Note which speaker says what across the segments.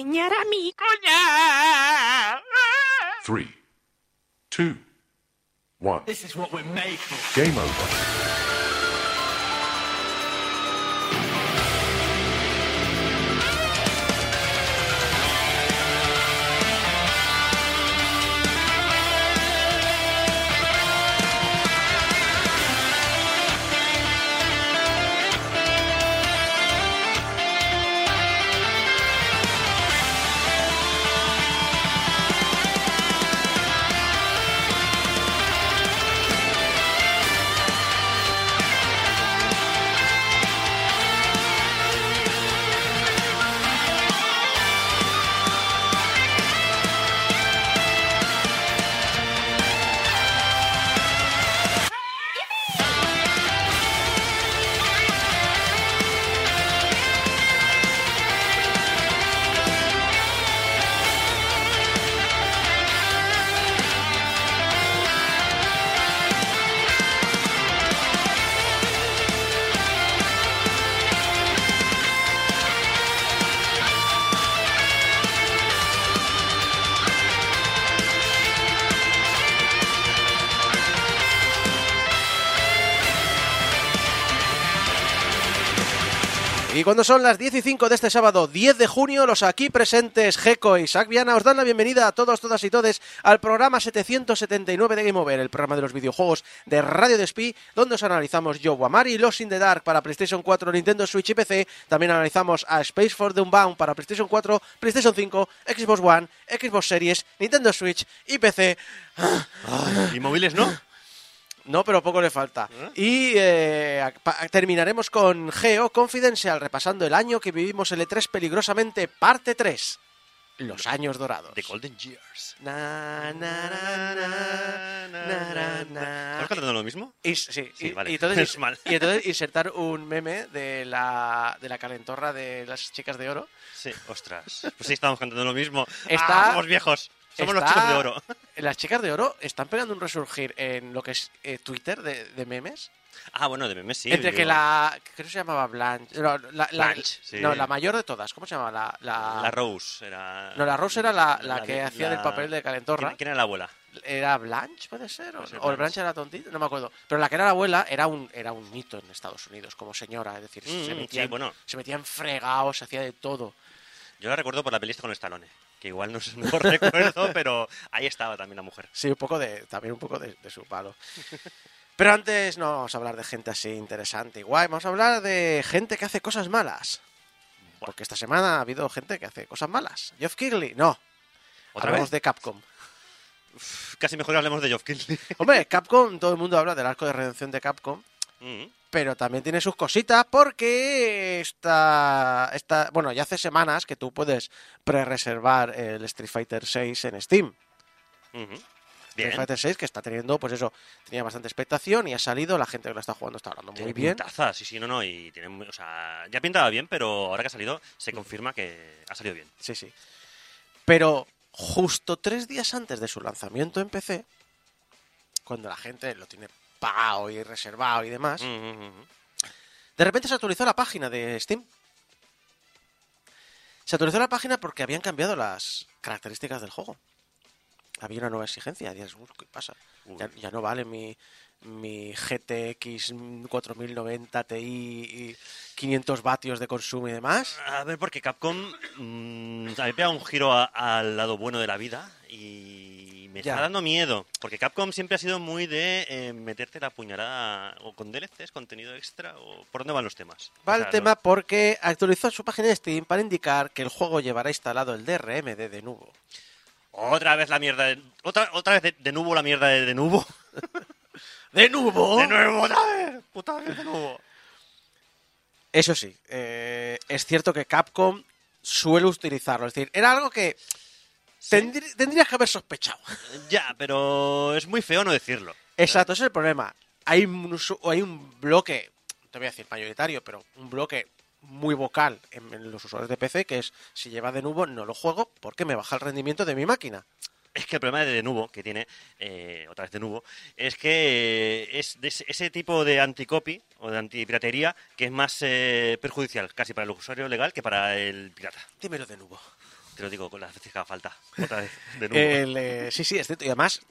Speaker 1: enseñar a mí, coña.
Speaker 2: Three, two, one.
Speaker 3: This is what we're made for.
Speaker 2: Game over.
Speaker 4: Cuando son las 10 y 5 de este sábado 10 de junio, los aquí presentes Geco y Isaac Viana os dan la bienvenida a todos, todas y todes al programa 779 de Game Over, el programa de los videojuegos de Radio Despí, donde os analizamos Yo Amari y Los in the Dark para PlayStation 4, Nintendo Switch y PC. También analizamos a Space for the Unbound para PlayStation 4, PlayStation 5, Xbox One, Xbox Series, Nintendo Switch y PC.
Speaker 5: ¿Y móviles no?
Speaker 4: No, pero poco le falta. Y eh, terminaremos con Geo Confidential, repasando el año que vivimos el E3 peligrosamente, parte 3. Los años dorados.
Speaker 5: The Golden Years.
Speaker 4: Na, na, na, na, na, na, na.
Speaker 5: ¿Estamos cantando lo mismo?
Speaker 4: Y, sí,
Speaker 5: Sí,
Speaker 4: y,
Speaker 5: vale.
Speaker 4: entonces, y entonces insertar un meme de la, de la calentorra de las chicas de oro.
Speaker 5: Sí, ostras. Pues sí, estamos cantando lo mismo.
Speaker 4: Está-
Speaker 5: Ah, somos viejos. Somos los chicos de oro.
Speaker 4: Las chicas de oro están pegando un resurgir en lo que es eh, Twitter de, de memes.
Speaker 5: Ah, bueno, de memes sí.
Speaker 4: Entre
Speaker 5: digo,
Speaker 4: que la. Creo que se llamaba Blanche. No, la, la-
Speaker 5: Blanche, sí.
Speaker 4: no, la mayor de todas. ¿Cómo se llama? La, la,
Speaker 5: La Rose era...
Speaker 4: No, la Rose era la, la que hacía del papel de calentorra.
Speaker 5: ¿Quién, quién era la abuela?
Speaker 4: ¿Era Blanche, puede ser? ¿O,
Speaker 5: Puede ser
Speaker 4: o el
Speaker 5: Blanche.
Speaker 4: Blanche era tontito? No me acuerdo. Pero la que era la abuela era un, era un mito en Estados Unidos, como señora. Es decir, se,
Speaker 5: Mm,
Speaker 4: metía
Speaker 5: sí,
Speaker 4: en,
Speaker 5: bueno.
Speaker 4: se metía en fregados, se hacía de todo.
Speaker 5: Yo la recuerdo por la peli esta con Stallone. Que igual no mejor recuerdo, pero ahí estaba también la mujer.
Speaker 4: Sí, un poco de. También un poco de, de su palo. Pero antes no vamos a hablar de gente así interesante y guay. Vamos a hablar de gente que hace cosas malas. Porque esta semana ha habido gente que hace cosas malas. Geoff Keighley, no.
Speaker 5: ¿Otra
Speaker 4: Hablamos
Speaker 5: vez?
Speaker 4: de Capcom.
Speaker 5: Casi mejor hablemos de Geoff Keighley.
Speaker 4: Hombre, Capcom, todo el mundo habla del arco de redención de Capcom.
Speaker 5: Mm.
Speaker 4: Pero también tiene sus cositas porque está, está bueno ya hace semanas que tú puedes pre-reservar el Street Fighter 6 en Steam. Street. Fighter 6 que está teniendo pues eso tenía bastante expectación y ha salido la gente que lo está jugando está hablando muy
Speaker 5: Tiene
Speaker 4: bien
Speaker 5: pintaza, sí, sí, no, no, y tiene, o sea, ya pintaba bien, pero ahora que ha salido, se confirma que ha salido bien.
Speaker 4: sí sí pero justo tres días antes de su lanzamiento en PC cuando la gente lo tiene pagado y reservado y demás. De repente se actualizó la página de Steam. Se actualizó la página porque habían cambiado las características del juego. Había una nueva exigencia. Dices, "Uy, ¿qué pasa? Ya, ya no vale mi, mi GTX 4090 Ti y 500 vatios de consumo y demás.
Speaker 5: A ver, porque Capcom mm, a mí pega un giro a- al lado bueno de la vida y me
Speaker 4: Ya.
Speaker 5: está dando miedo. Porque Capcom siempre ha sido muy de eh, meterte la puñalada o con DLCs, contenido extra, o por dónde van los temas.
Speaker 4: Va
Speaker 5: O
Speaker 4: el tema porque actualizó su página de Steam para indicar que el juego llevará instalado el DRM de Denuvo.
Speaker 5: Otra vez la mierda de... Otra, otra vez de, de nuevo la mierda de de nuevo.
Speaker 4: ¡Denuvo!
Speaker 5: De nuevo, otra vez. Puta vez de nuevo.
Speaker 4: Eso sí, eh, es cierto que Capcom suele utilizarlo. Es decir, era algo que tendrí- tendrías que haber sospechado.
Speaker 5: Ya, pero es muy feo no decirlo.
Speaker 4: Exacto, ese es el problema. Hay un, hay un bloque, te voy a decir mayoritario, pero un bloque muy vocal en, los usuarios de PC que es si lleva de nuevo no lo juego porque me baja el rendimiento de mi máquina.
Speaker 5: Es que el problema de Denuvo, que tiene, eh, otra vez Denuvo, es que eh, es de ese tipo de anticopy o de antipiratería que es más eh, perjudicial casi para el usuario legal que para el pirata.
Speaker 4: Dímelo de nuevo.
Speaker 5: Te lo digo con las veces que haga falta. Otra vez, de nuevo.
Speaker 4: El, eh, sí, sí, es cierto. Y además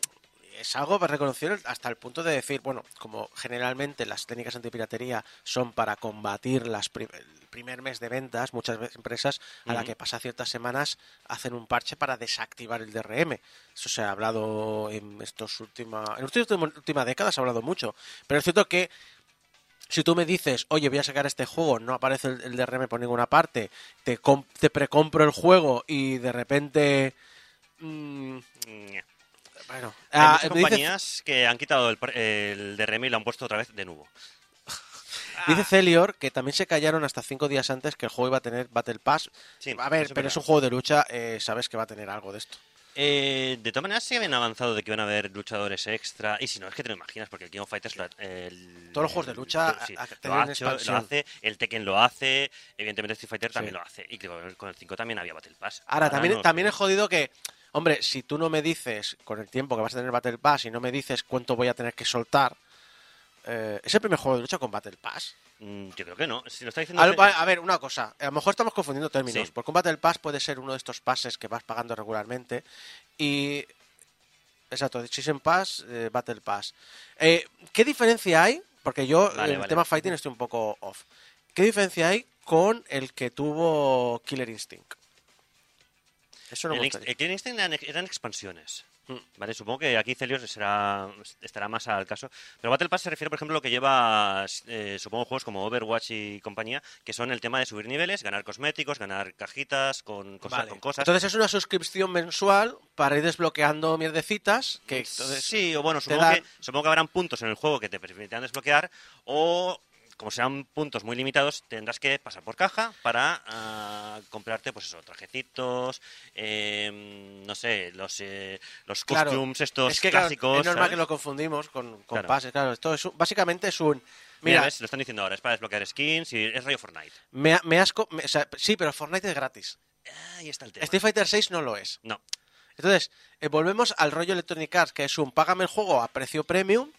Speaker 4: es algo reconocido hasta el punto de decir, bueno, como generalmente las técnicas antipiratería son para combatir las prim- el primer mes de ventas, muchas empresas a la
Speaker 5: Ujú.
Speaker 4: que pasa ciertas semanas hacen un parche para desactivar el DRM. Eso se ha hablado en estos última, en esta última, última década se ha hablado mucho. Pero es cierto que si tú me dices, oye, voy a sacar este juego, no aparece el, el DRM por ninguna parte, te, te precompro el juego y de repente... mm,
Speaker 5: Ñe.
Speaker 4: bueno,
Speaker 5: Hay
Speaker 4: ah,
Speaker 5: muchas compañías que han quitado el, el DRM y lo han puesto otra vez de nuevo.
Speaker 4: Dice Celior que también se callaron hasta cinco días antes que el juego iba a tener Battle Pass.
Speaker 5: Sí,
Speaker 4: a ver, pero es un juego de lucha, eh, sabes que va a tener algo de esto.
Speaker 5: Eh, de todas maneras, sí habían avanzado de que iban a haber luchadores extra. Y si no, es que te lo imaginas, porque el King of Fighters. Lo, el-
Speaker 4: Todos los juegos de lucha
Speaker 5: sí,
Speaker 4: a- a-
Speaker 5: lo, ha hecho, lo hace, el Tekken lo hace, evidentemente Street Fighter también
Speaker 4: Sí.
Speaker 5: lo hace. Y creo que con el 5 también había Battle Pass.
Speaker 4: Ahora, también,
Speaker 5: no-
Speaker 4: también es jodido que, hombre, si tú no me dices con el tiempo que vas a tener Battle Pass y no me dices cuánto voy a tener que soltar, eh, ¿es el primer juego de lucha con Battle Pass?
Speaker 5: Mm, Yo creo que no. Si lo está diciendo.
Speaker 4: Al- va- a ver, una cosa, a lo mejor estamos confundiendo términos,
Speaker 5: Sí.
Speaker 4: porque un Battle Pass puede ser uno de estos pases que vas pagando regularmente y... Exacto, Season Pass, eh, Battle Pass. Eh, ¿Qué diferencia hay? Porque yo
Speaker 5: Vale,
Speaker 4: en el
Speaker 5: vale.
Speaker 4: tema fighting estoy un poco off. ¿Qué diferencia hay con el que tuvo Killer Instinct? Eso no
Speaker 5: el,
Speaker 4: me
Speaker 5: el Killer Instinct eran, eran expansiones. Vale, supongo que aquí Celios será, estará más al caso. Pero Battle Pass se refiere, por ejemplo, a lo que lleva, eh, supongo, juegos como Overwatch y compañía, que son el tema de subir niveles, ganar cosméticos, ganar cajitas con, cosas
Speaker 4: Vale.
Speaker 5: con cosas.
Speaker 4: Entonces es una suscripción mensual para ir desbloqueando mierdecitas que entonces
Speaker 5: sí, o bueno, supongo
Speaker 4: dan-
Speaker 5: que, supongo que habrán puntos en el juego que te permitirán desbloquear, o como sean puntos muy limitados, tendrás que pasar por caja para ah, comprarte, pues eso, trajecitos, eh, no sé, los, eh, los
Speaker 4: Claro,
Speaker 5: costumes estos
Speaker 4: es que claro,
Speaker 5: clásicos.
Speaker 4: es normal
Speaker 5: ¿sabes?
Speaker 4: que lo confundimos con, con
Speaker 5: Claro.
Speaker 4: pases, claro. Esto es básicamente es un
Speaker 5: Mira,
Speaker 4: mira,
Speaker 5: lo están diciendo ahora, es para desbloquear skins y es rollo Fortnite.
Speaker 4: me, ha- me has co- me- o sea, sí, pero Fortnite es gratis.
Speaker 5: Ahí está el tema.
Speaker 4: Street Fighter 6 no lo es.
Speaker 5: No,
Speaker 4: Entonces, eh, volvemos al rollo Electronic Arts, que es un págame el juego a precio premium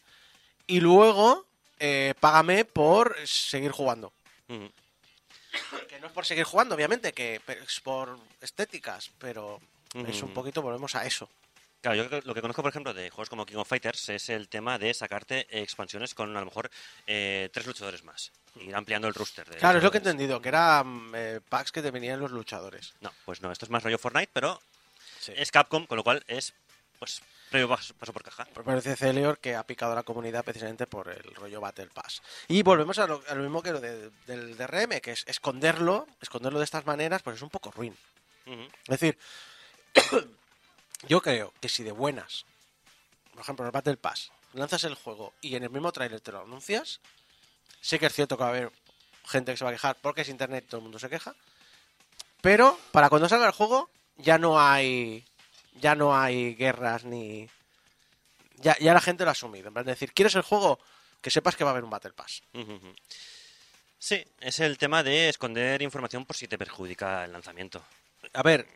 Speaker 4: y luego eh, págame por seguir jugando.
Speaker 5: Mm.
Speaker 4: Que no es por seguir jugando, obviamente, que es por estéticas, pero es un poquito, volvemos a eso.
Speaker 5: Claro, yo lo que conozco, por ejemplo, de juegos como King of Fighters es el tema de sacarte expansiones con a lo mejor eh, tres luchadores más. Ir ampliando el roster. De
Speaker 4: Claro, es lo que he entendido, que eran eh, packs que te venían los luchadores.
Speaker 5: No, pues no, esto es más rollo Fortnite, pero
Speaker 4: Sí.
Speaker 5: es Capcom, con lo cual es, pues, previo paso, paso por caja.
Speaker 4: Por parece Celior que ha picado a la comunidad precisamente por el rollo Battle Pass. Y volvemos a lo, a lo mismo que lo de- del DRM, que es esconderlo, esconderlo de estas maneras, pues es un poco ruin. Es decir, yo creo que si de buenas, por ejemplo, el Battle Pass, lanzas el juego y en el mismo trailer te lo anuncias, sé que es cierto que va a haber gente que se va a quejar porque es internet y todo el mundo se queja, pero para cuando salga el juego ya no hay ya no hay guerras ni ya, ya la gente lo ha asumido. En plan de decir, ¿quieres el juego? Que sepas que va a haber un Battle Pass.
Speaker 5: Sí, es el tema de esconder información por si te perjudica el lanzamiento.
Speaker 4: A ver,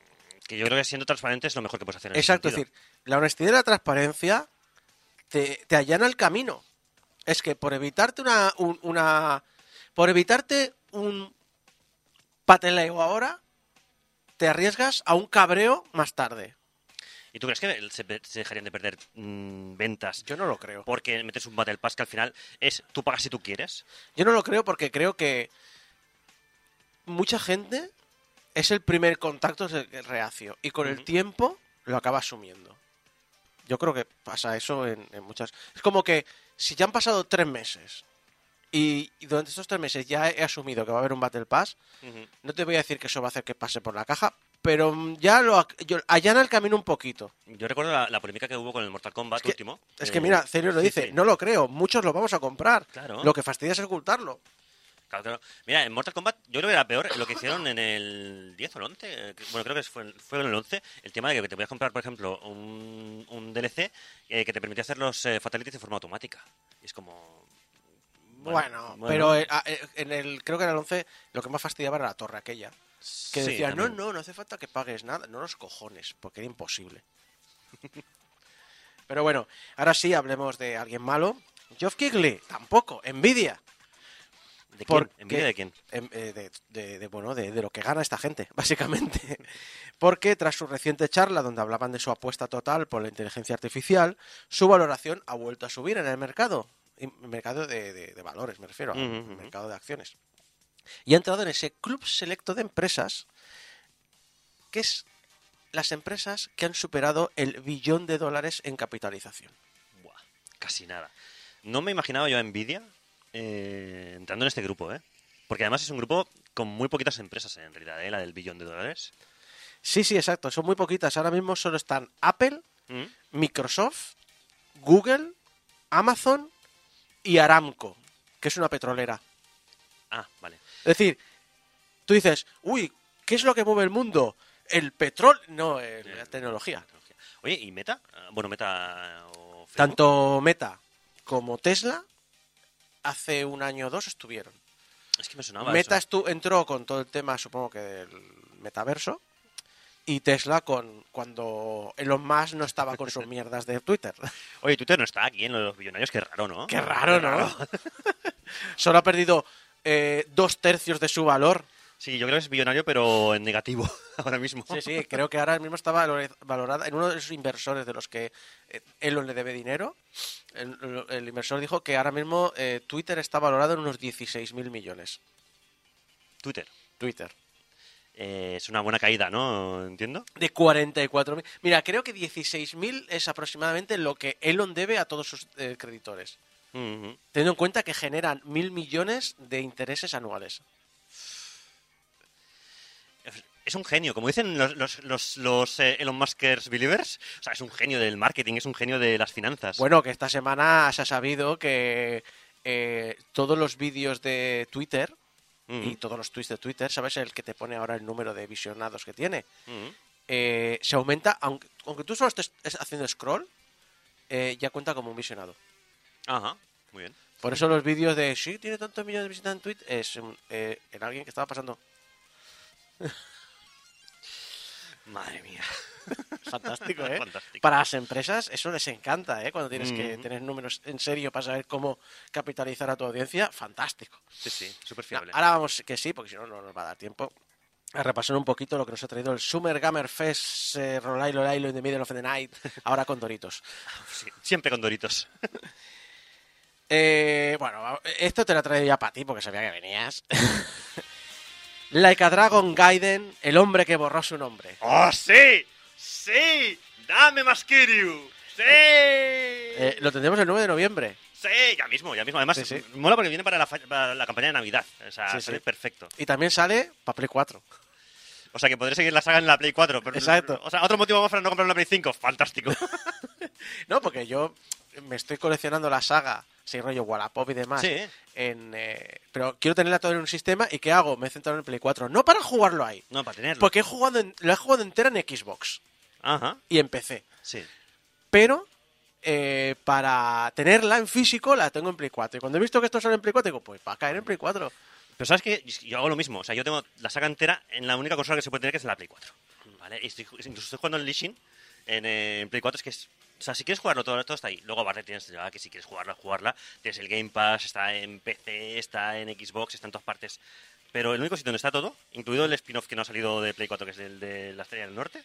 Speaker 5: Que yo creo que siendo transparente es lo mejor que puedes hacer en
Speaker 4: Exacto, es decir, la honestidad y la transparencia te, te allana el camino. Es que por evitarte una, un- una por evitarte un pateleo ahora, te arriesgas a un cabreo más tarde.
Speaker 5: ¿Y tú crees que se, dejarían de perder mm, ventas
Speaker 4: Yo no lo creo.
Speaker 5: porque metes un Battle Pass que al final es tú pagas si tú quieres?
Speaker 4: Yo no lo creo porque creo que mucha gente es el primer contacto es reacio y con el tiempo lo acaba asumiendo. Yo creo que pasa eso en, en muchas... Es como que si ya han pasado tres meses y, y durante estos tres meses ya he asumido que va a haber un Battle Pass, no te voy a decir que eso va a hacer que pase por la caja, pero mm, ya lo yo- allana el camino un poquito.
Speaker 5: Yo recuerdo la, la polémica que hubo con el Mortal Kombat
Speaker 4: Es que-
Speaker 5: último.
Speaker 4: Es
Speaker 5: eh,
Speaker 4: que mira, Cerio lo
Speaker 5: sí,
Speaker 4: dice,
Speaker 5: sí.
Speaker 4: no lo creo, muchos lo vamos a comprar.
Speaker 5: Claro.
Speaker 4: Lo que fastidia es ocultarlo.
Speaker 5: Claro, claro. Mira, en Mortal Kombat yo creo que era peor lo que hicieron en el 10 o el 11. eh, que- Bueno, creo que fue, fue en el 11. El tema de que te podías comprar, por ejemplo, un, un DLC eh, que te permitía hacer los eh, fatalities de forma automática. Y es como...
Speaker 4: Bueno, pero eh, eh, en el creo que en el 11 lo que más fastidiaba era la torre aquella. Que
Speaker 5: sí,
Speaker 4: decía, no,
Speaker 5: también.
Speaker 4: no, no hace falta que pagues nada. No los cojones, porque era imposible. Pero bueno, ahora sí hablemos de alguien malo. Geoff Keighley, tampoco. Envidia.
Speaker 5: ¿De quién? ¿Envidia de quién?
Speaker 4: Em, eh, de, de- de, bueno, de, de lo que gana esta gente, básicamente. porque tras su reciente charla donde hablaban de su apuesta total por la inteligencia artificial, su valoración ha vuelto a subir en el mercado. Mercado de, valores, me refiero, al
Speaker 5: Ujú, ujú.
Speaker 4: mercado de acciones. Y ha entrado en ese club selecto de empresas que es las empresas que han superado el billón de dólares en capitalización.
Speaker 5: Buah, casi nada. No me imaginaba yo a Nvidia eh, entrando en este grupo, ¿eh? Porque además es un grupo con muy poquitas empresas en realidad, ¿eh? La del billón de dólares.
Speaker 4: Sí, sí, exacto. Son muy poquitas. Ahora mismo solo están Apple,
Speaker 5: ¿Mm?
Speaker 4: Microsoft, Google, Amazon y Aramco, que es una petrolera.
Speaker 5: Ah, vale.
Speaker 4: Es decir, tú dices, uy, ¿qué es lo que mueve el mundo? El petróleo. No, eh, la tecnología.
Speaker 5: Tecnología. Oye, ¿y Meta? Ah, Bueno, Meta o.
Speaker 4: Tanto Meta como Tesla hace un año o dos estuvieron.
Speaker 5: Es que me sonaba
Speaker 4: Meta
Speaker 5: eso.
Speaker 4: entró con todo el tema, supongo que del metaverso, y Tesla con cuando Elon Musk no estaba con sus mierdas de Twitter.
Speaker 5: Oye, Twitter no está aquí en los billonarios, qué raro, ¿no?
Speaker 4: Qué raro, ¿no? Solo ha perdido eh, dos tercios de su valor.
Speaker 5: Sí, yo creo que es billonario, pero en negativo ahora mismo.
Speaker 4: Sí, sí, creo que ahora mismo está valor- valorada en uno de esos inversores de los que eh, Elon le debe dinero. El, el- el inversor dijo que ahora mismo eh, Twitter está valorado en unos 16.000 millones.
Speaker 5: Twitter.
Speaker 4: Twitter.
Speaker 5: Eh, es una buena caída, ¿no? Entiendo.
Speaker 4: De 44.000. Mira, creo que 16.000 es aproximadamente lo que Elon debe a todos sus eh, creditores. Teniendo en cuenta que generan mil millones de intereses anuales.
Speaker 5: Es un genio, como dicen los, los, los, los, eh, Elon Muskers believers. O sea, es un genio del marketing, es un genio de las finanzas.
Speaker 4: Bueno, que esta semana se ha sabido que eh, todos los vídeos de Twitter y todos los tweets de Twitter, ¿sabes? El que te pone ahora el número de visionados que tiene. Eh, se aumenta, aunque, aunque tú solo estés haciendo scroll, ya cuenta como un visionado.
Speaker 5: Ajá, muy bien.
Speaker 4: Por eso los vídeos de, sí, tiene tantos millones de visitas en Twitter, es eh, en alguien que estaba pasando.
Speaker 5: Madre mía.
Speaker 4: Fantástico, ¿eh?
Speaker 5: Fantástico.
Speaker 4: Para las empresas eso les encanta, ¿eh? Cuando tienes que tener números en serio para saber cómo capitalizar a tu audiencia, fantástico.
Speaker 5: Sí, sí, súper
Speaker 4: No,
Speaker 5: fiable.
Speaker 4: ahora vamos, que sí, porque si no, no nos va a dar tiempo a repasar un poquito lo que nos ha traído el Summer Gamer Fest eh, Rolailo Lailo in the Middle of the Night, ahora con Doritos.
Speaker 5: Sí, siempre con Doritos.
Speaker 4: Eh, bueno, esto te lo traigo ya para ti porque sabía que venías. like a Dragon Gaiden, el hombre que borró su nombre.
Speaker 5: ¡Oh, sí! ¡Sí! ¡Dame más Kiryu! ¡Sí!
Speaker 4: Eh, lo tendremos el 9 de noviembre.
Speaker 5: Sí, ya mismo, ya mismo. Además,
Speaker 4: Sí, sí.
Speaker 5: mola porque viene para la, fa- para la campaña de Navidad. O sea,
Speaker 4: Sí,
Speaker 5: sale perfecto.
Speaker 4: Y también sale para Play 4.
Speaker 5: O sea, que podré seguir la saga en la Play 4. Pero,
Speaker 4: Exacto.
Speaker 5: O sea, otro motivo más para no comprar una Play 5. Fantástico.
Speaker 4: No, porque yo me estoy coleccionando la saga, sí, rollo Wallapop y demás.
Speaker 5: Sí.
Speaker 4: En, eh, pero quiero tenerla todo en un sistema y ¿qué hago? Me he centrado en el Play 4. No para jugarlo ahí,
Speaker 5: No, para tenerlo.
Speaker 4: porque he jugado en- lo he jugado entera en Xbox
Speaker 5: Ajá.
Speaker 4: y en PC.
Speaker 5: Sí.
Speaker 4: Pero eh, para tenerla en físico la tengo en Play 4. Y cuando he visto que esto sale en Play 4, digo, pues va a caer en Play 4.
Speaker 5: Pero sabes que yo hago lo mismo. O sea, yo tengo la saga entera en la única consola que se puede tener, que es en la Play 4. ¿Vale? Y estoy, incluso estoy jugando en Lich King en, eh, en Play 4. Es que es. O sea, si quieres jugarlo todo, todo está ahí. Luego, aparte, tienes que si quieres jugarla, jugarla. Tienes el Game Pass, está en PC, está en Xbox, está en todas partes. Pero el único sitio donde está todo, incluido el spin-off que no ha salido de Play 4, que es el de la Estrella del Norte,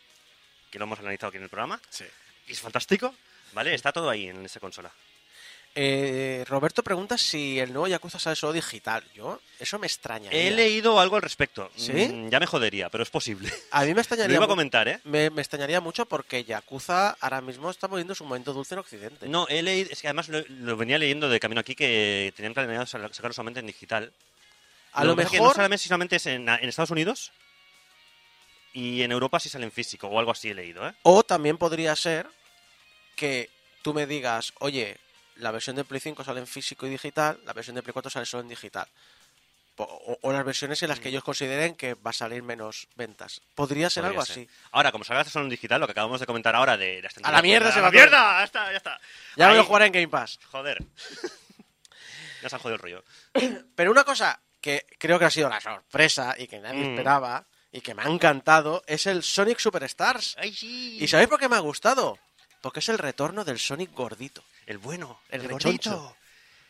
Speaker 5: que lo hemos analizado aquí en el programa,
Speaker 4: Sí.
Speaker 5: y es fantástico, ¿vale? Está todo ahí en esa consola.
Speaker 4: Eh, Roberto pregunta si el nuevo Yakuza sale solo digital. Yo, eso me extrañaría.
Speaker 5: He leído algo al respecto.
Speaker 4: ¿Sí?
Speaker 5: Mm, ya me jodería, pero es posible.
Speaker 4: A mí me
Speaker 5: Lo
Speaker 4: extrañaría.
Speaker 5: iba a comentar, ¿eh?
Speaker 4: Me, me extrañaría mucho porque Yakuza ahora mismo está poniendo su momento dulce en Occidente.
Speaker 5: No, he leído, es que además lo, lo venía leyendo de camino aquí que tenían planeado sa- sacarlo solamente en digital.
Speaker 4: a lo
Speaker 5: es que
Speaker 4: mejor.
Speaker 5: no solamente, solamente es en, en Estados Unidos y en Europa sí sale en físico o algo así he leído, ¿eh?
Speaker 4: O también podría ser que tú me digas, oye, la versión de Play 5 sale en físico y digital, la versión de Play 4 sale solo en digital. O, o las versiones en las
Speaker 5: Mm.
Speaker 4: que ellos consideren que va a salir menos ventas. Podría ser
Speaker 5: Podría
Speaker 4: algo
Speaker 5: ser.
Speaker 4: así.
Speaker 5: Ahora, como salga solo en digital, lo que acabamos de comentar ahora de las
Speaker 4: A la mierda
Speaker 5: ¡A
Speaker 4: se
Speaker 5: la
Speaker 4: va
Speaker 5: mierda! Ya está, ya está.
Speaker 4: Ya me
Speaker 5: Ahí-
Speaker 4: lo jugaré en Game Pass.
Speaker 5: Joder. ya se han jodido el rollo.
Speaker 4: Pero una cosa que creo que ha sido la sorpresa y que nadie
Speaker 5: Mm.
Speaker 4: esperaba y que me ha encantado es el Sonic Superstars.
Speaker 5: ¡Ay, sí!
Speaker 4: ¿Y sabéis por qué me ha gustado? Porque es el retorno del Sonic gordito.
Speaker 5: El bueno,
Speaker 4: El
Speaker 5: el,
Speaker 4: rechoncho.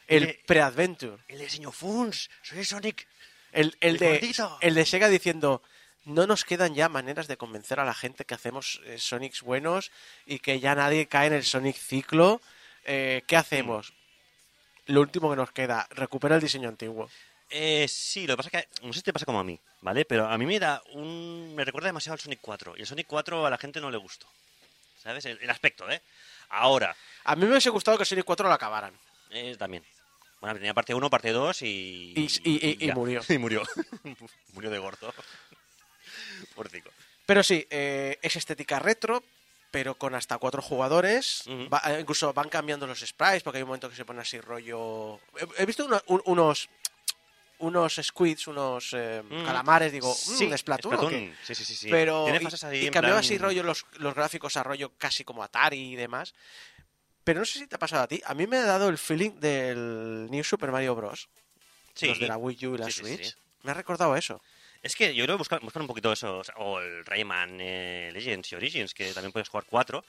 Speaker 4: El
Speaker 5: Eh,
Speaker 4: pre-adventure.
Speaker 5: El de señor Funs. Soy Sonic.
Speaker 4: El, el
Speaker 5: el
Speaker 4: de,
Speaker 5: gordito.
Speaker 4: el de Sega diciendo, no nos quedan ya maneras de convencer a la gente que hacemos eh, Sonics buenos y que ya nadie cae en el Sonic ciclo. Eh, ¿Qué hacemos? Lo último que nos queda, recupera el diseño antiguo.
Speaker 5: Eh, sí, lo que pasa es que no sé si te pasa como a mí, ¿vale? Pero a mí me da un... me recuerda demasiado al Sonic 4 y el Sonic 4 a la gente no le gustó. ¿Sabes? El, el aspecto, ¿eh? Ahora,
Speaker 4: A mí me hubiese gustado que Sonic 4 lo acabaran.
Speaker 5: eh, también. Bueno, tenía parte 1, parte 2 y...
Speaker 4: Y- y- y- y
Speaker 5: ya.
Speaker 4: murió.
Speaker 5: Y murió. murió de gordo. Porcico.
Speaker 4: Pero sí, eh, es estética retro, pero con hasta cuatro jugadores. Va- eh, incluso van cambiando los sprites, porque hay un momento que se pone así rollo... He, he visto uno- un- unos unos squids, unos eh,
Speaker 5: Mm.
Speaker 4: calamares, digo,
Speaker 5: Sí,
Speaker 4: ¿de Splatoon.
Speaker 5: Sí, sí, sí, sí.
Speaker 4: Pero
Speaker 5: Tiene
Speaker 4: y-
Speaker 5: plan-
Speaker 4: así rollo los, los gráficos a rollo casi como Atari y demás. Pero no sé si te ha pasado a ti. A mí me ha dado el feeling del New Super Mario Bros.
Speaker 5: Sí.
Speaker 4: Los de la Wii U y la
Speaker 5: Sí, sí,
Speaker 4: Switch.
Speaker 5: sí.
Speaker 4: Me ha recordado eso.
Speaker 5: Es que yo creo que buscar, buscar un poquito eso, o, sea, o el Rayman eh, Legends y Origins, que también puedes jugar cuatro,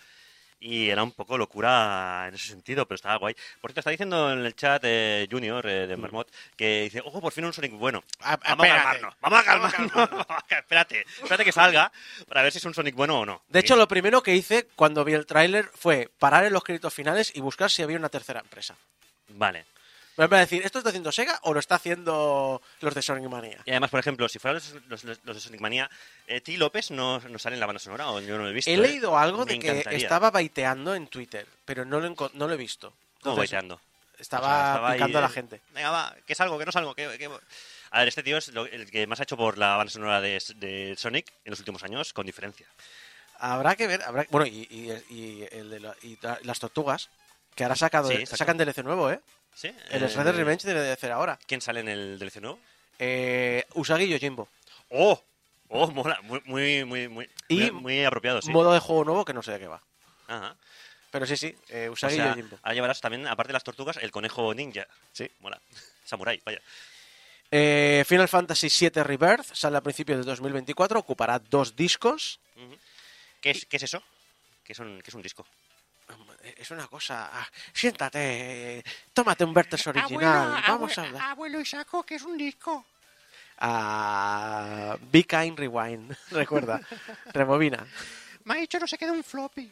Speaker 5: y era un poco locura en ese sentido, pero estaba guay. Por cierto, está diciendo en el chat eh, Junior eh, de Marmot que dice, ojo, por fin un Sonic bueno.
Speaker 4: A-
Speaker 5: Vamos a calmarnos, vamos a calmarnos. espérate, espérate que salga para ver si es un Sonic bueno o no.
Speaker 4: De hecho, lo primero que hice cuando vi el tráiler fue parar en los créditos finales y buscar si había una tercera empresa.
Speaker 5: Vale.
Speaker 4: Me a decir, ¿esto está haciendo Sega o lo está haciendo los de Sonic Mania?
Speaker 5: Y además, por ejemplo, si fueran los, los- los de Sonic Mania, eh, T. López no, no sale en la banda sonora, o yo no lo he visto.
Speaker 4: He
Speaker 5: ¿eh?
Speaker 4: leído algo
Speaker 5: Me
Speaker 4: de que estaba baiteando en Twitter, pero no lo, no lo he visto.
Speaker 5: ¿Cómo
Speaker 4: Entonces,
Speaker 5: baiteando?
Speaker 4: Estaba,
Speaker 5: O sea, estaba ahí,
Speaker 4: picando a la gente.
Speaker 5: Venga, va, que salgo, que no salgo. Que, que- A ver, este tío es lo- el que más ha hecho por la banda sonora de, de Sonic en los últimos años, con diferencia.
Speaker 4: Habrá que ver, habrá, bueno, y, y- y el de la- y ta- las tortugas, que ahora sacado,
Speaker 5: Sí,
Speaker 4: sacan DLC nuevo, ¿eh?
Speaker 5: ¿Sí?
Speaker 4: El
Speaker 5: Eh,
Speaker 4: Shredder Revenge debe de hacer ahora.
Speaker 5: ¿Quién sale en el DLC nuevo?
Speaker 4: Eh, Usagi Yojimbo.
Speaker 5: ¡Oh! ¡Oh, mola! Muy, muy, muy, muy,
Speaker 4: Y
Speaker 5: muy, muy apropiado, sí.
Speaker 4: Modo de juego nuevo que no sé de qué va.
Speaker 5: Ajá.
Speaker 4: Pero sí, sí, eh,
Speaker 5: O
Speaker 4: Usagi
Speaker 5: sea,
Speaker 4: Yojimbo.
Speaker 5: ahora llevarás también, aparte de las tortugas, el conejo ninja.
Speaker 4: Sí.
Speaker 5: Mola. Samurai, vaya.
Speaker 4: Eh, Final Fantasy VII Rebirth sale a principios del 2024, ocupará dos discos.
Speaker 5: ¿Qué, es, ¿Qué es eso? ¿Qué es un, qué es un disco?
Speaker 4: Es una cosa. ah, Siéntate, tómate un Vertex original. Vamos a hablar.
Speaker 1: Abuelo Isaco, que es un disco.
Speaker 4: Ah, Be Kind Rewind. Recuerda, rebobina.
Speaker 1: Me ha dicho no se queda un floppy.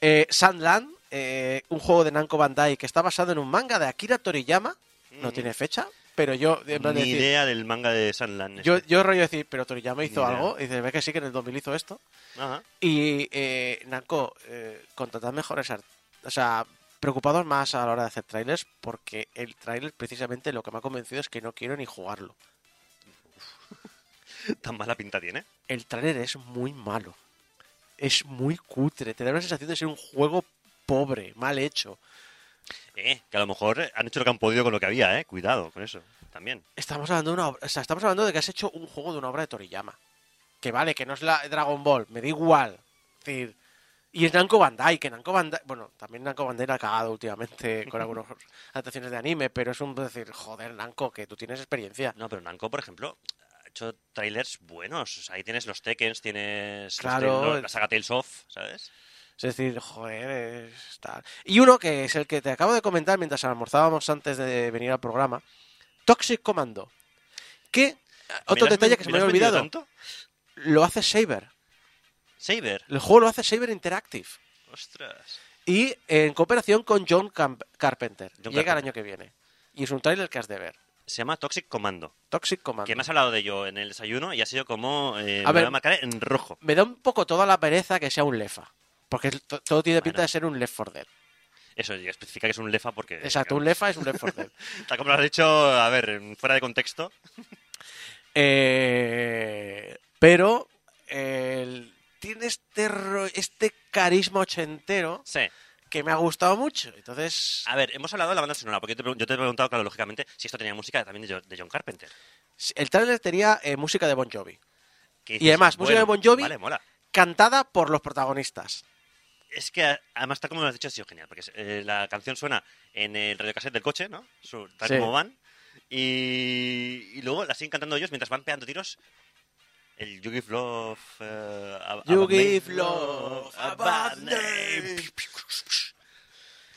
Speaker 4: Eh, Sandland, eh, un juego de Namco Bandai que está basado en un manga de Akira Toriyama. No
Speaker 5: Ujú.
Speaker 4: tiene fecha, pero yo.
Speaker 5: Ni
Speaker 4: decir,
Speaker 5: idea del manga de Sunland.
Speaker 4: yo,
Speaker 5: este.
Speaker 4: yo rollo decir, pero Toriyama hizo algo. Y dice, ve que sí, que en el 2000 hizo esto.
Speaker 5: Ajá.
Speaker 4: Y eh, Namco, eh, contratad mejores O sea, preocupados más a la hora de hacer trailers, porque el trailer precisamente lo que me ha convencido es que no quiero ni jugarlo.
Speaker 5: Tan mala pinta tiene.
Speaker 4: El trailer es muy malo. Es muy cutre. Te da una sensación de ser un juego pobre, mal hecho.
Speaker 5: Eh, que a lo mejor han hecho lo que han podido con lo que había, eh. Cuidado con eso. También.
Speaker 4: Estamos hablando de una obra, o sea, estamos hablando de que has hecho un juego de una obra de Toriyama. Que vale, que no es la Dragon Ball, me da igual. Es decir, y es Namco Bandai, que Namco Bandai, bueno, también Namco Bandai la ha cagado últimamente con algunas adaptaciones de anime, pero es un decir, joder, Namco, que tú tienes experiencia.
Speaker 5: No, pero Namco, por ejemplo, ha hecho trailers buenos. O sea, ahí tienes los Tekkens, tienes
Speaker 4: Claro.
Speaker 5: La saga Tales of, ¿sabes?
Speaker 4: Es decir, joder, es tal. Y uno que es el que te acabo de comentar mientras almorzábamos antes de venir al programa, Toxic Commando. Que, otro
Speaker 5: ¿Me lo has
Speaker 4: detalle que se
Speaker 5: me
Speaker 4: había olvidado,
Speaker 5: tanto?
Speaker 4: lo hace Saber.
Speaker 5: Saber.
Speaker 4: El juego lo hace Saber Interactive.
Speaker 5: Ostras.
Speaker 4: Y en cooperación con John Camp- Carpenter.
Speaker 5: John
Speaker 4: Llega el año que viene. Y es un trailer que has de ver.
Speaker 5: Se llama Toxic Commando.
Speaker 4: Toxic Commando.
Speaker 5: Que me has hablado de ello en el desayuno y ha sido como... Eh,
Speaker 4: A
Speaker 5: me
Speaker 4: ver.
Speaker 5: voy a marcar en rojo.
Speaker 4: Me da un poco toda la pereza que sea un lefa. Porque to- todo tiene pinta
Speaker 5: Bueno.
Speaker 4: de ser un Left 4 Dead.
Speaker 5: Eso, y especifica que es un lefa porque...
Speaker 4: Exacto, un lefa es un Left 4 Dead.
Speaker 5: Tal como lo has dicho, a ver, fuera de contexto.
Speaker 4: Eh, pero tiene este, este carisma ochentero
Speaker 5: Sí.
Speaker 4: que me ha gustado mucho. Entonces,
Speaker 5: A ver, hemos hablado de la banda sonora, porque yo te, yo te he preguntado, claro, lógicamente, si esto tenía música también de Jo- de John Carpenter.
Speaker 4: el trailer tenía eh, música de Bon Jovi. Y además, música de Bon Jovi.
Speaker 5: Vale, mola.
Speaker 4: Cantada por los protagonistas.
Speaker 5: Es que además, tal como lo has dicho, ha sido genial, porque eh, la canción suena en el radiocassette del coche, ¿no? Su- tal
Speaker 4: Sí.
Speaker 5: como van. Y, y luego la siguen cantando ellos mientras van pegando tiros. El You Give Love. a- a
Speaker 4: You give love a bad name.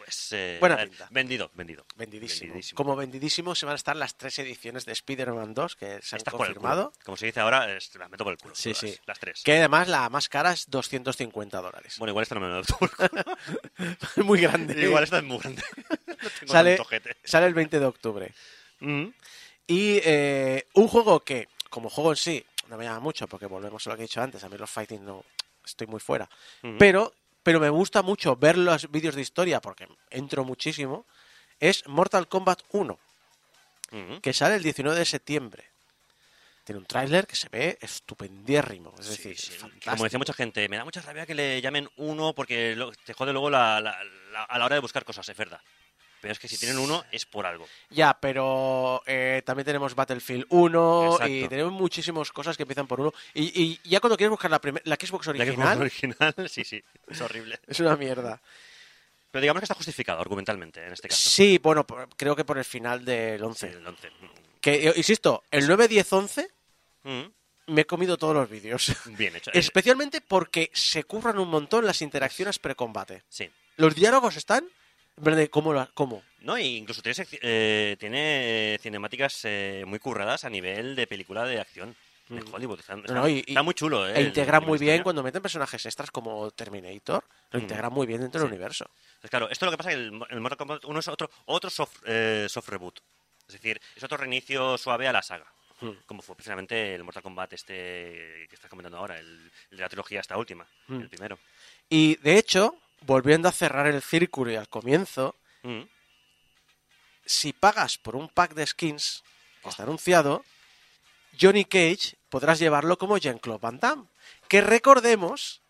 Speaker 5: Pues eh,
Speaker 4: Buena pinta.
Speaker 5: vendido, vendido.
Speaker 4: Vendidísimo.
Speaker 5: Vendidísimo.
Speaker 4: Como vendidísimo se van a estar las tres ediciones de Spider-Man 2 que se han
Speaker 5: Estás
Speaker 4: confirmado.
Speaker 5: Como se dice ahora, es- las meto por el culo.
Speaker 4: Sí,
Speaker 5: todas,
Speaker 4: sí.
Speaker 5: Las tres.
Speaker 4: Que además la más cara es 250 dólares.
Speaker 5: Bueno, igual esta no me la meto por el culo.
Speaker 4: Muy grande.
Speaker 5: igual esta es muy grande. No tengo
Speaker 4: sale, sale el 20 de octubre.
Speaker 5: Mm.
Speaker 4: Y eh, un juego que, como juego en sí, no me llama mucho porque volvemos a lo que he dicho antes. A mí los fighting no estoy muy fuera.
Speaker 5: Ujú.
Speaker 4: Pero, pero me gusta mucho ver los vídeos de historia porque entro muchísimo. Es Mortal Kombat 1,
Speaker 5: Mm.
Speaker 4: que sale el 19 de septiembre. Tiene un tráiler que se ve estupendiérrimo. Es
Speaker 5: Sí,
Speaker 4: decir,
Speaker 5: sí. Como decía mucha gente, me da mucha rabia que le llamen uno porque te jode luego la- la- la- a la hora de buscar cosas, es verdad. Pero es que si tienen uno es por algo.
Speaker 4: Ya, pero eh, también tenemos Battlefield 1 y tenemos muchísimas cosas que empiezan por 1. Y, y ya cuando quieres buscar la, la Xbox
Speaker 5: La que es
Speaker 4: original,
Speaker 5: original, sí, sí, es horrible.
Speaker 4: es una mierda.
Speaker 5: Pero digamos que está justificado argumentalmente en este caso.
Speaker 4: Sí, bueno, creo que por el final del
Speaker 5: Sí,
Speaker 4: 11.
Speaker 5: el 11.
Speaker 4: Que, eh, insisto, el 9, 10, 11
Speaker 5: Mm.
Speaker 4: me he comido todos los vídeos.
Speaker 5: Bien hecho.
Speaker 4: Especialmente porque se curran un montón las interacciones pre-combate.
Speaker 5: Sí.
Speaker 4: Los diálogos están... En plan de, ¿cómo? lo- cómo?
Speaker 5: No, e incluso tiene, eh, tiene eh, cinemáticas eh, muy curradas a nivel de película de acción de
Speaker 4: Mm.
Speaker 5: Hollywood. Está,
Speaker 4: No,
Speaker 5: está-
Speaker 4: no, y-
Speaker 5: está muy chulo, ¿eh?
Speaker 4: E
Speaker 5: el-
Speaker 4: integran
Speaker 5: el
Speaker 4: muy bien cuando meten personajes extras como Terminator. Lo
Speaker 5: Mm.
Speaker 4: integran muy bien dentro del universo.
Speaker 5: Pues claro, esto es lo que pasa que el, el Mortal Kombat 1 es otro, otro soft, eh, soft reboot. Es decir, es otro reinicio suave a la saga.
Speaker 4: Mm.
Speaker 5: Como fue precisamente el Mortal Kombat este que estás comentando ahora, el, el de la trilogía esta última,
Speaker 4: Mm.
Speaker 5: el primero.
Speaker 4: Y de hecho, volviendo a cerrar el círculo y al comienzo,
Speaker 5: Mm.
Speaker 4: si pagas por un pack de skins que está anunciado, Johnny Cage podrás llevarlo como Jean-Claude Van Damme. Que recordemos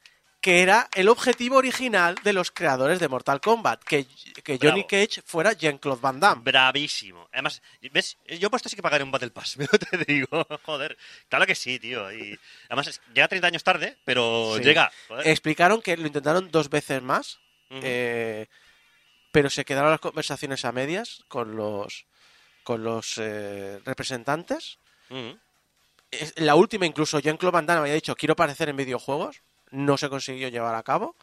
Speaker 4: que era el objetivo original de los creadores de Mortal Kombat, que, que Johnny. Cage fuera Jean-Claude Van Damme.
Speaker 5: Bravísimo. Además, ¿ves? Yo por esto sí que pagaré un Battle Pass, pero te digo, joder. Claro que sí, tío. Y además, llega 30 años tarde, pero
Speaker 4: Sí.
Speaker 5: llega. joder.
Speaker 4: Explicaron que lo intentaron dos veces más, eh, pero se quedaron las conversaciones a medias con los, con los eh, representantes. Es- La última, incluso Jean-Claude Van Damme había dicho quiero aparecer en videojuegos. No se consiguió llevar a cabo.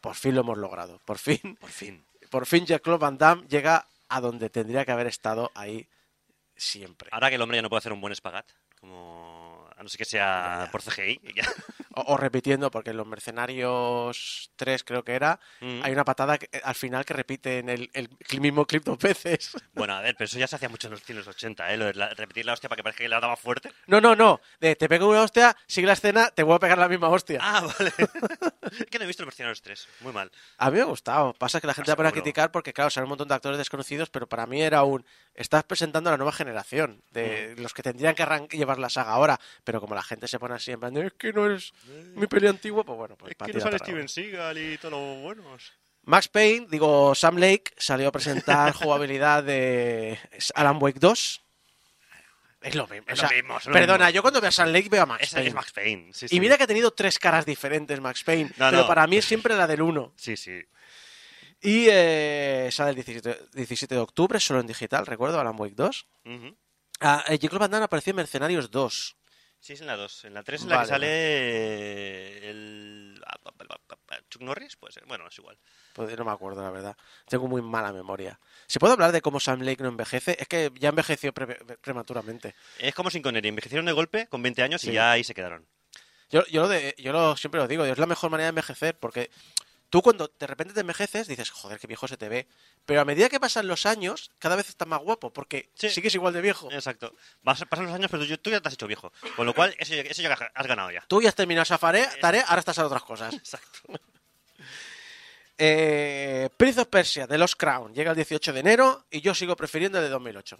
Speaker 4: Por fin lo hemos logrado. Por fin,
Speaker 5: Por fin.
Speaker 4: por fin Jean-Claude Van Damme llega a donde tendría que haber estado ahí siempre.
Speaker 5: Ahora que el hombre ya no puede hacer un buen espagat, como a no ser que sea por CGI, ya.
Speaker 4: O, o repitiendo, porque en los Mercenarios 3 creo que era,
Speaker 5: Mm.
Speaker 4: hay una patada que- al final que repite en el, el mismo clip dos veces.
Speaker 5: Bueno, a ver, pero eso ya se hacía mucho en los cines 80, ¿eh? Lo de la- repetir la hostia para que parezca que la daba fuerte.
Speaker 4: No, no, no. De, te pego una hostia, sigue la escena, te voy a pegar la misma hostia.
Speaker 5: Ah, vale. es que no he visto los Mercenarios 3. Muy mal.
Speaker 4: A mí me ha gustado. Pasa que la gente pone a criticar porque, claro, son un montón de actores desconocidos, pero para mí era un... Estás presentando a la nueva generación de los que tendrían que llevar la saga ahora, pero como la gente se pone así en plan, es que no es mi peli antigua, pues bueno, pues
Speaker 5: Es que no sale Steven Seagal y todos los buenos.
Speaker 4: Max Payne, digo, Sam Lake salió a presentar jugabilidad de Alan Wake 2. Es lo mismo.
Speaker 5: Es
Speaker 4: o sea,
Speaker 5: lo mismo, es lo
Speaker 4: perdona,
Speaker 5: mismo.
Speaker 4: yo cuando veo a Sam Lake veo a Max
Speaker 5: Es,
Speaker 4: Payne.
Speaker 5: es Max Payne. Sí,
Speaker 4: Y mira que ha tenido tres caras diferentes Max Payne,
Speaker 5: No,
Speaker 4: pero
Speaker 5: no.
Speaker 4: para mí es siempre la del 1.
Speaker 5: Sí, sí.
Speaker 4: Y eh, sale el 17, 17 de octubre, solo en digital, recuerdo, Alan Wake 2.
Speaker 5: Ujú.
Speaker 4: Ah, eh, Van Damme apareció en Mercenarios 2.
Speaker 5: Sí, es en la 2. En la 3 es la
Speaker 4: Vale,
Speaker 5: que sale el... Chuck Norris, puede ser. Bueno, es igual.
Speaker 4: Pues no me acuerdo, la verdad. Tengo muy mala memoria. ¿Se puede hablar de cómo Sam Lake no envejece? Es que ya envejeció pre- prematuramente.
Speaker 5: Es como sin Connery. Envejecieron de golpe con 20 años
Speaker 4: Sí.
Speaker 5: y ya ahí se quedaron.
Speaker 4: Yo, yo, lo de- yo lo, siempre lo digo, es la mejor manera de envejecer, porque tú cuando de repente te envejeces dices, joder, qué viejo se te ve. Pero a medida que pasan los años, cada vez estás más guapo, porque
Speaker 5: Sí.
Speaker 4: sigues igual de viejo.
Speaker 5: Exacto. Vas- pasan los años, pero tú, tú ya te has hecho viejo. Con lo cual, eso, ya- eso ya has ganado ya.
Speaker 4: Tú ya has terminado esa tarea, ahora estás a otras cosas.
Speaker 5: Exacto.
Speaker 4: Eh, Prince of Persia, de Lost Crown, llega el 18 de enero y yo sigo prefiriendo el de 2008.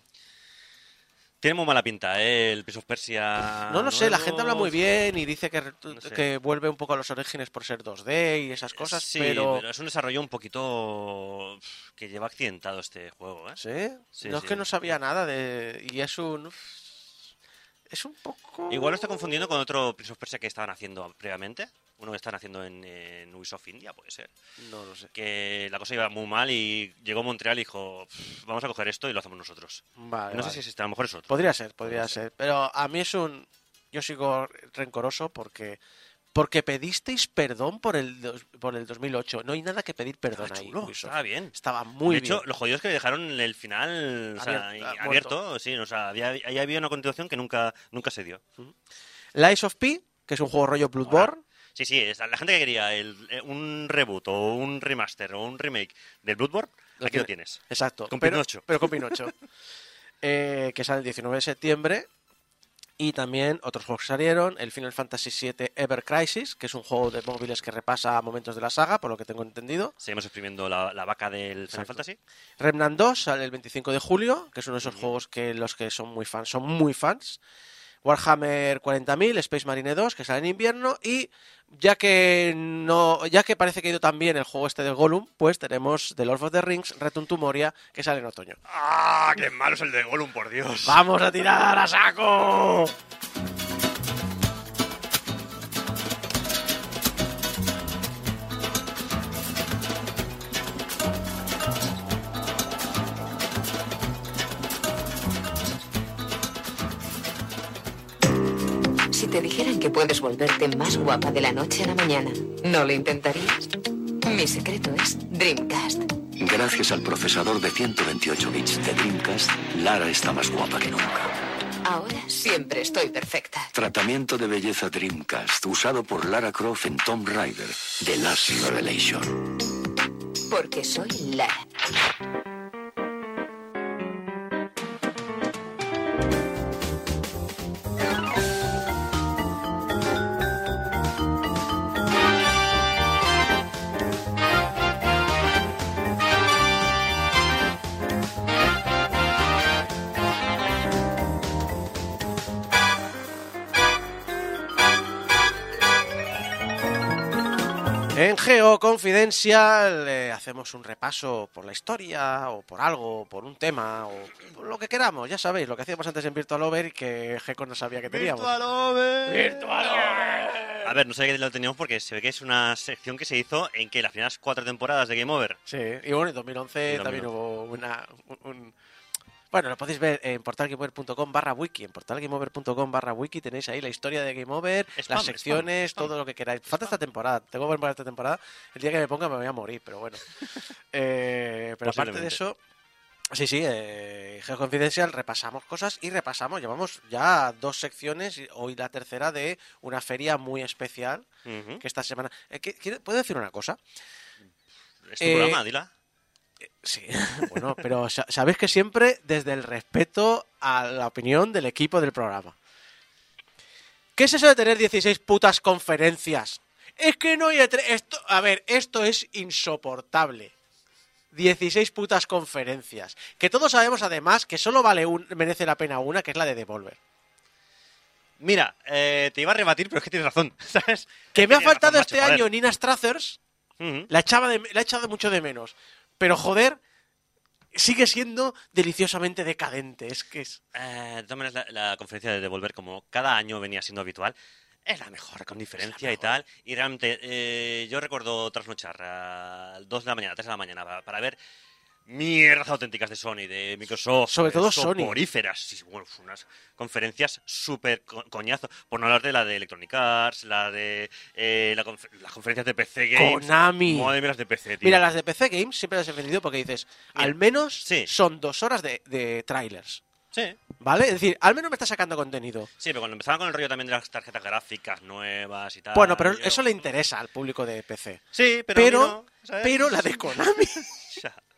Speaker 5: Tiene muy mala pinta, ¿eh? El Prince of Persia.
Speaker 4: No lo sé, la gente habla muy bien y dice que,
Speaker 5: No sé.
Speaker 4: que vuelve un poco a los orígenes por ser 2D y esas cosas,
Speaker 5: Sí,
Speaker 4: pero...
Speaker 5: es un desarrollo un poquito que lleva accidentado este juego, ¿eh?
Speaker 4: ¿Sí?
Speaker 5: Sí,
Speaker 4: no es que no sabía nada de... Y es un... Es un poco...
Speaker 5: Igual lo está confundiendo con otro Prince of Persia que estaban haciendo previamente. Uno que estaban haciendo en, en Ubisoft India, puede ser.
Speaker 4: No lo sé.
Speaker 5: Que la cosa iba muy mal y llegó Montreal y dijo, "Pff, vamos a coger esto y lo hacemos nosotros.
Speaker 4: Vale,
Speaker 5: no
Speaker 4: vale.
Speaker 5: sé si es este, a lo mejor es otro.
Speaker 4: Podría ser, podría
Speaker 5: Podría ser.
Speaker 4: ser. Pero a mí es un... Yo sigo rencoroso porque porque pedisteis perdón por el, dos- por el 2008. No hay nada que pedir perdón
Speaker 5: Estaba
Speaker 4: ahí.
Speaker 5: chulo, estaba bien.
Speaker 4: Estaba muy
Speaker 5: de hecho,
Speaker 4: bien.
Speaker 5: lo jodido es que dejaron el final o sea,
Speaker 4: Abierto, ah,
Speaker 5: abierto, sí, o sea, había, ahí había una continuación que nunca, nunca se dio.
Speaker 4: Lies of P, que es un juego rollo Bloodborne.
Speaker 5: Sí, sí, es- la gente que quería el- eh, un reboot o un remaster o un remake del Bloodborne,
Speaker 4: Lo
Speaker 5: aquí lo
Speaker 4: tiene.
Speaker 5: tienes.
Speaker 4: Exacto.
Speaker 5: Con
Speaker 4: pero,
Speaker 5: Pinocho.
Speaker 4: Pero con Pinocho. Eh, que sale el 19 de septiembre. Y también otros juegos que salieron, el Final Fantasy VII Ever Crisis, que es un juego de móviles que repasa momentos de la saga, por lo que tengo entendido.
Speaker 5: Seguimos exprimiendo la, la vaca del Final. Fantasy.
Speaker 4: Remnant 2 sale el 25 de julio, que es uno de esos juegos que los que son muy fans son muy fans. Warhammer 40.000, Space Marine 2, que sale en invierno. Y ya que no ya que parece que ha ido tan bien el juego este del Gollum, pues tenemos The Lord of the Rings, Return to Moria, que sale en otoño.
Speaker 5: ¡Ah! ¡Qué malo es el de Gollum, por Dios!
Speaker 4: ¡Vamos a tirar a saco!
Speaker 3: Te dijeran que puedes volverte más guapa de la noche a la mañana, ¿no lo intentarías? Mi secreto es Dreamcast.
Speaker 6: Gracias al procesador de 128 bits de Dreamcast, Lara está más guapa que nunca.
Speaker 3: Ahora siempre estoy perfecta.
Speaker 6: Tratamiento de belleza Dreamcast, usado por Lara Croft en Tomb Raider, The Last Revelation.
Speaker 3: Porque soy Lara.
Speaker 4: En Geo Confidencial eh, hacemos un repaso por la historia o por algo, por un tema o por lo que queramos. Ya sabéis, lo que hacíamos antes en Virtual Over y que Geco no sabía que teníamos. Virtual Over.
Speaker 5: A ver, no sé qué lo teníamos porque se ve que es una sección que se hizo en que las primeras cuatro temporadas de Game Over.
Speaker 4: Sí, y bueno, en 2011
Speaker 5: En
Speaker 4: también
Speaker 5: 2011.
Speaker 4: hubo una... un- un- Bueno, lo podéis ver en portalgameover.com barra wiki. En portalgameover.com barra wiki tenéis ahí la historia de Game Over,
Speaker 5: Spam,
Speaker 4: las secciones,
Speaker 5: spam, spam.
Speaker 4: todo lo que queráis. Falta esta temporada. Tengo que ver para esta temporada. El día que me ponga me voy a morir, pero bueno. Eh, pero aparte de eso... Sí, sí, eh, Geo Confidencial, repasamos cosas y repasamos, llevamos ya dos secciones, y hoy la tercera de una feria muy especial que esta semana... eh, ¿Puedo decir una cosa?
Speaker 5: Es tu
Speaker 4: Eh,
Speaker 5: programa, dila.
Speaker 4: Sí, bueno, pero sa- sabéis que siempre desde el respeto a la opinión del equipo del programa. ¿Qué es eso de tener 16 putas conferencias? Es que no hay... Esto, a ver, esto es insoportable. 16 putas conferencias. Que todos sabemos además que solo vale un, merece la pena una, que es la de Devolver.
Speaker 5: Mira, eh, te iba a rebatir, pero es que tienes razón, ¿sabes?
Speaker 4: Que me ha faltado
Speaker 5: razón,
Speaker 4: este
Speaker 5: macho,
Speaker 4: año Nina Strathers. La, echaba de- la he echado mucho de menos. Pero joder, sigue siendo deliciosamente decadente. Es que es...
Speaker 5: Eh, la, la conferencia de Devolver, como cada año venía siendo habitual, es la mejor, con diferencia y tal. Y realmente, eh, yo recuerdo trasnochar a 2 de la mañana, 3 de la mañana, para ver mierdas auténticas de Sony, de Microsoft,
Speaker 4: Sobre todo Sony.
Speaker 5: soporíferas. Sí, bueno, unas conferencias súper co- coñazo. Por no hablar de la de Electronic Arts, la de eh, la confer- las conferencias de PC Games.
Speaker 4: Konami.
Speaker 5: Madre mía, las de PC, tío.
Speaker 4: Mira, las de PC Games siempre las he defendido porque dices,
Speaker 5: Mira,
Speaker 4: al menos
Speaker 5: sí.
Speaker 4: son dos horas de, de trailers.
Speaker 5: Sí.
Speaker 4: ¿Vale? Es decir, al menos me está sacando contenido.
Speaker 5: Sí, pero cuando empezaban con el rollo también de las tarjetas gráficas nuevas y tal.
Speaker 4: Bueno, pero
Speaker 5: yo-
Speaker 4: eso le interesa al público de PC.
Speaker 5: Sí, pero.
Speaker 4: Pero,
Speaker 5: no,
Speaker 4: pero la de Konami.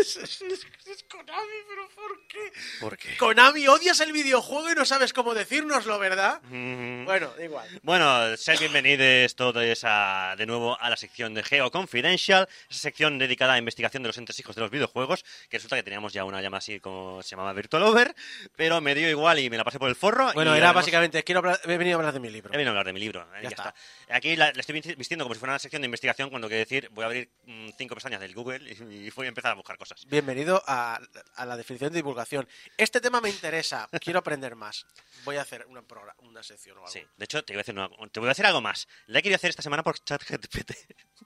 Speaker 4: es, es- es Konami, pero ¿por qué?
Speaker 5: ¿Por qué?
Speaker 4: Konami, odias el videojuego y no sabes cómo decírnoslo, ¿verdad?
Speaker 5: Mm,
Speaker 4: Bueno, igual.
Speaker 5: Bueno, sed bienvenidos todos a, de nuevo a la sección de Geo Confidential, esa sección dedicada a investigación de los entresijos de los videojuegos, que resulta que teníamos ya una llama así como se llamaba Virtual Over, pero me dio igual y me la pasé por el forro.
Speaker 4: Bueno, era básicamente, quiero hablar- he venido a hablar de mi libro.
Speaker 5: He venido a hablar de mi libro, eh,
Speaker 4: Ya
Speaker 5: ya,
Speaker 4: está.
Speaker 5: está. Aquí la, la estoy vistiendo como si fuera una sección de investigación cuando quiero decir, voy a abrir mm, cinco pestañas del Google y, y voy a empezar a buscar cosas.
Speaker 4: Bienvenido a, a la definición de divulgación. Este tema me interesa, quiero aprender más. Voy a hacer una, una sección o algo.
Speaker 5: Sí, de hecho, te voy a decir, una- te voy a decir algo más. La he querido hacer esta semana por ChatGPT.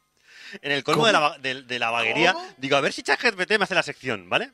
Speaker 5: en el colmo de la, de, de la vaguería,
Speaker 4: ¿Cómo?
Speaker 5: digo, a ver si ChatGPT me hace la sección, ¿vale?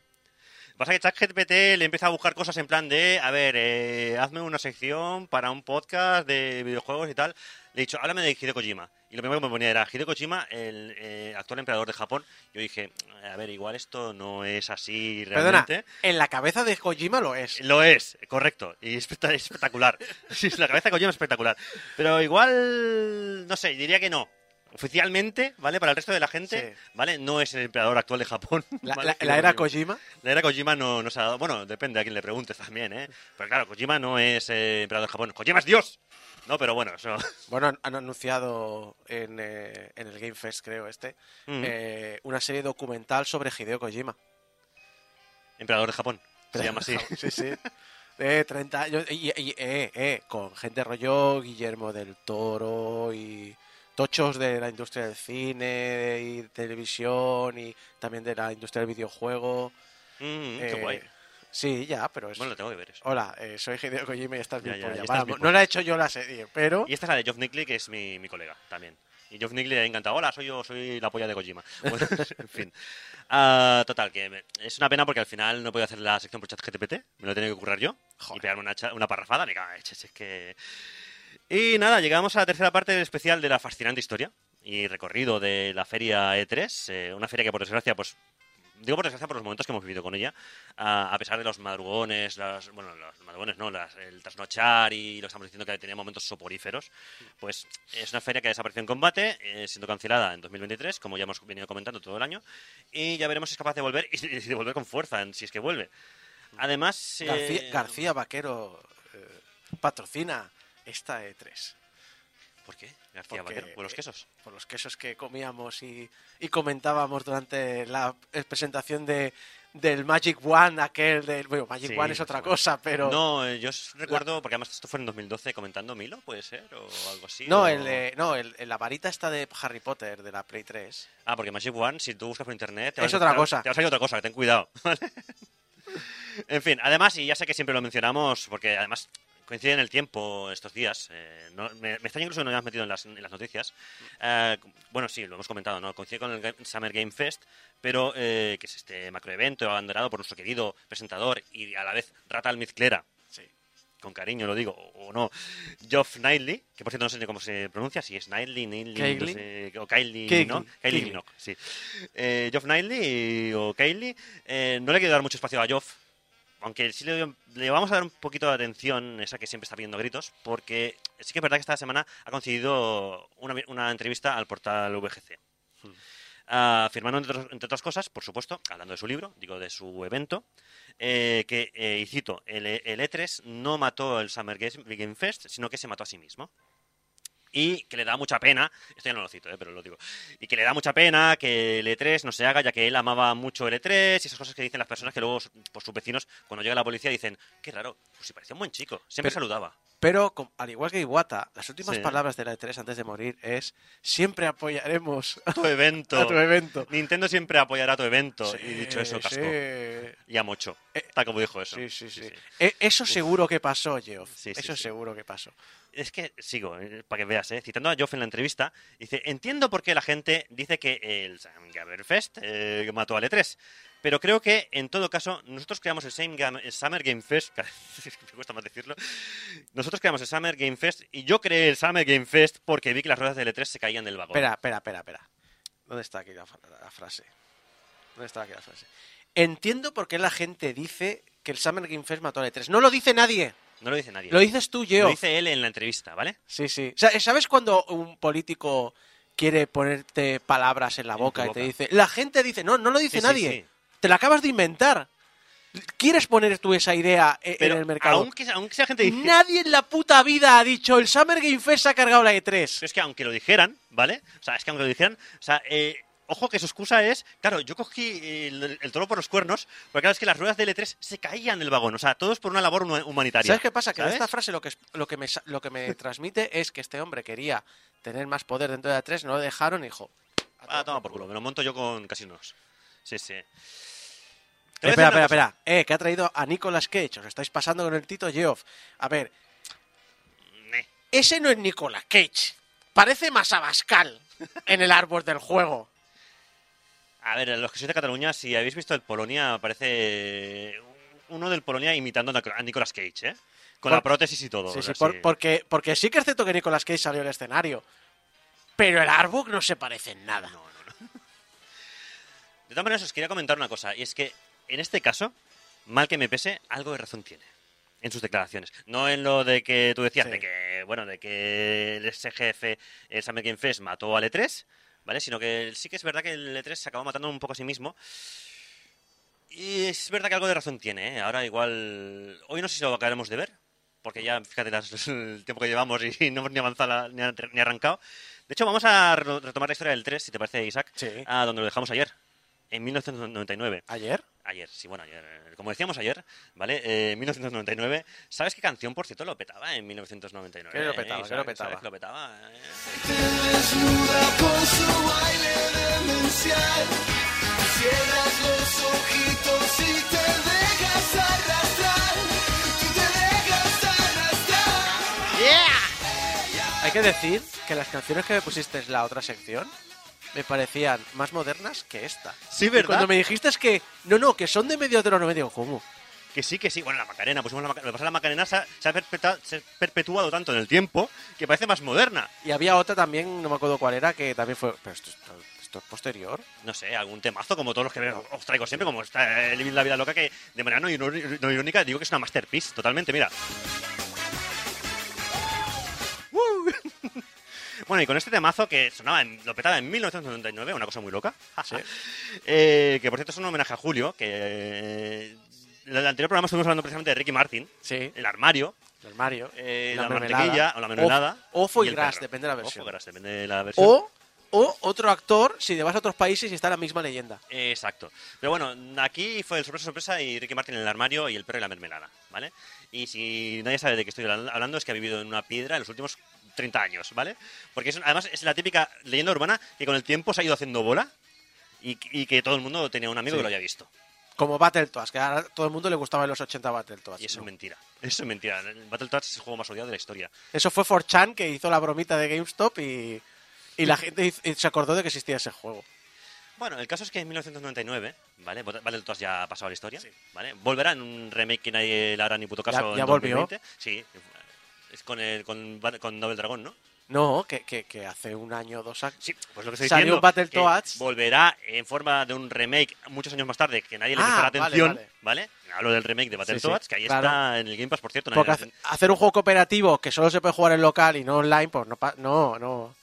Speaker 5: Pasa que ChatGPT le empieza a buscar cosas en plan de, a ver, eh, hazme una sección para un podcast de videojuegos y tal. Le he dicho, háblame de Hideo Kojima. Y lo primero que me ponía era Hideo Kojima, el eh, actual emperador de Japón. Yo dije, a ver, igual esto no es así
Speaker 4: Perdona,
Speaker 5: realmente.
Speaker 4: en la cabeza de Kojima lo es.
Speaker 5: Lo es, correcto. Y es espectacular. Sí, la cabeza de Kojima es espectacular. Pero igual, no sé, diría que no. Oficialmente, ¿vale? Para el resto de la gente,
Speaker 4: Sí.
Speaker 5: ¿vale? No es el emperador actual de Japón.
Speaker 4: La,
Speaker 5: ¿vale?
Speaker 4: la-
Speaker 5: Hideo
Speaker 4: la era
Speaker 5: Kojima. La era Kojima no, no se ha dado. Bueno, depende a quién le preguntes también, ¿eh? Pero claro, Kojima no es eh, emperador de Japón. Kojima es Dios. No, pero bueno, eso.
Speaker 4: Bueno, han, anunciado en, eh, en el Game Fest, creo, este, eh, una serie documental sobre Hideo Kojima.
Speaker 5: Emperador de Japón. Se llama así.
Speaker 4: Sí, sí. Eh, 30 años. Y, y- eh, eh, con gente rollo Guillermo del Toro y tochos de la industria del cine y televisión y también de la industria del videojuego.
Speaker 5: Mm, qué
Speaker 4: Eh,
Speaker 5: guay.
Speaker 4: Sí, ya, pero es.
Speaker 5: Bueno, lo tengo que ver eso.
Speaker 4: Hola, eh, soy Hideo Kojima y estás
Speaker 5: Ya,
Speaker 4: bien
Speaker 5: ya,
Speaker 4: por
Speaker 5: estás bien
Speaker 4: No la he hecho yo la serie, pero.
Speaker 5: Y esta es la de Geoff Nickley, que es mi, mi colega también. Y Geoff Nickley le ha encantado. Hola, soy yo, soy la polla de Kojima. Bueno, en fin. Ah, total, que me- es una pena porque al final no puedo hacer la sección por chat GTPT. Me lo he tenido que currar yo.
Speaker 4: Joder.
Speaker 5: Y pegarme una, cha- una parrafada. Me cago en leches, es que... Y nada, llegamos a la tercera parte del especial de la fascinante historia y recorrido de la feria E3. eh, una feria que, por desgracia, pues digo por desgracia por los momentos que hemos vivido con ella, a, a pesar de los madrugones, las, bueno, los madrugones no, las- el trasnochar y lo estamos diciendo que tenía momentos soporíferos, pues es una feria que desapareció en combate, eh, siendo cancelada en 2023, como ya hemos venido comentando todo el año, y ya veremos si es capaz de volver y, y de volver con fuerza, si es que vuelve. Además, eh,
Speaker 4: García, García Vaquero eh, patrocina esta E3.
Speaker 5: ¿por qué? García
Speaker 4: Porque,
Speaker 5: Vaquero, por los
Speaker 4: eh,
Speaker 5: quesos.
Speaker 4: Por los quesos que comíamos y, y comentábamos durante la presentación de, del Magic One, aquel del. Bueno, Magic
Speaker 5: Sí,
Speaker 4: One es otra
Speaker 5: bueno.
Speaker 4: cosa, pero.
Speaker 5: No, eh, yo recuerdo, porque además esto fue en 2012 comentando Milo, puede ser, o algo así.
Speaker 4: No,
Speaker 5: o-
Speaker 4: el, de- no el, la varita está de Harry Potter, de la Play 3.
Speaker 5: Ah, porque Magic One, si tú buscas por internet... Te
Speaker 4: Es
Speaker 5: a
Speaker 4: otra cosa.
Speaker 5: Te va a salir otra cosa, que ten cuidado. ¿vale? en fin, además, y ya sé que siempre lo mencionamos, porque además coincide en el tiempo estos días, eh, no- me, me extraña incluso que no hayas metido en las, en las noticias. Eh, bueno, sí, lo hemos comentado, ¿no? Coincide con el Summer Game Fest, pero que es este macroevento abanderado por nuestro querido presentador y a la vez rata almizclera,
Speaker 4: Sí.
Speaker 5: con cariño lo digo, o no, Geoff Knightley, que por cierto no sé ni cómo se pronuncia, si es Knightley, Knightley, no sé, o Kylie,
Speaker 4: Keighley,
Speaker 5: ¿no? Kylie
Speaker 4: Keighley.
Speaker 5: Minogue, sí. Eh, Geoff Knightley o Kylie, eh, no le quiero dar mucho espacio a Geoff, aunque sí le, le vamos a dar un poquito de atención, esa que siempre está pidiendo gritos, porque sí que es verdad que esta semana ha concedido una, una entrevista al portal VGC. Ah, afirmando, entre, otras cosas, por supuesto, hablando de su libro, digo de su evento, eh, que, eh, y cito, el, el E3 no mató el Summer Game Fest, sino que se mató a sí mismo. Y que le da mucha pena, esto ya no lo cito, eh, pero lo digo, y que le da mucha pena que el E3 no se haga, ya que él amaba mucho el E3 y esas cosas que dicen las personas que luego, por sus vecinos, cuando llega la policía, dicen, qué raro, pues si parecía un buen chico, siempre
Speaker 4: Pero-
Speaker 5: saludaba.
Speaker 4: Pero, al igual que Iwata, las últimas
Speaker 5: Sí.
Speaker 4: palabras de la E3 antes de morir es: siempre apoyaremos
Speaker 5: Tu evento.
Speaker 4: a tu evento.
Speaker 5: Nintendo siempre apoyará tu evento.
Speaker 4: Sí,
Speaker 5: y dicho eso, cascó.
Speaker 4: sí.
Speaker 5: Y a Mocho.
Speaker 4: Eh,
Speaker 5: Tal como dijo eso.
Speaker 4: Sí, sí, sí. E- Eso seguro que pasó, Geoff.
Speaker 5: Sí, sí,
Speaker 4: Eso seguro que pasó.
Speaker 5: Es que sigo, eh, para que veas, eh, citando a Geoff en la entrevista, dice, entiendo por qué la gente dice que el Summer Fest eh, mató al E3, pero creo que en todo caso nosotros creamos el, Same Game- el Summer Game Fest, me cuesta más decirlo, nosotros creamos el Summer Game Fest y yo creé el Summer Game Fest porque vi que las ruedas del E3 se caían del vagón.
Speaker 4: Espera, espera, espera, espera. ¿Dónde está aquí la, frase? ¿Dónde está aquí la frase? Entiendo por qué la gente dice que el Summer Game Fest mató a E3. No lo dice nadie.
Speaker 5: No lo dice nadie.
Speaker 4: Lo dices tú,
Speaker 5: Lo
Speaker 4: Geoff.
Speaker 5: dice él en la entrevista, ¿vale?
Speaker 4: Sí, sí. O sea, ¿Sabes cuando un político quiere ponerte palabras en la
Speaker 5: En
Speaker 4: boca y te dice... La gente dice, no, no lo dice
Speaker 5: Sí, sí,
Speaker 4: nadie.
Speaker 5: sí.
Speaker 4: Te la acabas de inventar. ¿Quieres poner tú esa idea e-
Speaker 5: Pero
Speaker 4: en el mercado?
Speaker 5: aunque, aunque sea gente dice...
Speaker 4: Nadie en la puta vida ha dicho el Summer Game Fest se ha cargado la E
Speaker 5: Pero
Speaker 4: E3.
Speaker 5: es que aunque lo dijeran, ¿vale? O sea, es que aunque lo dijeran, o sea, eh, ojo que su excusa es, claro, yo cogí el, el toro por los cuernos, porque claro, es que las ruedas del E3 se caían del vagón, o sea, todos por una labor huma- humanitaria.
Speaker 4: ¿Sabes qué pasa? Que de
Speaker 5: ¿sabes?
Speaker 4: esta frase lo que, lo que, me, lo que me transmite es que este hombre quería tener más poder dentro de la E3, no lo dejaron y dijo... "A
Speaker 5: Ah, toma por culo, me lo monto yo con casinos. Sí, sí.
Speaker 4: Eh, espera, espera, espera. Eh, que ha traído a Nicolas Cage. Os estáis pasando con el Tito Geoff. A ver, ese no es Nicolas Cage. Parece más Abascal en el árbol del juego.
Speaker 5: A ver, los que sois de Cataluña, si habéis visto el Polonia, parece uno del Polonia imitando a Nicolas Cage, ¿eh? Con
Speaker 4: Por-
Speaker 5: la prótesis y todo.
Speaker 4: Sí,
Speaker 5: o sea,
Speaker 4: sí, por-
Speaker 5: sí.
Speaker 4: porque, porque sí que es cierto que Nicolas Cage salió al escenario. Pero el artbook no se parece en nada.
Speaker 5: No, no. De todas maneras, os quería comentar una cosa, y es que en este caso, mal que me pese, algo de razón tiene en sus declaraciones. No en lo de que tú decías,
Speaker 4: Sí.
Speaker 5: de que, bueno, de que el SGF, el Summer Game Fest, mató al E3, ¿vale? Sino que sí que es verdad que el E3 se acabó matando un poco a sí mismo. Y es verdad que algo de razón tiene, ¿eh? Ahora igual... Hoy no sé si lo acabaremos de ver, porque ya, fíjate las- el tiempo que llevamos y no hemos ni avanzado ni, arrancado. De hecho, vamos a re- retomar la historia del 3, si te parece, Isaac,
Speaker 4: Sí.
Speaker 5: a donde lo dejamos ayer, en 1999.
Speaker 4: ¿Ayer?
Speaker 5: Ayer, sí, bueno, ayer. eh, Como decíamos ayer, ¿vale? Eh, 1999. ¿Sabes qué canción, por cierto, lo petaba en 1999?
Speaker 4: ¿Qué lo petaba?
Speaker 5: eh,
Speaker 4: ¿Qué lo petaba?
Speaker 5: ¿Sabes qué lo petaba? eh?
Speaker 7: con su baile demencial. Cierras los ojitos y te dejas arrastrar. Tú te dejas arrastrar.
Speaker 4: Hay que decir que las canciones que me pusiste en la otra sección me parecían más modernas que esta.
Speaker 5: Sí,
Speaker 4: Y
Speaker 5: ¿verdad?
Speaker 4: cuando me dijiste es que, no, no, que son de medios de los 90, digo, ¿cómo?
Speaker 5: Que sí, que sí. Bueno, la Macarena, pusimos la Macarena. Lo que pasa es que la Macarena se ha, se ha perpetua- se ha perpetuado tanto en el tiempo que parece más moderna.
Speaker 4: Y había otra también, no me acuerdo cuál era, que también fue... Pero esto, esto- esto es posterior.
Speaker 5: No sé, algún temazo como todos los que os traigo siempre, como está eh, Living la vida loca, que de manera no, no irónica digo que es una masterpiece, totalmente, mira. Bueno, y con este temazo que sonaba, en- lo petaba en 1999, una cosa muy loca, eh, que por cierto es un homenaje a Julio, que eh, en el anterior programa estuvimos hablando precisamente de Ricky Martin,
Speaker 4: Sí,
Speaker 5: el armario,
Speaker 4: el Mario.
Speaker 5: eh,
Speaker 4: La
Speaker 5: la, mantequilla o la mermelada.
Speaker 4: O- ofo y
Speaker 5: el
Speaker 4: gras, depende de la
Speaker 5: Ofo
Speaker 4: versión.
Speaker 5: y gras, depende de la versión.
Speaker 4: O, o otro actor, si te vas a otros países y está la misma leyenda.
Speaker 5: Exacto. Pero bueno, aquí fue el sorpresa sorpresa y Ricky Martin en el armario y el perro y la mermelada, ¿vale? Y si nadie sabe de qué estoy habl- hablando es que ha vivido en una piedra en los últimos 30 años, ¿vale? Porque es, además es la típica leyenda urbana que con el tiempo se ha ido haciendo bola y, y que todo el mundo tenía un amigo
Speaker 4: Sí.
Speaker 5: que lo haya visto.
Speaker 4: Como Battletoads, que a todo el mundo le gustaba en los 80 Battletoads.
Speaker 5: Y eso
Speaker 4: ¿no?
Speaker 5: es mentira. Eso es mentira. Battletoads es el juego más odiado de la historia.
Speaker 4: Eso fue 4chan que hizo la bromita de GameStop y, y la gente hizo- y se acordó de que existía ese juego.
Speaker 5: Bueno, el caso es que en 1999, ¿vale? Battletoads ya ha pasado a la historia, ¿vale? Volverá en un remake que nadie le hará ni puto caso
Speaker 4: Ya-
Speaker 5: en
Speaker 4: ya volvió.
Speaker 5: 2020. Sí, es con, el, con, con Double Dragon, ¿no?
Speaker 4: No, que, que, que hace un año o dos años.
Speaker 5: Sí, pues lo que estoy
Speaker 4: Salió Battletoads.
Speaker 5: volverá en forma de un remake muchos años más tarde, que nadie le
Speaker 4: Ah,
Speaker 5: prestará
Speaker 4: vale,
Speaker 5: atención,
Speaker 4: vale.
Speaker 5: ¿vale? Hablo del remake de Battletoads,
Speaker 4: sí,
Speaker 5: que ahí
Speaker 4: claro.
Speaker 5: está en el Game Pass, por cierto.
Speaker 4: Porque hace- hacer un juego cooperativo que solo se puede jugar en local y no online, pues no, no, no,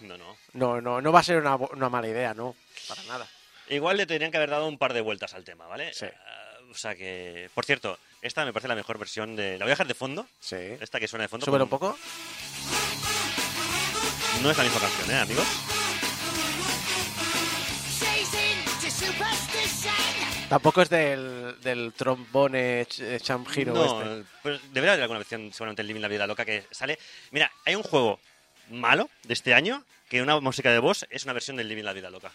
Speaker 5: No, no.
Speaker 4: no, no, no va a ser una, una mala idea, no, para nada.
Speaker 5: Igual le tendrían que haber dado un par de vueltas al tema, ¿vale?
Speaker 4: Sí.
Speaker 5: Ah, o sea que, por cierto, esta me parece la mejor versión de... La voy a dejar de fondo,
Speaker 4: Sí.
Speaker 5: esta que suena de fondo.
Speaker 4: Súbelo un poco.
Speaker 5: No es la misma canción, ¿eh, amigos?
Speaker 4: Tampoco es del, del trombone eh, Champ Hero
Speaker 5: no,
Speaker 4: este.
Speaker 5: pues debería haber alguna versión seguramente en Living la Vida Loca que sale... Mira, hay un juego malo de este año que una música de voz es una versión del Living la Vida Loca.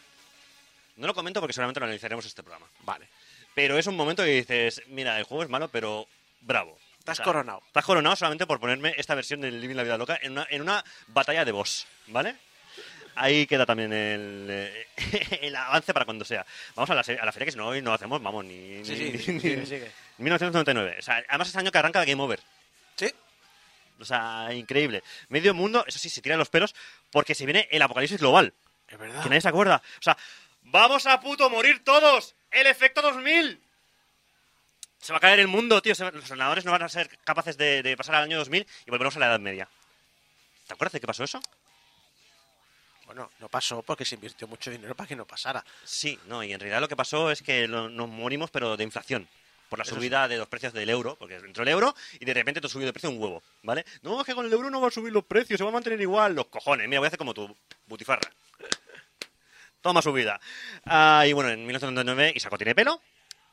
Speaker 5: No lo comento porque seguramente lo analizaremos en este programa.
Speaker 4: Vale.
Speaker 5: Pero es un momento que dices, mira, el juego es malo, pero bravo.
Speaker 4: Estás
Speaker 5: O sea,
Speaker 4: coronado.
Speaker 5: Estás coronado solamente por ponerme esta versión del Living la Vida Loca en una, en una batalla de boss, ¿vale? Ahí queda también el, eh, el avance para cuando sea. Vamos a la, a la feria que si no hoy no hacemos, vamos, ni...
Speaker 4: Sí,
Speaker 5: ni-
Speaker 4: sí,
Speaker 5: ni-
Speaker 4: sigue, sigue.
Speaker 5: 1999. O sea, además es el año que arranca Game Over.
Speaker 4: Sí.
Speaker 5: O sea, increíble. Medio mundo, eso sí, se tira los pelos porque se viene el apocalipsis global.
Speaker 4: Es verdad.
Speaker 5: Que nadie se acuerda. O sea, ¡vamos a puto morir todos! ¡El efecto 2000! Se va a caer el mundo, tío. Los ordenadores no van a ser capaces de, de pasar al año 2000 y volveremos a la Edad Media. ¿Te acuerdas de qué pasó eso?
Speaker 4: Bueno, no pasó porque se invirtió mucho dinero para que no pasara.
Speaker 5: Sí, no, y en realidad lo que pasó es que lo- nos morimos, pero de inflación. Por la subida de los precios del euro, porque entró el euro y de repente te subió de precio un huevo, ¿vale? No, es que con el euro no va a subir los precios, se va a mantener igual. Los cojones, mira, voy a hacer como tu butifarra. Toma subida. Ah, y bueno, en 1999 Isaco tiene pelo,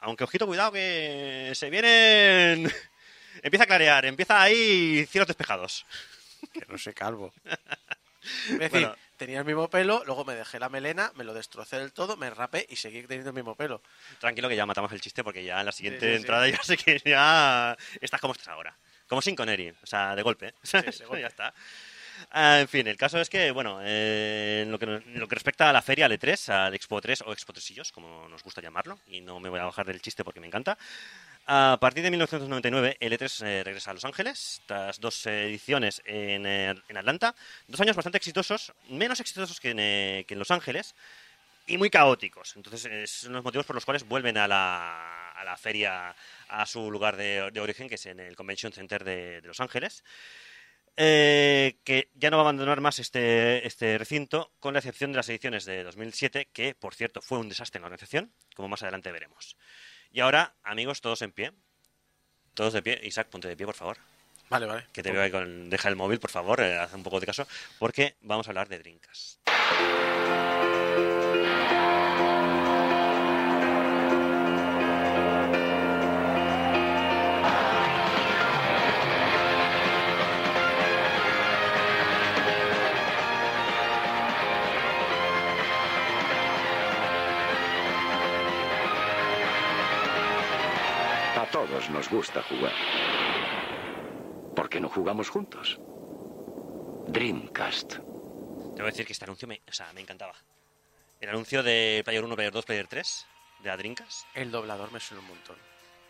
Speaker 5: aunque ojito, cuidado que se vienen... empieza a clarear, empieza ahí cielos despejados.
Speaker 4: Que no soy calvo. Es decir,
Speaker 5: Bueno.
Speaker 4: tenía el mismo pelo, luego me dejé la melena, me lo destrocé del todo, me rapé y seguí teniendo el mismo pelo.
Speaker 5: Tranquilo que ya matamos el chiste porque ya en la siguiente
Speaker 4: sí, sí.
Speaker 5: entrada ya sé que ya estás como estás ahora. Como sin Connery, o sea, de golpe.
Speaker 4: de golpe.
Speaker 5: ya está. Ah, en fin, el caso es que, bueno, eh, en, lo que, respecta a la feria, al E3, al Expo 3 o Expo 3 como nos gusta llamarlo, y no me voy a bajar del chiste porque me encanta, A partir de 1999, el E3 eh, regresa a Los Ángeles, tras dos ediciones en, eh, Atlanta. Dos años bastante exitosos, menos exitosos que en, eh, que en Los Ángeles, y muy caóticos. Entonces, eh, son los motivos por los cuales vuelven a la, feria, a su lugar de, de origen, que es en el Convention Center de, de Los Ángeles. Eh, que ya no va a abandonar más este, este recinto, con la excepción de las ediciones de 2007, que, por cierto, fue un desastre en la organización, como más adelante veremos. Y ahora, amigos, todos en pie. Todos de pie. Isaac, ponte de pie, por favor.
Speaker 4: Vale, vale.
Speaker 5: Que te veo ahí con... Deja el móvil, por favor, eh, haz un poco de caso, porque vamos a hablar de Drinkas.
Speaker 6: Todos nos gusta jugar. ¿Por qué no jugamos juntos? Dreamcast.
Speaker 5: Tengo que decir que este anuncio me, o sea, me encantaba. El anuncio de Player 1, Player 2, Player 3, de la Drinkas.
Speaker 4: El doblador me suena un montón.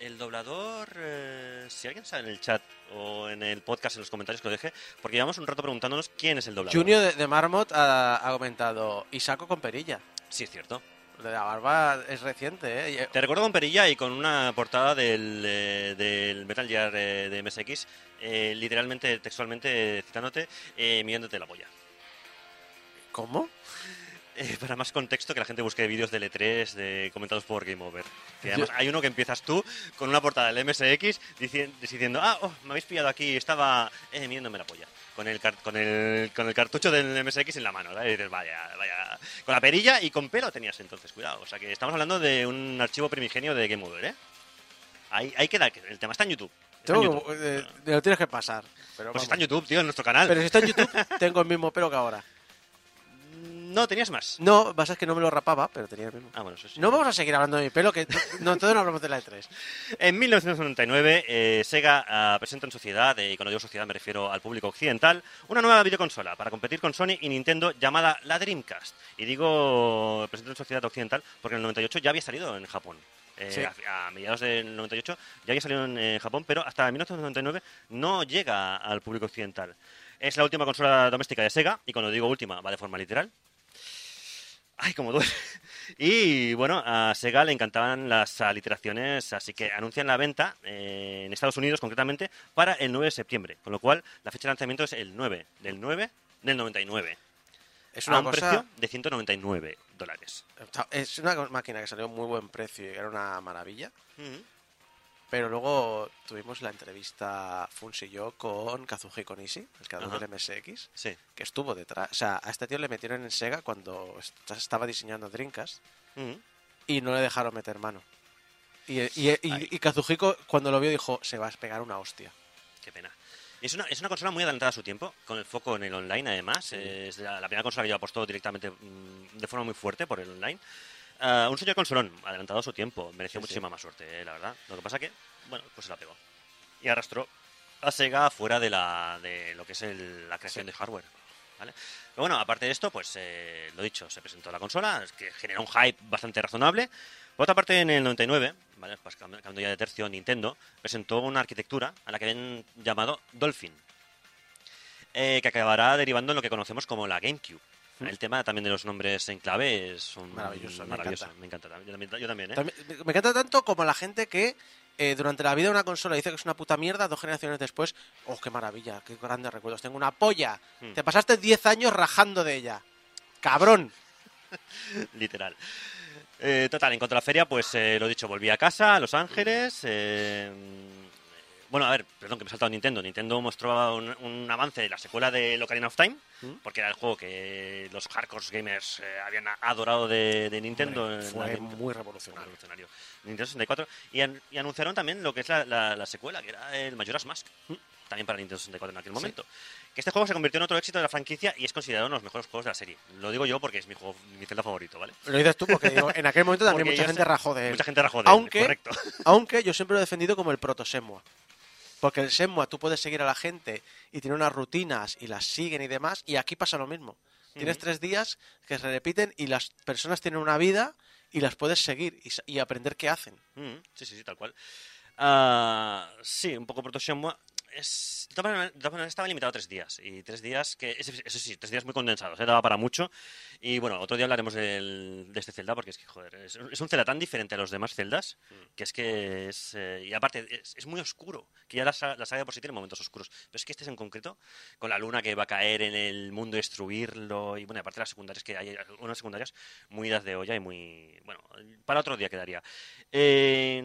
Speaker 5: El doblador, eh, si alguien sabe en el chat o en el podcast, en los comentarios que lo deje, porque llevamos un rato preguntándonos quién es el doblador.
Speaker 4: Junior de, de Marmot ha, ha comentado, y saco con perilla.
Speaker 5: Sí, es cierto.
Speaker 4: De la barba es reciente, ¿eh?
Speaker 5: Te recuerdo con perilla y con una portada del, eh, del Metal Gear eh, de MSX, eh, literalmente, textualmente citándote, eh, mirándote la polla.
Speaker 4: ¿Cómo?
Speaker 5: Eh, para más contexto, que la gente busque vídeos de L3 de comentados por Game Over. Que además hay uno que empiezas tú con una portada del MSX diciendo, diciendo ah, oh, me habéis pillado aquí, estaba eh, mirándome la polla. Con el, con, el, con el cartucho del MSX en la mano. Y dices, vaya, vaya. Con la perilla y con pelo tenías entonces, cuidado. O sea que estamos hablando de un archivo primigenio de Game Over, ¿eh? Ahí, ahí queda, que el tema está en YouTube.
Speaker 4: Tengo- eh, lo tienes que pasar. Pero,
Speaker 5: Pues
Speaker 4: vamos.
Speaker 5: está en YouTube, tío, en nuestro canal.
Speaker 4: Pero si está en YouTube, tengo el mismo pelo que ahora.
Speaker 5: No, tenías más.
Speaker 4: No, pasa es que no me lo rapaba, pero tenía el mismo.
Speaker 5: Ah, bueno, eso sí.
Speaker 4: No vamos a seguir hablando de mi pelo, que no, todo no hablamos de la E E3.
Speaker 5: En 1999, eh, Sega ah, presenta en sociedad, eh, y cuando digo sociedad me refiero al público occidental, una nueva videoconsola para competir con Sony y Nintendo llamada la Dreamcast. Y digo presenta en sociedad occidental porque en el 98 ya había salido en Japón. Eh,
Speaker 4: Sí.
Speaker 5: a, a mediados del 98 ya había salido en eh, Japón, pero hasta 1999 no llega al público occidental. Es la última consola doméstica de Sega, y cuando digo última va de forma literal. Ay, cómo duele. Y bueno, a Sega le encantaban las aliteraciones, así que anuncian la venta eh, en Estados Unidos concretamente para el 9 de septiembre, con lo cual la fecha de lanzamiento es el 9 del 9 del 99.
Speaker 4: Es
Speaker 5: a
Speaker 4: una
Speaker 5: un
Speaker 4: cosa...
Speaker 5: precio de 199 dólares.
Speaker 4: Es una máquina que salió a muy buen precio y era una maravilla. Pero luego tuvimos la entrevista Funsi y yo con Kazuhiko Nishi, el creador
Speaker 5: Ajá.
Speaker 4: del MSX,
Speaker 5: Sí.
Speaker 4: que estuvo detrás. O sea, a este tío le metieron en Sega cuando est- estaba diseñando Dreamcast
Speaker 5: Ujú.
Speaker 4: y no le dejaron meter mano. Y, y, y- y Kazuhiko, cuando lo vio, dijo: Se va a pegar una hostia.
Speaker 5: Qué pena. Es una, es una consola muy adelantada a su tiempo, con el foco en el online además. Es la, la primera consola que yo apostó directamente mm, de forma muy fuerte por el online. Ah, un señor consolón, adelantado a su tiempo. Mereció
Speaker 4: Sí, sí.
Speaker 5: muchísima más suerte, eh, la verdad. Lo que pasa que, bueno, pues se la pegó. Y arrastró a Sega fuera de, la, de lo que es el- la creación de hardware. ¿vale? Pero bueno, aparte de esto, pues eh, lo dicho, se presentó la consola, es que generó un hype bastante razonable. Por otra parte, en el 99, ¿vale? pues cambiando ya de tercio, Nintendo presentó una arquitectura a la que habían llamado Dolphin, eh, que acabará derivando en lo que conocemos como la GameCube. El tema también de los nombres en clave es un
Speaker 4: Maravilloso, me
Speaker 5: maravilloso.
Speaker 4: encanta.
Speaker 5: Me encanta. también. Yo también, ¿eh?
Speaker 4: También- me- me encanta tanto como la gente que eh, durante la vida de una consola dice que es una puta mierda, dos generaciones después, oh, qué maravilla, qué grandes recuerdos, tengo una polla.
Speaker 5: Hmm.
Speaker 4: Te pasaste 10 años rajando de ella. Cabrón.
Speaker 5: Literal. Eh, total, en cuanto a la feria, pues eh, lo dicho, volví a casa, a Los Ángeles. eh, bueno, a ver, perdón que me he saltado Nintendo. Nintendo mostró un, un avance de la secuela de Ocarina of Time,
Speaker 4: ¿Mm?
Speaker 5: porque era el juego que los hardcore gamers eh, habían adorado de, de Nintendo.
Speaker 4: Hombre,
Speaker 5: la
Speaker 4: fue
Speaker 5: Game-
Speaker 4: muy revolucionario.
Speaker 5: revolucionario. Nintendo 64. Y, an- y anunciaron también lo que es la, la- la secuela, que era el Majora's Mask. También para Nintendo 64 en aquel momento. Que este juego se convirtió en otro éxito de la franquicia y es considerado uno de los mejores juegos de la serie. Lo digo yo porque es mi juego, mi Zelda favorito, ¿vale?
Speaker 4: Lo dices tú porque digo, en aquel momento también
Speaker 5: Porque
Speaker 4: mucha gente
Speaker 5: sé-
Speaker 4: rajó de él.
Speaker 5: Mucha gente rajó de él, correcto.
Speaker 4: Aunque yo siempre lo he defendido como el proto Semua. Porque el Semua tú puedes seguir a la gente y tiene unas rutinas y las siguen y demás, y aquí pasa lo mismo. Tienes tres días que se repiten y las personas tienen una vida y las puedes seguir y, aprender qué hacen.
Speaker 5: Sí, sí, sí, tal cual. Ah, sí, un poco Proto Shenmue. Es, de todas maneras- de todas maneras estaba limitado a tres días. Y tres días que, eso sí, tres días muy condensados, ¿eh? daba para mucho. Y bueno, otro día hablaremos del- de este Zelda porque es que, joder, es, es un Zelda tan diferente a los demás Zeldas que es que es. eh, y aparte, es, es muy oscuro. Que ya la, la saga de por sí tiene momentos oscuros. Pero es que este es en concreto, con la luna que va a caer en el mundo, destruirlo. Y bueno, aparte las secundarias, que hay unas secundarias muy idas de olla y muy. Bueno, para otro día quedaría. Eh,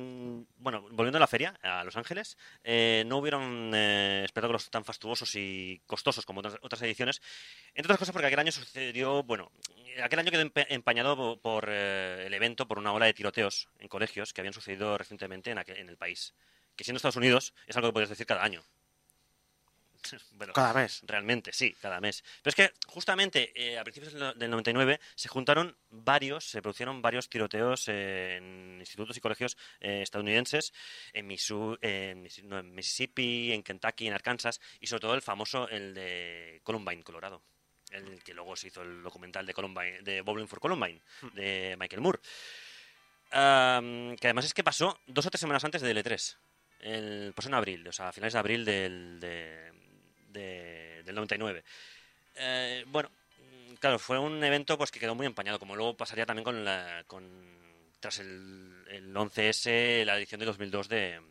Speaker 5: bueno, volviendo a la feria, a Los Ángeles, eh, no hubieron eh, espectáculos tan fastuosos y costosos como otras, otras ediciones. Entre otras cosas porque aquel año sucedió, bueno, aquel año quedó empañado po- por, eh, el evento por una ola de tiroteos en colegios que habían sucedido recientemente en, aquel- el país. Que siendo Estados Unidos es algo que puedes decir cada año. bueno,
Speaker 4: Cada mes.
Speaker 5: Realmente, sí, cada mes. Pero es que justamente eh, a principios del no- del 99 se juntaron varios, se produjeron varios tiroteos eh, en institutos y colegios eh, estadounidenses, en, en Missi- no, en Mississippi, en Kentucky, en Arkansas, y sobre todo el famoso, el de Columbine, Colorado. El que luego se hizo el documental de Columbine, de Bowling for Columbine, de Michael Moore. Que además es que pasó dos o tres semanas antes del E3. El, pasó en abril, o sea, a finales de abril del, de- de- del 99. Eh, bueno, claro, fue un evento pues que quedó muy empañado, como luego pasaría también con la, con, tras el, el 11S, la edición de 2002 de,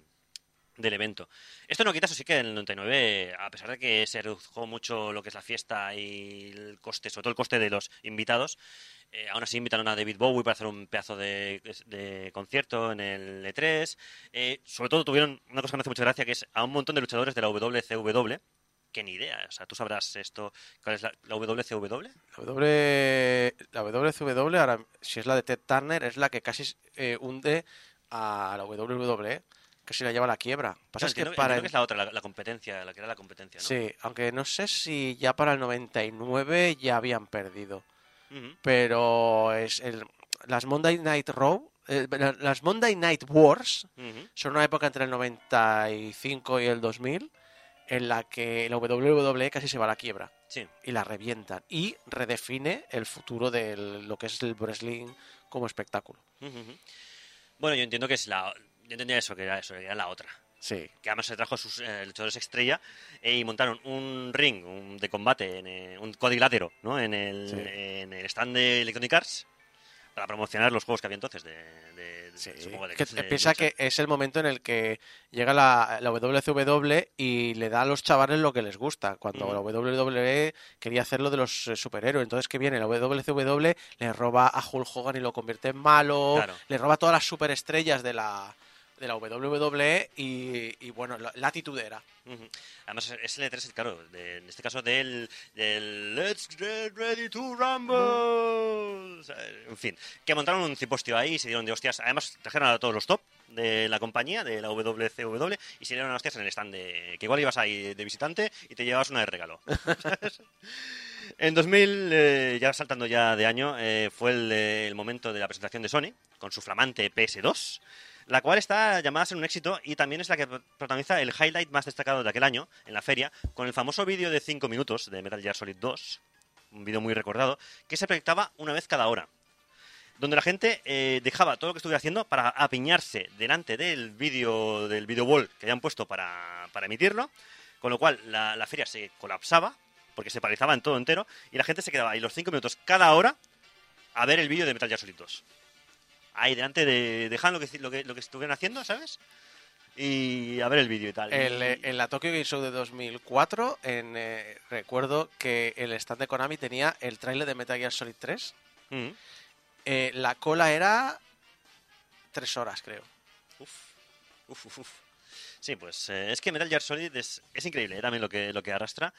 Speaker 5: del evento. Esto no quita, eso sí que en el 99, a pesar de que se redujo mucho lo que es la fiesta y el coste, sobre todo el coste de los invitados, eh, aún así invitaron a David Bowie para hacer un pedazo de, de concierto en el E3. Eh, sobre todo tuvieron una cosa que me hace mucha gracia, que es a un montón de luchadores de la WCW, que ni idea, o sea, tú sabrás esto, ¿cuál es la, la WCW?
Speaker 4: La, w, la WCW, ahora, si es la de Ted Turner, es la que casi eh, hunde a la WWE, casi la lleva a la quiebra. Pasa
Speaker 5: No,
Speaker 4: es que para
Speaker 5: que es la otra, la, la competencia, la que era la competencia, ¿no?
Speaker 4: Sí, aunque no sé si ya para el 99 ya habían perdido. Pero es el, las Monday Night Raw, eh, la- las Monday Night Wars son una época entre el 95 y el 2000 en la que la WWE casi se va a la quiebra
Speaker 5: Sí.
Speaker 4: y la revientan y redefine el futuro de lo que es el wrestling como espectáculo.
Speaker 5: Bueno, yo entiendo que es la. Yo entendía eso, que era eso, que era la otra.
Speaker 4: Sí,
Speaker 5: Que además se trajo sus eh, luchadores estrella eh, y montaron un ring un- de combate, en, eh, un cuadrilátero, ¿no? En el,
Speaker 4: Sí.
Speaker 5: en el stand de Electronic Arts para promocionar los juegos que había entonces de, de- de-
Speaker 4: sí.
Speaker 5: supongo de-
Speaker 4: Que piensa que es el momento en el que llega la, la WCW y le da a los chavales lo que les gusta. Cuando la WWE quería hacer lo de los eh, superhéroes. Entonces que viene la WCW, le roba a Hulk Hogan y lo convierte en malo,
Speaker 5: Claro.
Speaker 4: le roba todas las superestrellas de la de la WWE y, y, bueno, la, la titudera.
Speaker 5: Ujú. Además, es el E3, claro, de- en este caso del, del Let's Get Ready to Rumble. O sea, en fin, que montaron un cipostio ahí y se dieron de hostias. Además, trajeron a todos los top de la compañía, de la WCW, y se dieron de hostias en el stand de. que igual ibas ahí de visitante y te llevabas una de regalo. ¿sabes? En 2000, eh, ya saltando ya de año, eh, fue el, el momento de la presentación de Sony con su flamante PS2, la cual está llamada a ser un éxito y también es la que protagoniza el highlight más destacado de aquel año en la feria, con el famoso vídeo de 5 minutos de Metal Gear Solid 2, un vídeo muy recordado, que se proyectaba una vez cada hora donde la gente eh, dejaba todo lo que estuviera haciendo para apiñarse delante del vídeo del video wall que habían puesto para, para emitirlo, con lo cual la, la feria se colapsaba porque se paralizaba en todo entero y la gente se quedaba ahí los 5 minutos cada hora a ver el vídeo de Metal Gear Solid 2. Ahí delante de dejaban lo que, lo que, lo que estuvieran haciendo, ¿sabes? Y a ver el vídeo y tal.
Speaker 4: El, eh, en la Tokyo Game Show de 2004, en, eh, recuerdo que el stand de Konami tenía el tráiler de Metal Gear Solid 3.
Speaker 5: Ujú.
Speaker 4: Eh, la cola era tres horas, creo.
Speaker 5: Uf, uf, uf, uf. Sí, pues eh, es que Metal Gear Solid es, es increíble, eh, también lo que, lo que arrastra.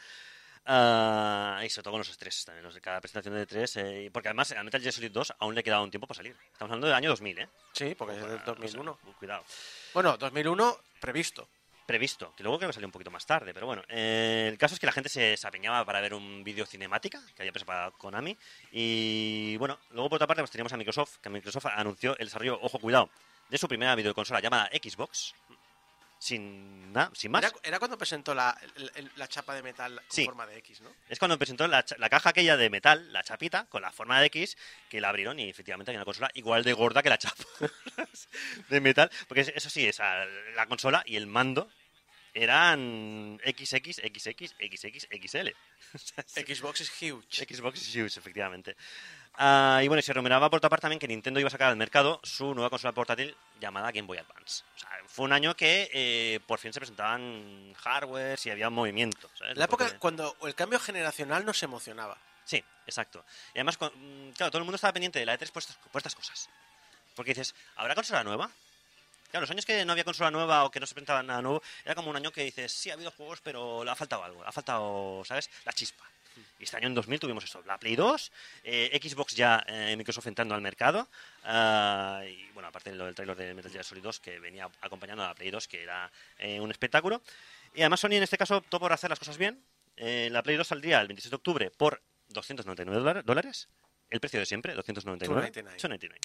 Speaker 5: Ah, y sobre todo con los estrés también, los de cada presentación de tres. eh, porque además a Metal Gear Solid 2 aún le queda un tiempo para salir. Estamos hablando del año 2000, ¿eh?
Speaker 4: Sí, porque es del
Speaker 5: Bueno, o sea,
Speaker 4: 2001.
Speaker 5: cuidado.
Speaker 4: Bueno, 2001 previsto.
Speaker 5: Previsto, que luego creo que salió un poquito más tarde, pero bueno. eh, el caso es que la gente se, se apeñaba para ver un vídeo cinemática que había preparado Konami. Y bueno, luego por otra parte pues teníamos a Microsoft, que Microsoft anunció el desarrollo, ojo, cuidado, de su primera videoconsola llamada Xbox. Sin nada, sin más.
Speaker 4: Era, era cuando presentó la, la chapa de metal con
Speaker 5: Sí.
Speaker 4: forma de X, ¿no?
Speaker 5: Es cuando presentó la, la caja aquella de metal, la chapita, con la forma de X, que la abrieron y efectivamente hay una consola igual de gorda que la chapa de metal. Porque es- eso sí, esa, la consola y el mando eran XX, XX, XX, XL.
Speaker 4: Xbox es huge.
Speaker 5: Xbox is huge, efectivamente. Ah, y bueno, se rumoreaba por otra parte también que Nintendo iba a sacar al mercado su nueva consola portátil llamada Game Boy Advance. O sea, fue un año que eh, por fin se presentaban hardware y había movimiento. ¿sabes?
Speaker 4: La época
Speaker 5: Porque-
Speaker 4: cuando el cambio generacional nos emocionaba.
Speaker 5: Sí, exacto. Y además, con- claro, todo el mundo estaba pendiente de la E3 por estas, por estas cosas. Porque dices, ¿habrá consola nueva? Claro, los años que no había consola nueva o que no se presentaba nada nuevo, era como un año que dices, sí, ha habido juegos, pero le ha faltado algo, le ha faltado, ¿sabes? La chispa. Y este año en 2000 tuvimos eso, la Play 2, eh, Xbox ya, eh, Microsoft entrando al mercado, ah, y bueno, aparte de lo del trailer de Metal Gear Solid 2, que venía acompañando a la Play 2, que era eh, un espectáculo. Y además Sony en este caso optó por hacer las cosas bien. Eh, la Play 2 saldría el 26 de octubre por 299 dolar- dólares, el precio de siempre, 299.
Speaker 4: 299.
Speaker 5: 299.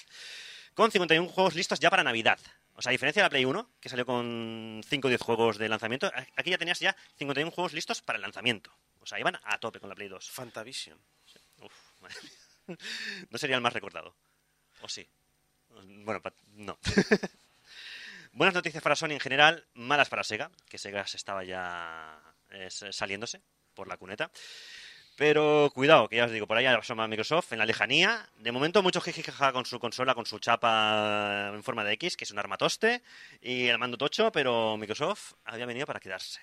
Speaker 5: Con 51 juegos listos ya para Navidad. O sea, a diferencia de la Play 1, que salió con 5 o 10 juegos de lanzamiento, aquí ya tenías ya 51 juegos listos para el lanzamiento. O sea, iban a tope con la Play 2.
Speaker 4: Fantavision.
Speaker 5: Uf, madre mía. No sería el más recordado. ¿O sí? Bueno, no. Buenas noticias para Sony en general, malas para Sega, que Sega se estaba ya eh, saliéndose por la cuneta. Pero cuidado, que ya os digo, por ahí asoma Microsoft en la lejanía. De momento, mucho jijijaja con su consola, con su chapa en forma de X, que es un armatoste, y el mando tocho, pero Microsoft había venido para quedarse.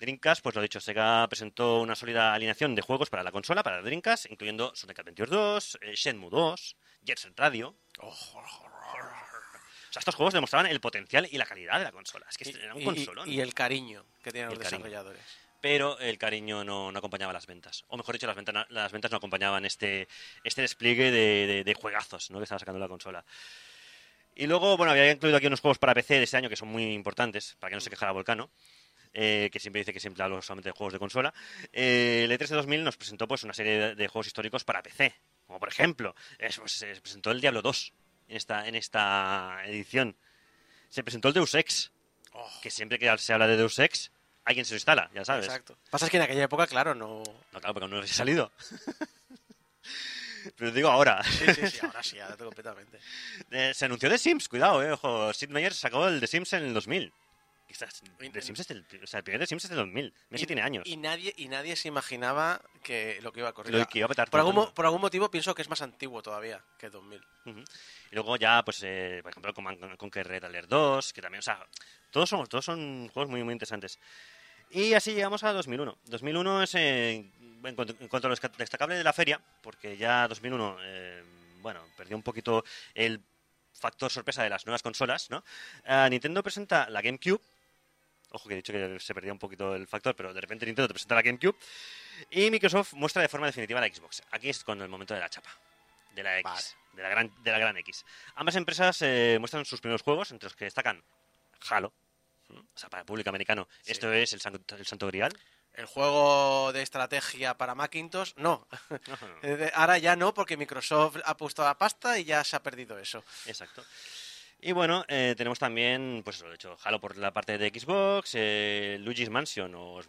Speaker 5: Dreamcast, pues lo dicho, Sega presentó una sólida alineación de juegos para la consola, para Dreamcast, incluyendo Sonic Adventure 2, eh, Shenmue 2, Jet Set Radio. O sea, estos juegos demostraban el potencial y la calidad de la consola. Es que
Speaker 4: Y,
Speaker 5: era un
Speaker 4: y-
Speaker 5: consolón.
Speaker 4: y el cariño que tienen los
Speaker 5: cariño.
Speaker 4: desarrolladores.
Speaker 5: pero el cariño no, no acompañaba las ventas. O mejor dicho, las, ventas las ventas no acompañaban este, este despliegue de, de- de juegazos ¿no? que estaba sacando la consola. Y luego, bueno, había incluido aquí unos juegos para PC de este año que son muy importantes, para que no se quejara Volcano, eh, que siempre dice que siempre hablo solamente de juegos de consola. Eh, el E3 de 2000 nos presentó pues una serie de, de juegos históricos para PC, como por ejemplo, es- pues, se presentó el Diablo 2 en esta, en esta edición. Se presentó el Deus Ex, que siempre que se habla de Deus Ex, alguien se lo instala, ya sabes.
Speaker 4: Exacto. Pasa es que en aquella época, claro, no.
Speaker 5: No, claro, porque no había salido. Pero digo ahora.
Speaker 4: Sí, sí, sí, ahora sí, ahora completamente.
Speaker 5: Eh, se anunció The Sims, cuidado, eh, ojo. Sid Meier sacó el The Sims en el 2000. Quizás, The Sims es del, o sea, el primer The Sims es del 2000. Messi
Speaker 4: Y-
Speaker 5: tiene años.
Speaker 4: Y nadie, y nadie se imaginaba que lo que iba a correr.
Speaker 5: Lo que iba a petar
Speaker 4: por, algún, por algún motivo pienso que es más antiguo todavía que 2000.
Speaker 5: Ujú. Y luego ya, pues, eh, por ejemplo, Command Conquer Red Alert 2, que también, o sea, todos son, todos son juegos muy, muy interesantes. Y así llegamos a 2001. 2001 es, eh, en, cuanto, en cuanto a lo destacable de la feria, porque ya 2001, eh, bueno, perdió un poquito el factor sorpresa de las nuevas consolas, ¿no? Ah, Nintendo presenta la GameCube. Ojo que he dicho que se perdía un poquito el factor, pero de repente Nintendo te presenta la GameCube. Y Microsoft muestra de forma definitiva la Xbox. Aquí es con el momento de la chapa. De la X.
Speaker 4: Vale.
Speaker 5: De, la gran, de la gran X. Ambas empresas eh, muestran sus primeros juegos, entre los que destacan Halo. O sea, para el público americano. Esto es el santo, el santo grial.
Speaker 4: El juego de estrategia para Macintosh, no. Eh, Ahora ya no, porque Microsoft ha puesto la pasta y ya se ha perdido eso.
Speaker 5: Exacto. Y bueno, eh, tenemos también, pues lo he dicho, Halo por la parte de Xbox, eh, Luigi's Mansion o eh,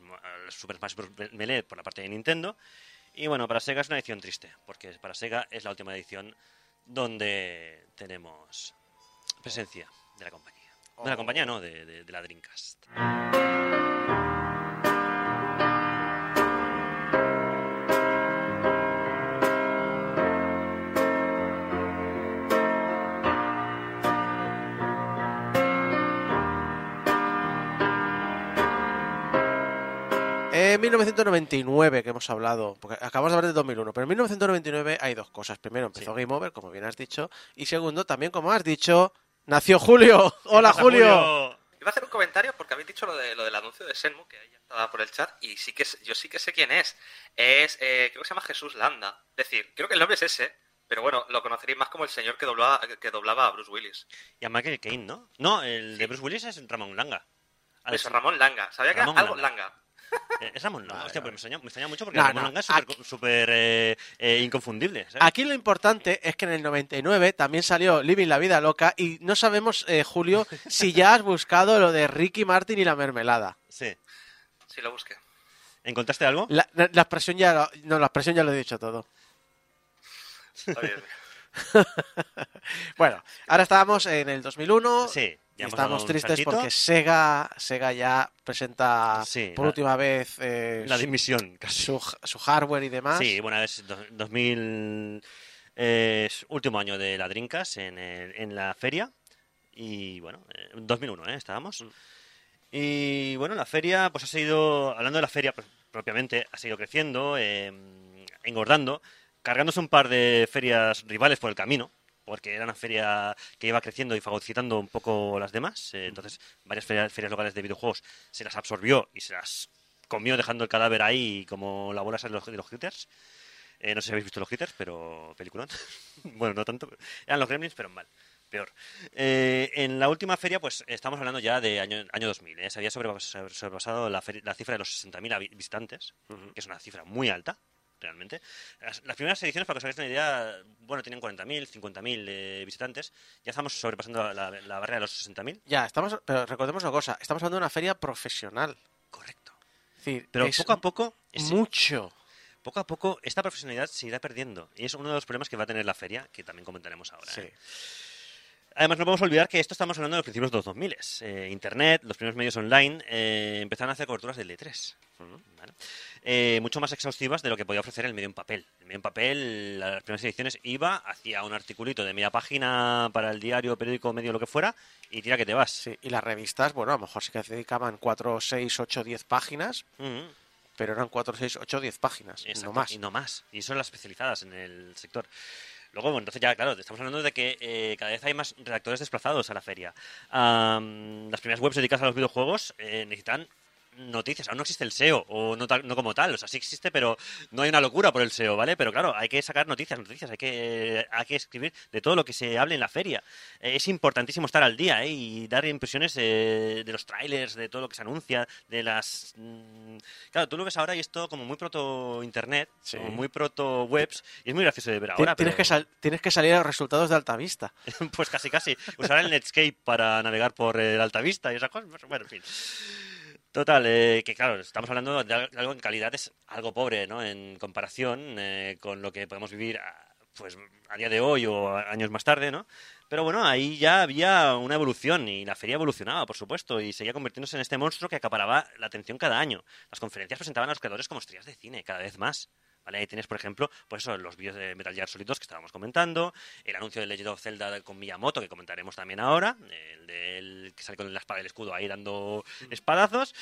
Speaker 5: Super Smash Bros. Melee por la parte de Nintendo. Y bueno, para Sega es una edición triste, porque para Sega es la última edición donde tenemos presencia de la compañía. De la
Speaker 4: Oh.
Speaker 5: compañía, no, de, de- de la Dreamcast.
Speaker 4: 1999, que hemos hablado, porque acabamos de hablar de 2001, pero en 1999 hay dos cosas. Primero, empezó Game Over, como bien has dicho, y segundo, también, como has dicho, nació Julio. Hola,
Speaker 5: ¿Qué pasa,
Speaker 4: Julio.
Speaker 8: Iba a hacer un comentario porque habéis dicho lo, de, lo del anuncio de Senmu, que ella estaba por el chat, y sí que yo sí que sé quién es. Es, eh, creo que se llama Jesús Landa. Es decir, creo que el nombre es ese, pero bueno, lo conoceréis más como el señor que doblaba, que doblaba a Bruce Willis.
Speaker 5: Y a Michael Caine, ¿no? No, el de Bruce Willis es Ramón Langa.
Speaker 8: Eso,
Speaker 5: sí.
Speaker 8: Ramón Langa. Sabía que era algo
Speaker 5: Langa.
Speaker 8: Langa.
Speaker 5: Eh, Es Ramón Hostia, pues me extraña, me extraña mucho porque
Speaker 4: No,
Speaker 5: Ramón
Speaker 4: no,
Speaker 5: Longa es súper
Speaker 4: aquí-
Speaker 5: súper, eh, eh, inconfundible. ¿sabes?
Speaker 4: Aquí lo importante es que en el 99 también salió Living la Vida Loca y no sabemos, eh, Julio, si ya has buscado lo de Ricky Martin y la mermelada.
Speaker 5: Sí.
Speaker 8: Sí, lo busqué.
Speaker 5: ¿Encontraste algo?
Speaker 4: La, la- la expresión ya lo, no, la expresión ya lo he dicho todo.
Speaker 8: Dios mío.
Speaker 4: Bueno, ahora estábamos en el 2001
Speaker 5: Sí.
Speaker 4: y estamos tristes
Speaker 5: saltito.
Speaker 4: porque Sega, Sega ya presenta
Speaker 5: Sí,
Speaker 4: por
Speaker 5: la-
Speaker 4: última vez eh,
Speaker 5: La
Speaker 4: su,
Speaker 5: dimisión, casi.
Speaker 4: su, su hardware y demás.
Speaker 5: Sí, bueno, es do- 2000. eh, es último año de la Drinkas en, el- en la feria. Y bueno, eh, 2001, ¿eh? Estábamos. Y bueno, la feria, pues ha seguido. Hablando de la feria pues, propiamente, ha seguido creciendo, eh, engordando, cargándose un par de ferias rivales por el camino. Porque era una feria que iba creciendo y fagocitando un poco las demás. eh, entonces, varias ferias, ferias locales de videojuegos se las absorbió y se las comió dejando el cadáver ahí como la bola de los, de los hitters. Eh, no sé si habéis visto los hitters, pero peliculón. bueno, no tanto. Eran los gremlins, pero mal. Peor. Eh, en la última feria, pues estamos hablando ya de año, año 2000. ¿eh? Se había sobrepasado, la, la cifra de los 60.000 habi- visitantes, que es una cifra muy alta, realmente. Las, las primeras ediciones, para que os hagáis una idea, bueno, tenían 40.000, 50.000 eh, visitantes. Ya estamos sobrepasando la, la- la barrera de los 60.000.
Speaker 4: Ya, estamos, pero recordemos una cosa, estamos hablando de una feria profesional.
Speaker 5: Correcto.
Speaker 4: Es decir,
Speaker 5: Pero
Speaker 4: es
Speaker 5: poco a poco...
Speaker 4: mucho.
Speaker 5: Poco a poco esta profesionalidad se irá perdiendo. Y es uno de los problemas que va a tener la feria, que también comentaremos ahora.
Speaker 4: Sí.
Speaker 5: ¿eh? Además, no podemos olvidar que esto estamos hablando de los principios de los 2000. Eh, Internet, los primeros medios online eh, empezaron a hacer coberturas del E3. ¿vale? Eh, mucho más exhaustivas de lo que podía ofrecer el medio en papel. El medio en papel, las primeras ediciones, iba, hacía un articulito de media página para el diario, periódico, medio, lo que fuera, y tira que te vas.
Speaker 4: Sí, y las revistas, bueno, a lo mejor sí que se dedicaban 4, 6, 8, 10 páginas, pero eran 4, 6, 8, 10 páginas,
Speaker 5: Exacto,
Speaker 4: no más.
Speaker 5: Y no más. Y son las especializadas en el sector. Luego, bueno, entonces ya, claro, estamos hablando de que eh, cada vez hay más redactores desplazados a la feria. Am, las primeras webs dedicadas a los videojuegos eh, necesitan noticias. Aún no existe el SEO, o no, tal- no como tal. O sea, sí existe, pero no hay una locura por el SEO, ¿vale? Pero claro, hay que sacar noticias, noticias. Hay que, hay que escribir de todo lo que se hable en la feria. Eh, es importantísimo estar al día, ¿eh? Y dar impresiones eh, de los trailers, de todo lo que se anuncia, de las... mm, Claro, tú lo ves ahora y es todo como muy proto-internet,
Speaker 4: Sí.
Speaker 5: como muy proto-webs, y es muy gracioso de ver ahora.
Speaker 4: tienes,
Speaker 5: pero-
Speaker 4: que sal- tienes que salir a los resultados de alta vista.
Speaker 5: pues casi, casi. Usar el Netscape para navegar por el Altavista y esas cosas. pues, Bueno, en fin. Total, eh, que claro, estamos hablando de al- algo en calidad es algo pobre, ¿no? En comparación eh, con lo que podemos vivir a, pues a día de hoy o años más tarde, ¿no? Pero bueno, ahí ya había una evolución y la feria evolucionaba, por supuesto, y seguía convirtiéndose en este monstruo que acaparaba la atención cada año. Las conferencias presentaban a los creadores como estrellas de cine, cada vez más. ¿Vale? Ahí tienes, por ejemplo, pues eso, los vídeos de Metal Gear Solid 2 que estábamos comentando, el anuncio de Legend of Zelda con Miyamoto que comentaremos también ahora, el del que sale con la espada y el escudo ahí dando espadazos,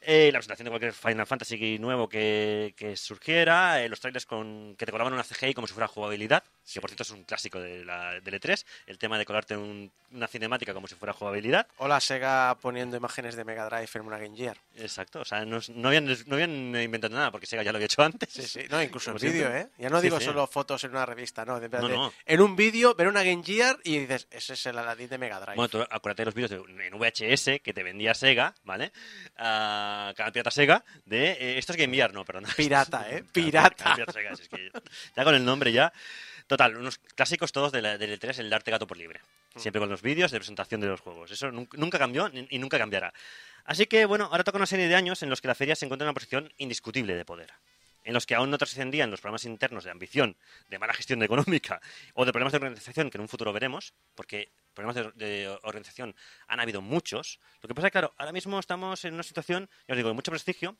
Speaker 5: eh, la presentación de cualquier Final Fantasy nuevo que, que surgiera, eh, los trailers con, que te colaban una CGI como si fuera jugabilidad, que por cierto es un clásico de la, del E3, el tema de colarte un- una cinemática como si fuera jugabilidad.
Speaker 4: O la Sega poniendo imágenes de Mega Drive en una Game Gear.
Speaker 5: Exacto, o sea, no, no habían, no habían inventado nada porque Sega ya lo había hecho antes.
Speaker 4: Sí, sí, no, incluso en vídeo. ¿eh? Ya no digo
Speaker 5: sí.
Speaker 4: solo fotos en una revista, no. de-
Speaker 5: No,
Speaker 4: de-
Speaker 5: no.
Speaker 4: En un vídeo, ver una Game Gear y dices, ese es el Aladdin de Mega Drive.
Speaker 5: Bueno, tú acuérdate de los vídeos de- en VHS que te vendía Sega, ¿vale? Ah, Canal Pirata Sega, de... eh, esto es Game Gear, no, perdón.
Speaker 4: Pirata, ¿eh? Pirata.
Speaker 5: Pirata Sega, es que ya con el nombre ya... Total, unos clásicos todos de la- del E3, el darte gato por libre. Siempre con los vídeos de presentación de los juegos. Eso nun- nunca cambió y nunca cambiará. Así que, bueno, ahora toca una serie de años en los que la feria se encuentra en una posición indiscutible de poder. En los que aún no trascendían los problemas internos de ambición, de mala gestión económica o de problemas de organización que en un futuro veremos, porque problemas de, de organización han habido muchos. Lo que pasa es que, claro, ahora mismo estamos en una situación, ya os digo, de mucho prestigio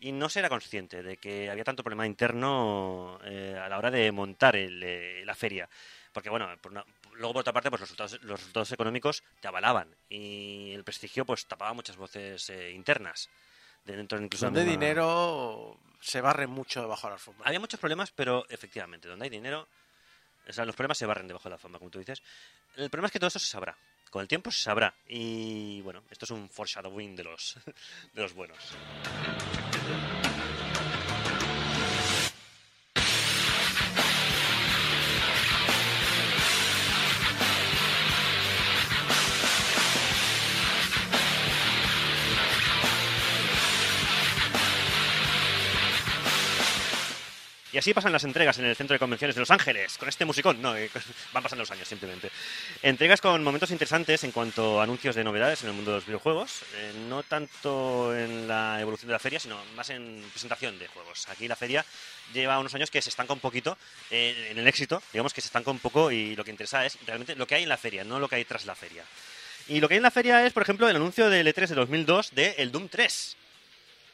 Speaker 5: y no se era consciente de que había tanto problema interno eh, a la hora de montar el, eh, la feria. Porque, bueno, por una- luego por otra parte, pues los resultados, los resultados económicos te avalaban y el prestigio pues tapaba muchas voces eh, internas. De dentro incluso
Speaker 4: Donde
Speaker 5: misma-
Speaker 4: dinero se barre mucho debajo de la alfombra.
Speaker 5: Había muchos problemas, pero efectivamente, donde hay dinero, o sea, los problemas se barren debajo de la fama, como tú dices. El problema es que todo eso se sabrá. Con el tiempo se sabrá. Y bueno, esto es un foreshadowing de los, de los buenos. Así pasan las entregas en el Centro de Convenciones de Los Ángeles, con este musicón. No, eh, van pasando los años simplemente. Entregas con momentos interesantes en cuanto a anuncios de novedades en el mundo de los videojuegos. eh, no tanto en la evolución de la feria, sino más en presentación de juegos. Aquí la feria lleva unos años que se estanca un poquito eh, en el éxito, digamos que se estanca un poco y lo que interesa es realmente lo que hay en la feria, no lo que hay tras la feria. Y lo que hay en la feria es, por ejemplo, el anuncio del E3 de 2002 de el Doom 3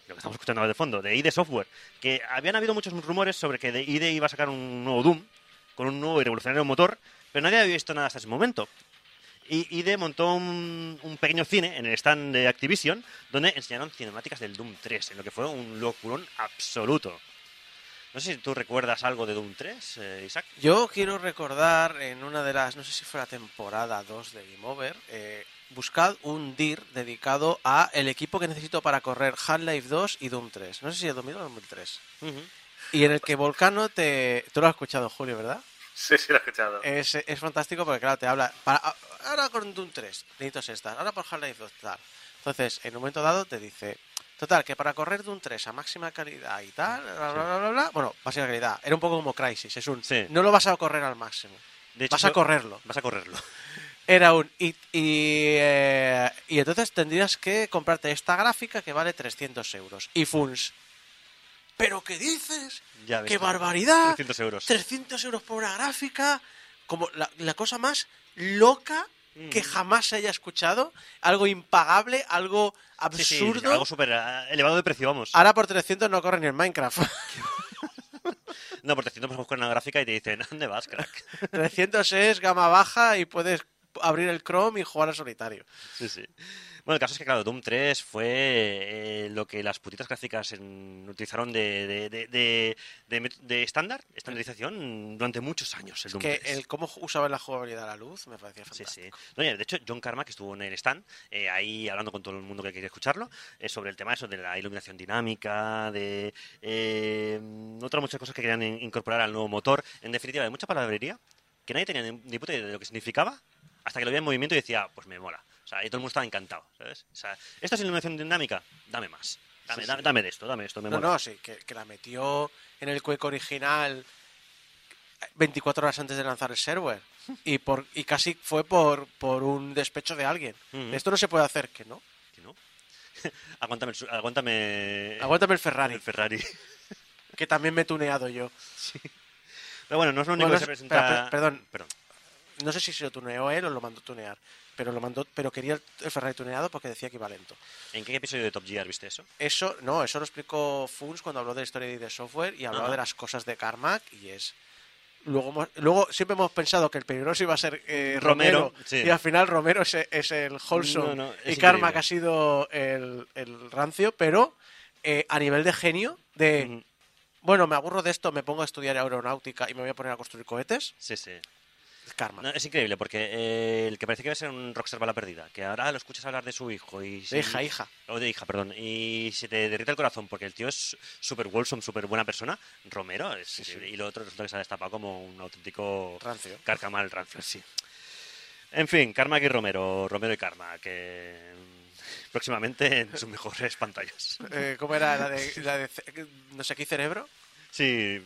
Speaker 5: lo que estamos escuchando ahora de fondo, de ID Software, que habían habido muchos rumores sobre que ID iba a sacar un nuevo Doom con un nuevo y revolucionario motor, pero nadie había visto nada hasta ese momento. Y ID montó un, un pequeño cine en el stand de Activision donde enseñaron cinemáticas del Doom 3, en lo que fue un locurón absoluto. No sé si tú recuerdas algo de Doom 3, eh, Isaac.
Speaker 4: Yo quiero recordar en una de las, no sé si fue la temporada 2 de Game Over, eh, buscad un DIR dedicado a el equipo que necesito para correr Half-Life 2 y Doom 3. No sé si es 2000 o 2003. Y en el que Volcano te... Tú lo has escuchado, Julio, ¿verdad?
Speaker 8: Sí, sí, lo he escuchado.
Speaker 4: Es, es fantástico porque, claro, te habla... para- ahora con Doom 3 necesito estas, ahora por Half-Life 2 tal. Entonces, en un momento dado te dice... Total, que para correr Doom 3 a máxima calidad y tal, bla, bla, bla, bla, bla, bueno, máxima calidad, era un poco como Crisis, es un...
Speaker 5: Sí.
Speaker 4: No lo vas a correr al máximo,
Speaker 5: De hecho,
Speaker 4: vas a correrlo.
Speaker 5: Vas a correrlo.
Speaker 4: Era un... Y, y, eh, y entonces tendrías que comprarte esta gráfica que vale 300 euros. Y Funs... ¿Pero qué dices?
Speaker 5: Ya
Speaker 4: ¡Qué barbaridad!
Speaker 5: 300 euros.
Speaker 4: 300 euros por una gráfica. Como la, la cosa más loca que jamás se haya escuchado. Algo impagable, algo
Speaker 5: Sí, sí,
Speaker 4: absurdo.
Speaker 5: algo súper eh, elevado de precio, vamos.
Speaker 4: Ahora por 300 no corre ni en Minecraft.
Speaker 5: No, por 300 podemos buscar una gráfica y te dicen, ¿a dónde vas, crack?
Speaker 4: 300 es gama baja y puedes abrir el Chrome y jugar al solitario.
Speaker 5: Sí, sí. Bueno, el caso es que, claro, Doom 3 fue eh, lo que las putitas gráficas en- utilizaron de, de, de, de, de met- de estándar, estandarización, durante muchos años. El Doom
Speaker 4: Que
Speaker 5: 3.
Speaker 4: el cómo usaba la jugabilidad la luz me parecía
Speaker 5: Sí,
Speaker 4: fantástico.
Speaker 5: sí. No, y de hecho, John Karma, que estuvo en el stand, eh, ahí hablando con todo el mundo que quería escucharlo, eh, sobre el tema eso de la iluminación dinámica, de eh, otras muchas cosas que querían in- incorporar al nuevo motor. En definitiva, de mucha palabrería, que nadie tenía ni puta idea de lo que significaba, hasta que lo veía en movimiento y decía, pues me mola. O sea, y todo el mundo estaba encantado, ¿sabes? O sea, ¿esto es iluminación dinámica? Dame más. Dame, dame, dame de esto, dame esto, me
Speaker 4: No,
Speaker 5: mola.
Speaker 4: no, sí, que, que la metió en el Quake original 24 horas antes de lanzar el server. Y, por, y casi fue por, por un despecho de alguien. Esto no se puede hacer, que no.
Speaker 5: ¿Que no? aguántame, el aguántame
Speaker 4: Aguántame el Ferrari,
Speaker 5: el Ferrari.
Speaker 4: que también me he tuneado yo.
Speaker 5: Pero bueno, no es lo único
Speaker 4: Bueno,
Speaker 5: que se
Speaker 4: es-
Speaker 5: presenta...
Speaker 4: espera, per- perdón.
Speaker 5: Perdón.
Speaker 4: No sé si se lo tuneó él o lo mandó tunear. Pero lo mandó, pero quería el, Ferrari tuneado porque decía que iba lento.
Speaker 5: ¿En qué episodio de Top Gear viste eso?
Speaker 4: Eso, no, eso lo explicó Funs cuando habló de la historia de software y hablaba
Speaker 5: Ajá.
Speaker 4: de las cosas de Carmack y es. Luego, luego siempre hemos pensado que el peligroso iba a ser eh,
Speaker 5: Romero,
Speaker 4: Romero,
Speaker 5: sí.
Speaker 4: y al final Romero es, es el wholesome
Speaker 5: No, no, es
Speaker 4: y. Carmack ha sido el, el rancio, pero eh, a nivel de genio, de bueno, me aburro de esto, me pongo a estudiar aeronáutica y me voy a poner a construir cohetes,
Speaker 5: Sí, sí.
Speaker 4: Carmack.
Speaker 5: No, es increíble porque eh, el que parece que va a ser un rockstar bala perdida, que ahora lo escuchas hablar de su hijo y...
Speaker 4: De
Speaker 5: si-
Speaker 4: hija, hija.
Speaker 5: O de hija, perdón. Y se te derrite el corazón porque el tío es súper wholesome, súper buena persona. Romero es increíble. Y lo otro resulta que se ha destapado como un auténtico...
Speaker 4: Rancio.
Speaker 5: Carcamal rancio, sí. En fin, Karma y Romero. Romero y Karma, que próximamente en sus mejores pantallas.
Speaker 4: Eh, ¿Cómo era la de, la de no sé qué cerebro?
Speaker 5: Sí.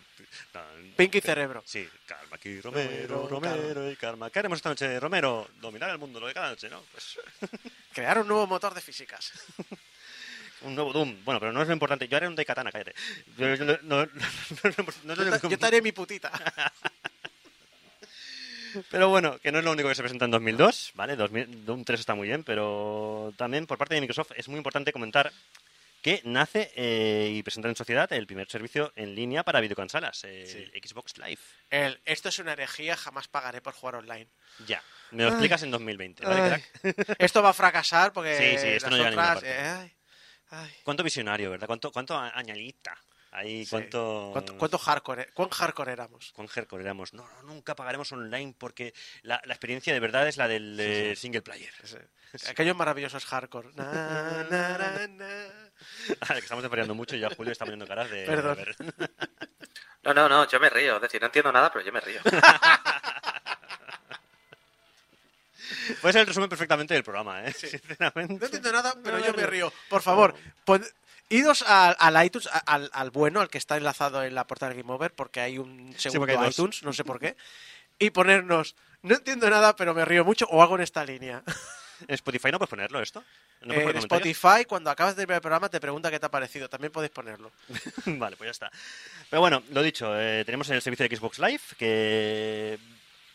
Speaker 4: Pinky Cerebro.
Speaker 5: Sí, Karma y Romero,
Speaker 4: Romero,
Speaker 5: y Karma. ¿Qué haremos esta noche, Romero? Dominar el mundo, lo de cada noche, ¿no? Pues
Speaker 4: Crear un nuevo motor de físicas.
Speaker 5: un nuevo Doom. Bueno, pero no es lo importante. Yo haré un Daikatana, cállate. Yo- no, no- no-
Speaker 4: Yo te haré mi putita.
Speaker 5: Pero bueno, que no es lo único que se presenta en 2002, ¿vale? 2000 Doom 3 está muy bien, pero también por parte de Microsoft es muy importante comentar que nace eh, y presenta en sociedad el primer servicio en línea para videoconsolas, el Xbox Live.
Speaker 4: El, esto es una herejía, jamás pagaré por jugar online.
Speaker 5: Ya, me lo explicas en 2020, ¿vale, crack?
Speaker 4: Esto va a fracasar porque
Speaker 5: Sí, sí, esto no llega a ninguna
Speaker 4: otras, eh, ay, ay.
Speaker 5: ¿Cuánto visionario, verdad? ¿Cuánto, cuánto a- Ahí,
Speaker 4: Sí.
Speaker 5: cuánto...
Speaker 4: ¿Cuánto, cuánto hardcore, cuán hardcore éramos?
Speaker 5: Cuán hardcore éramos. No, no, nunca pagaremos online porque la, la experiencia de verdad es la del eh, single player.
Speaker 4: Aquellos maravillosos hardcore. Na, na, na, na.
Speaker 5: que estamos desvariando mucho y ya Julio está poniendo caras de...
Speaker 4: Perdón.
Speaker 8: No, no, no, yo me río. Es decir, no entiendo nada, pero yo me río.
Speaker 5: Puede ser el resumen perfectamente del programa, ¿eh? Sinceramente.
Speaker 4: No entiendo nada, pero yo me río. Por favor, pon- Idos al, al iTunes, al, al bueno, al que está enlazado en la portada de Game Over, porque hay un segundo
Speaker 5: hay dos.
Speaker 4: iTunes, no sé por qué, y ponernos, no entiendo nada, pero me río mucho, o hago en esta línea.
Speaker 5: ¿En Spotify no puedes ponerlo esto? ¿No
Speaker 4: Eh, en? Spotify, cuando acabas de ver el programa, te pregunta qué te ha parecido. También podéis ponerlo.
Speaker 5: vale, pues ya está. Pero bueno, lo dicho, eh, tenemos el servicio de Xbox Live que,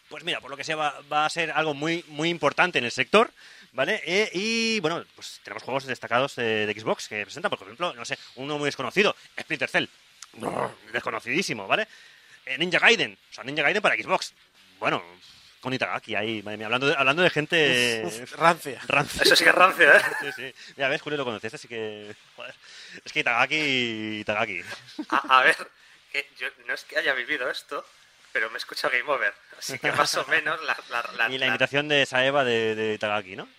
Speaker 5: pues mira, por lo que sea, va, va a ser algo muy, muy importante en el sector, ¿vale? Eh, y bueno, pues tenemos juegos destacados de, de Xbox que presentan, por ejemplo, no sé, uno muy desconocido, Splinter Cell. Desconocidísimo, ¿vale? Eh, Ninja Gaiden, o sea, Ninja Gaiden para Xbox. Bueno, con Itagaki ahí, madre mía, hablando de, hablando de gente
Speaker 4: Uf, rancia.
Speaker 5: rancia.
Speaker 8: Eso sí que es rancio, ¿eh?
Speaker 5: Sí, sí. Ya ves, Julio lo conoces, así que. Joder. Es que Itagaki. Itagaki.
Speaker 8: A, a ver, que yo no es que haya vivido esto, pero me he escuchado Game Over. Así que más o menos la... la, la-
Speaker 5: y la
Speaker 8: la-
Speaker 5: imitación de Saeva de, de Itagaki, ¿no?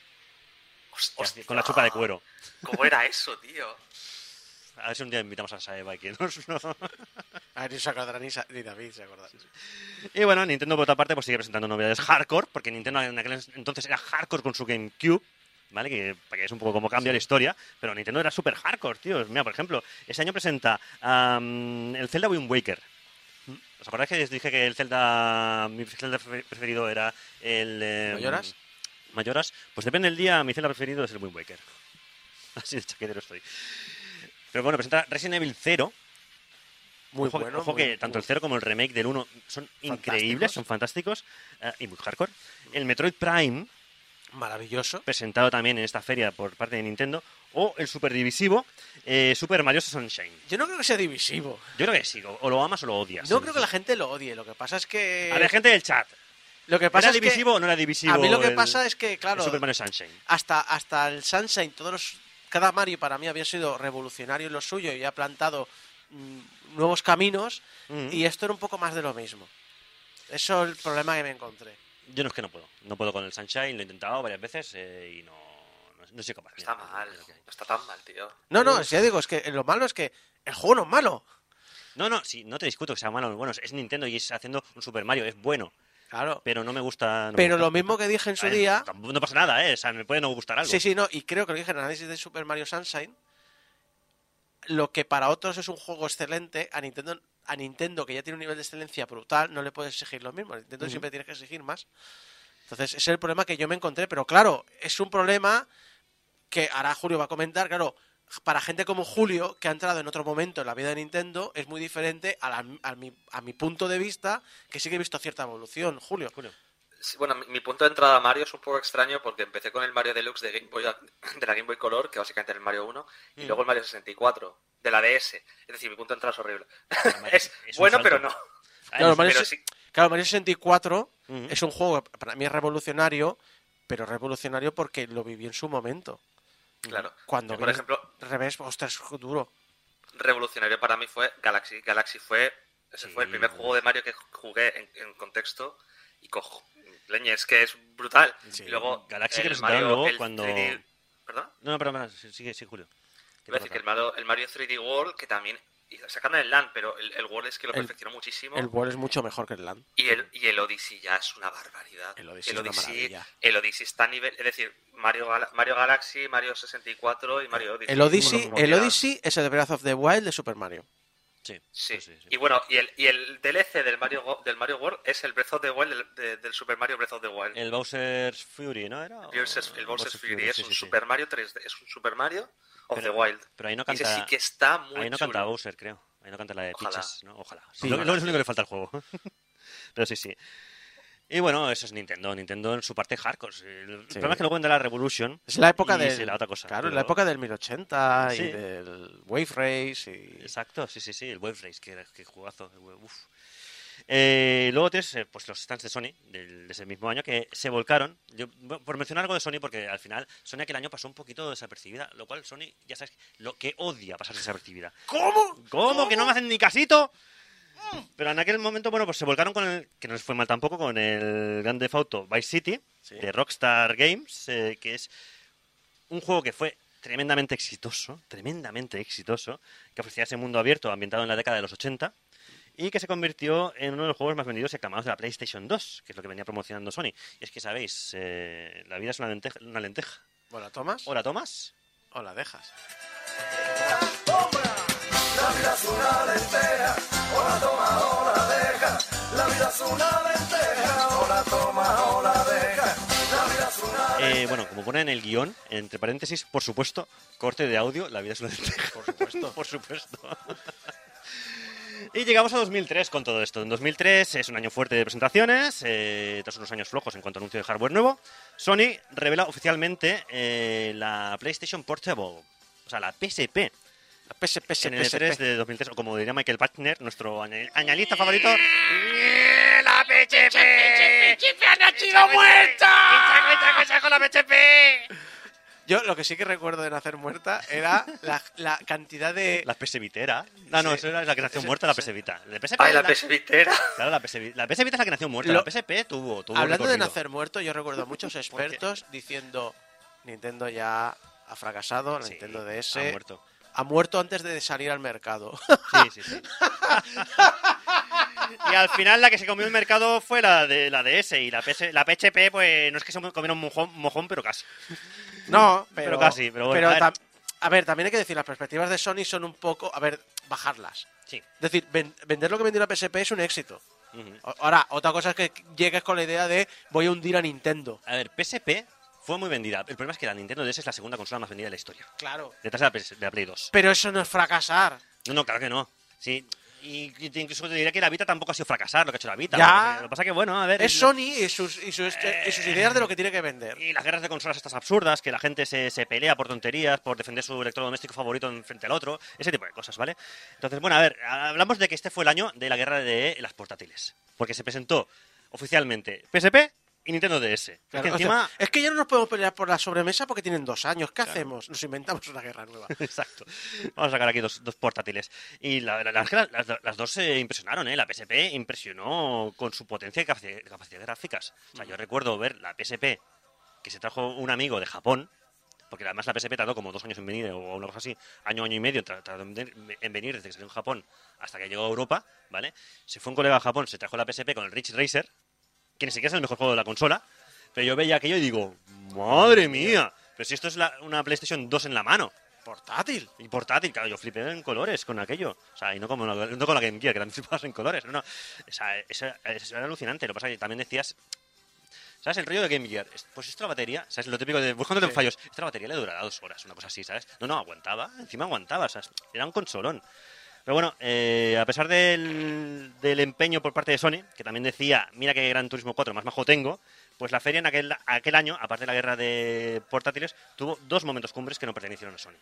Speaker 8: Hostia,
Speaker 5: Con la chupa de cuero.
Speaker 8: ¿Cómo era eso, tío?
Speaker 5: A ver si un día invitamos a Saeva y que nos. no.
Speaker 4: A ver, ni se acordará ni, Sa- ni David se acordará.
Speaker 5: Y bueno, Nintendo por otra parte pues sigue presentando novedades hardcore, porque Nintendo en aquel entonces era hardcore con su GameCube. ¿Vale? Que para que es un poco cómo cambia la historia. Pero Nintendo era súper hardcore, tío. Mira, por ejemplo, ese año presenta am, el Zelda Wind Waker. ¿Os acordáis que os dije que el Zelda. Mi Zelda prefe- preferido era el. em,
Speaker 4: ¿Mayoras?
Speaker 5: Mayoras. Pues depende del día, mi Zelda preferido es el Wind Waker. Así de chaquetero estoy. Pero bueno, presenta Resident Evil 0.
Speaker 4: Muy
Speaker 5: ojo,
Speaker 4: bueno.
Speaker 5: ojo
Speaker 4: muy-
Speaker 5: que tanto el 0 como el remake del 1 son increíbles, son fantásticos eh, y muy hardcore. El Metroid Prime,
Speaker 4: Maravilloso.
Speaker 5: presentado también en esta feria por parte de Nintendo. O el super divisivo eh, Super Mario Sunshine.
Speaker 4: Yo no creo que sea divisivo.
Speaker 5: Yo creo que sí, o, lo amas o lo odias.
Speaker 4: No creo que la gente lo odie. Lo que pasa es que.
Speaker 5: A ver, gente del chat.
Speaker 4: lo que pasa
Speaker 5: ¿Era
Speaker 4: es
Speaker 5: divisivo
Speaker 4: que.
Speaker 5: o no era divisivo?
Speaker 4: A mí lo que
Speaker 5: el-
Speaker 4: pasa es que, claro,
Speaker 5: Super Mario Sunshine.
Speaker 4: hasta, hasta el Sunshine, todos los, cada Mario para mí había sido revolucionario en lo suyo y ha plantado mm, nuevos caminos
Speaker 5: Mm.
Speaker 4: y esto era un poco más de lo mismo. Eso es el problema que me encontré.
Speaker 5: Yo no es que no puedo. No puedo con el Sunshine, lo he intentado varias veces eh, y no, no, no soy capaz.
Speaker 8: Está
Speaker 5: Mira,
Speaker 8: mal, no está tan mal, tío.
Speaker 4: No, no, ya digo, es que lo malo es que el juego no es malo.
Speaker 5: No, no, sí, no te discuto que sea malo o bueno. Es Nintendo y es haciendo un Super Mario, es bueno.
Speaker 4: Claro.
Speaker 5: Pero no me gusta. no me
Speaker 4: Pero
Speaker 5: gusta.
Speaker 4: lo mismo que dije en su día.
Speaker 5: No pasa nada, ¿eh? O sea, me puede no gustar algo.
Speaker 4: Sí, sí, no, y creo que lo dije en el análisis de Super Mario Sunshine. Lo que para otros es un juego excelente, a Nintendo, a Nintendo, que ya tiene un nivel de excelencia brutal, no le puedes exigir lo mismo. A Nintendo siempre tienes que exigir más. Entonces, ese es el problema que yo me encontré. Pero claro, es un problema que ahora Julio va a comentar. Claro, para gente como Julio, que ha entrado en otro momento en la vida de Nintendo, es muy diferente a, la- a mi, a mi punto de vista, que sí que he visto cierta evolución. Julio.
Speaker 5: Julio.
Speaker 8: Sí, bueno, mi, mi punto de entrada a Mario es un poco extraño porque empecé con el Mario Deluxe de, Game Boy, de la Game Boy Color, que básicamente era el Mario 1, y
Speaker 5: Mm.
Speaker 8: luego el Mario 64 de la DS. Es decir, mi punto de entrada es horrible.
Speaker 5: Mario,
Speaker 8: es, bueno, pero no.
Speaker 4: Claro, Mario
Speaker 8: pero
Speaker 4: se-
Speaker 8: sí,
Speaker 4: Claro, Mario 64
Speaker 5: Ujú.
Speaker 4: es un juego que para mí es revolucionario, pero revolucionario porque lo viví en su momento.
Speaker 8: claro.
Speaker 4: Cuando
Speaker 8: Yo, por ejemplo,
Speaker 4: revés, ostras, es duro.
Speaker 8: revolucionario para mí fue Galaxy. Galaxy fue, ese
Speaker 5: Sí,
Speaker 8: fue el primer juego de Mario que jugué en, en contexto y cojo. Leña, es que es brutal.
Speaker 4: Sí.
Speaker 8: Y luego
Speaker 5: Galaxy que
Speaker 8: Mario,
Speaker 5: luego
Speaker 8: el
Speaker 5: cuando-
Speaker 8: 3D ¿Perdón?
Speaker 5: No, no, pero, pero sigue, sigue, Julio. ¿Qué
Speaker 8: Iba a
Speaker 5: te
Speaker 8: decir que el? Mario, el Mario 3D World, que también sacaron el LAN, pero el, el World es que lo
Speaker 4: El-
Speaker 8: perfeccionó muchísimo.
Speaker 4: El World es mucho mejor que el Land.
Speaker 8: Y el, y el Odyssey ya es una barbaridad.
Speaker 4: El Odyssey es una maravilla.
Speaker 8: el Odyssey está a nivel. Es decir, Mario, Mario Galaxy, Mario 64 y Mario Odyssey.
Speaker 4: El Odyssey, el Odyssey es el Breath of the Wild de Super Mario.
Speaker 5: Sí,
Speaker 8: Sí.
Speaker 5: sí, sí.
Speaker 8: Y bueno, y el, y el DLC del Mario, Go- del Mario World es el Breath of the Wild del, de- del Super Mario Breath of the Wild.
Speaker 5: El Bowser's Fury, ¿no? ¿Era?
Speaker 8: El Bowser's, el Bowser's Fury es
Speaker 5: sí,
Speaker 8: un
Speaker 5: sí, sí.
Speaker 8: Super Mario 3D, es un Super Mario of
Speaker 5: Pero-
Speaker 8: the Wild.
Speaker 5: Pero ahí no
Speaker 8: Y ese
Speaker 5: canta.
Speaker 8: sí que está muy
Speaker 5: ahí no
Speaker 8: chulo.
Speaker 5: canta Bowser, creo. Ahí no canta la de
Speaker 8: Ojalá.
Speaker 5: Peaches, ¿no? Ojalá.
Speaker 4: Sí.
Speaker 5: lo, lo- es lo único que le falta al juego. Pero sí, sí. Y bueno, eso es Nintendo. Nintendo en su parte hardcore. El problema es que luego vendrá la Revolution.
Speaker 4: Es la época del.
Speaker 5: será otra cosa.
Speaker 4: Claro,
Speaker 5: pero-
Speaker 4: la época del 1080
Speaker 5: Sí.
Speaker 4: y del Wave Race. Y...
Speaker 5: Exacto, sí, sí, sí. El Wave Race, que, que jugazo. el Wave- uf. Eh, luego tienes eh, pues los stands de Sony del- de ese mismo año que se volcaron. Yo, bueno, por mencionar algo de Sony, porque al final Sony aquel año pasó un poquito desapercibida, lo cual Sony, ya sabes, lo que odia pasar desapercibida.
Speaker 4: ¿Cómo?
Speaker 5: ¿Cómo? ¿Que no me hacen ni casito? Pero en aquel momento, bueno, pues se volcaron con el, que no les fue mal tampoco, con el Grand Theft Auto Vice City
Speaker 4: Sí.
Speaker 5: de Rockstar Games, eh, que es un juego que fue tremendamente exitoso, tremendamente exitoso, que ofrecía ese mundo abierto ambientado en la década de los 80 y que se convirtió en uno de los juegos más vendidos y aclamados de la PlayStation 2, que es lo que venía promocionando Sony. Y es que sabéis, eh, la vida es una lenteja. Una lenteja.
Speaker 4: ¿O la tomas
Speaker 5: ¿O la tomas?
Speaker 4: o la dejas?
Speaker 7: La vida es una lenteja, o la toma o la deja. La vida es una lenteja, o la toma o la deja. La vida es una
Speaker 5: Eh, bueno, como pone en el guion, entre paréntesis, por supuesto, corte de audio, la vida es una lenteja. Por supuesto. por supuesto. Y llegamos a 2003 con todo esto. En 2003 es un año fuerte de presentaciones, eh, tras unos años flojos en cuanto a anuncio de hardware nuevo. Sony revela oficialmente eh, la PlayStation Portable, o sea, la PSP,
Speaker 4: La PS, PS,
Speaker 5: en el E3
Speaker 4: PSP.
Speaker 5: de 2003, o como diría Michael Bachner, nuestro aña- añalista favorito. ¡La PSP! ¡PSP ha nacido muerta! con la PSP!
Speaker 4: Yo lo que sí que recuerdo de nacer muerta era la, la cantidad de...
Speaker 5: La PS Vitera. Ah, no,
Speaker 4: Sí.
Speaker 5: eso era la que nació muerta, la PS Vita. La PSP,
Speaker 8: Ay, la
Speaker 5: la-
Speaker 8: PS Vitera.
Speaker 5: Claro, la PS, Vi- la es la que nació muerta.
Speaker 4: Lo-
Speaker 5: La PSP tuvo, tuvo
Speaker 4: Hablando de nacer muerto, yo recuerdo a muchos expertos diciendo Nintendo ya ha fracasado, la
Speaker 5: Sí,
Speaker 4: Nintendo DS
Speaker 5: ha muerto.
Speaker 4: ha muerto antes de salir al mercado.
Speaker 5: Sí, sí, sí. y al final la que se comió el mercado fue la de la DS y la PS, la PSP, pues no es que se comieron mojón, mojón pero casi.
Speaker 4: No, pero,
Speaker 5: Pero casi, pero bueno, a ver.
Speaker 4: tam- a ver, también hay que decir, las perspectivas de Sony son un poco, a ver, bajarlas.
Speaker 5: Sí.
Speaker 4: Es decir, ven- vender lo que vendió la PSP es un éxito. Ahora, otra cosa es que llegues con la idea de voy a hundir a Nintendo.
Speaker 5: A ver, PSP fue muy vendida. El problema es que la Nintendo DS es la segunda consola más vendida de la historia.
Speaker 4: Claro.
Speaker 5: Detrás de la, PS de la Play 2.
Speaker 4: Pero eso no es fracasar.
Speaker 5: No, no, claro que no. Sí. Y, y incluso te diría que la Vita tampoco ha sido fracasar lo que ha hecho la Vita.
Speaker 4: Ya.
Speaker 5: Lo que pasa que, bueno, a ver.
Speaker 4: Es
Speaker 5: el-
Speaker 4: Sony y sus, y sus, y sus ideas de lo que tiene que vender.
Speaker 5: Y las guerras de consolas estas absurdas, que la gente se, se pelea por tonterías, por defender su electrodoméstico favorito en frente al otro, ese tipo de cosas, ¿vale? Entonces, bueno, a ver, hablamos de que este fue el año de la guerra de las portátiles. Porque se presentó oficialmente PSP y Nintendo DS. Es
Speaker 4: Claro,
Speaker 5: que
Speaker 4: o sea,
Speaker 5: encima...
Speaker 4: es que ya no nos podemos pelear por la sobremesa porque tienen dos años. ¿Qué hacemos? Nos inventamos una guerra nueva.
Speaker 5: Exacto. Vamos a sacar aquí dos, dos portátiles. Y la, la- es las, las- las dos se impresionaron, ¿eh? La PSP impresionó con su potencia y capacidad, capacidad gráficas. O sea, yo recuerdo ver la PSP que se trajo un amigo de Japón, porque además la PSP tardó como dos años en venir, o una cosa así, año, año y medio tardó en ven- en venir desde que salió en Japón hasta que llegó a Europa, ¿vale? Se fue un colega a Japón, se trajo la PSP con el Ridge Racer, que ni siquiera es el mejor juego de la consola, pero yo veía aquello y digo, madre mía, pero si esto es la- una PlayStation 2 en la mano.
Speaker 4: Portátil.
Speaker 5: Y portátil, claro, yo flipé en colores con aquello. O sea, y no, como, la- no con la Game Gear, que también flipabas en colores. No, no. O sea, eso, eso era alucinante. Lo que pasa es que también decías... ¿Sabes? El rollo de Game Gear. Es- Pues esto la batería, ¿sabes? Lo típico de buscando
Speaker 4: Sí.
Speaker 5: fallos. Esta la batería le durará dos horas, una cosa así, ¿sabes? No, no, aguantaba. Encima aguantaba, ¿sabes? Era un consolón. Pero bueno, eh, a pesar del, del empeño por parte de Sony, que también decía, mira qué Gran Turismo 4 más majo tengo, pues la feria en aquel, aquel año, aparte de la guerra de portátiles, tuvo dos momentos cumbres que no pertenecieron a Sony.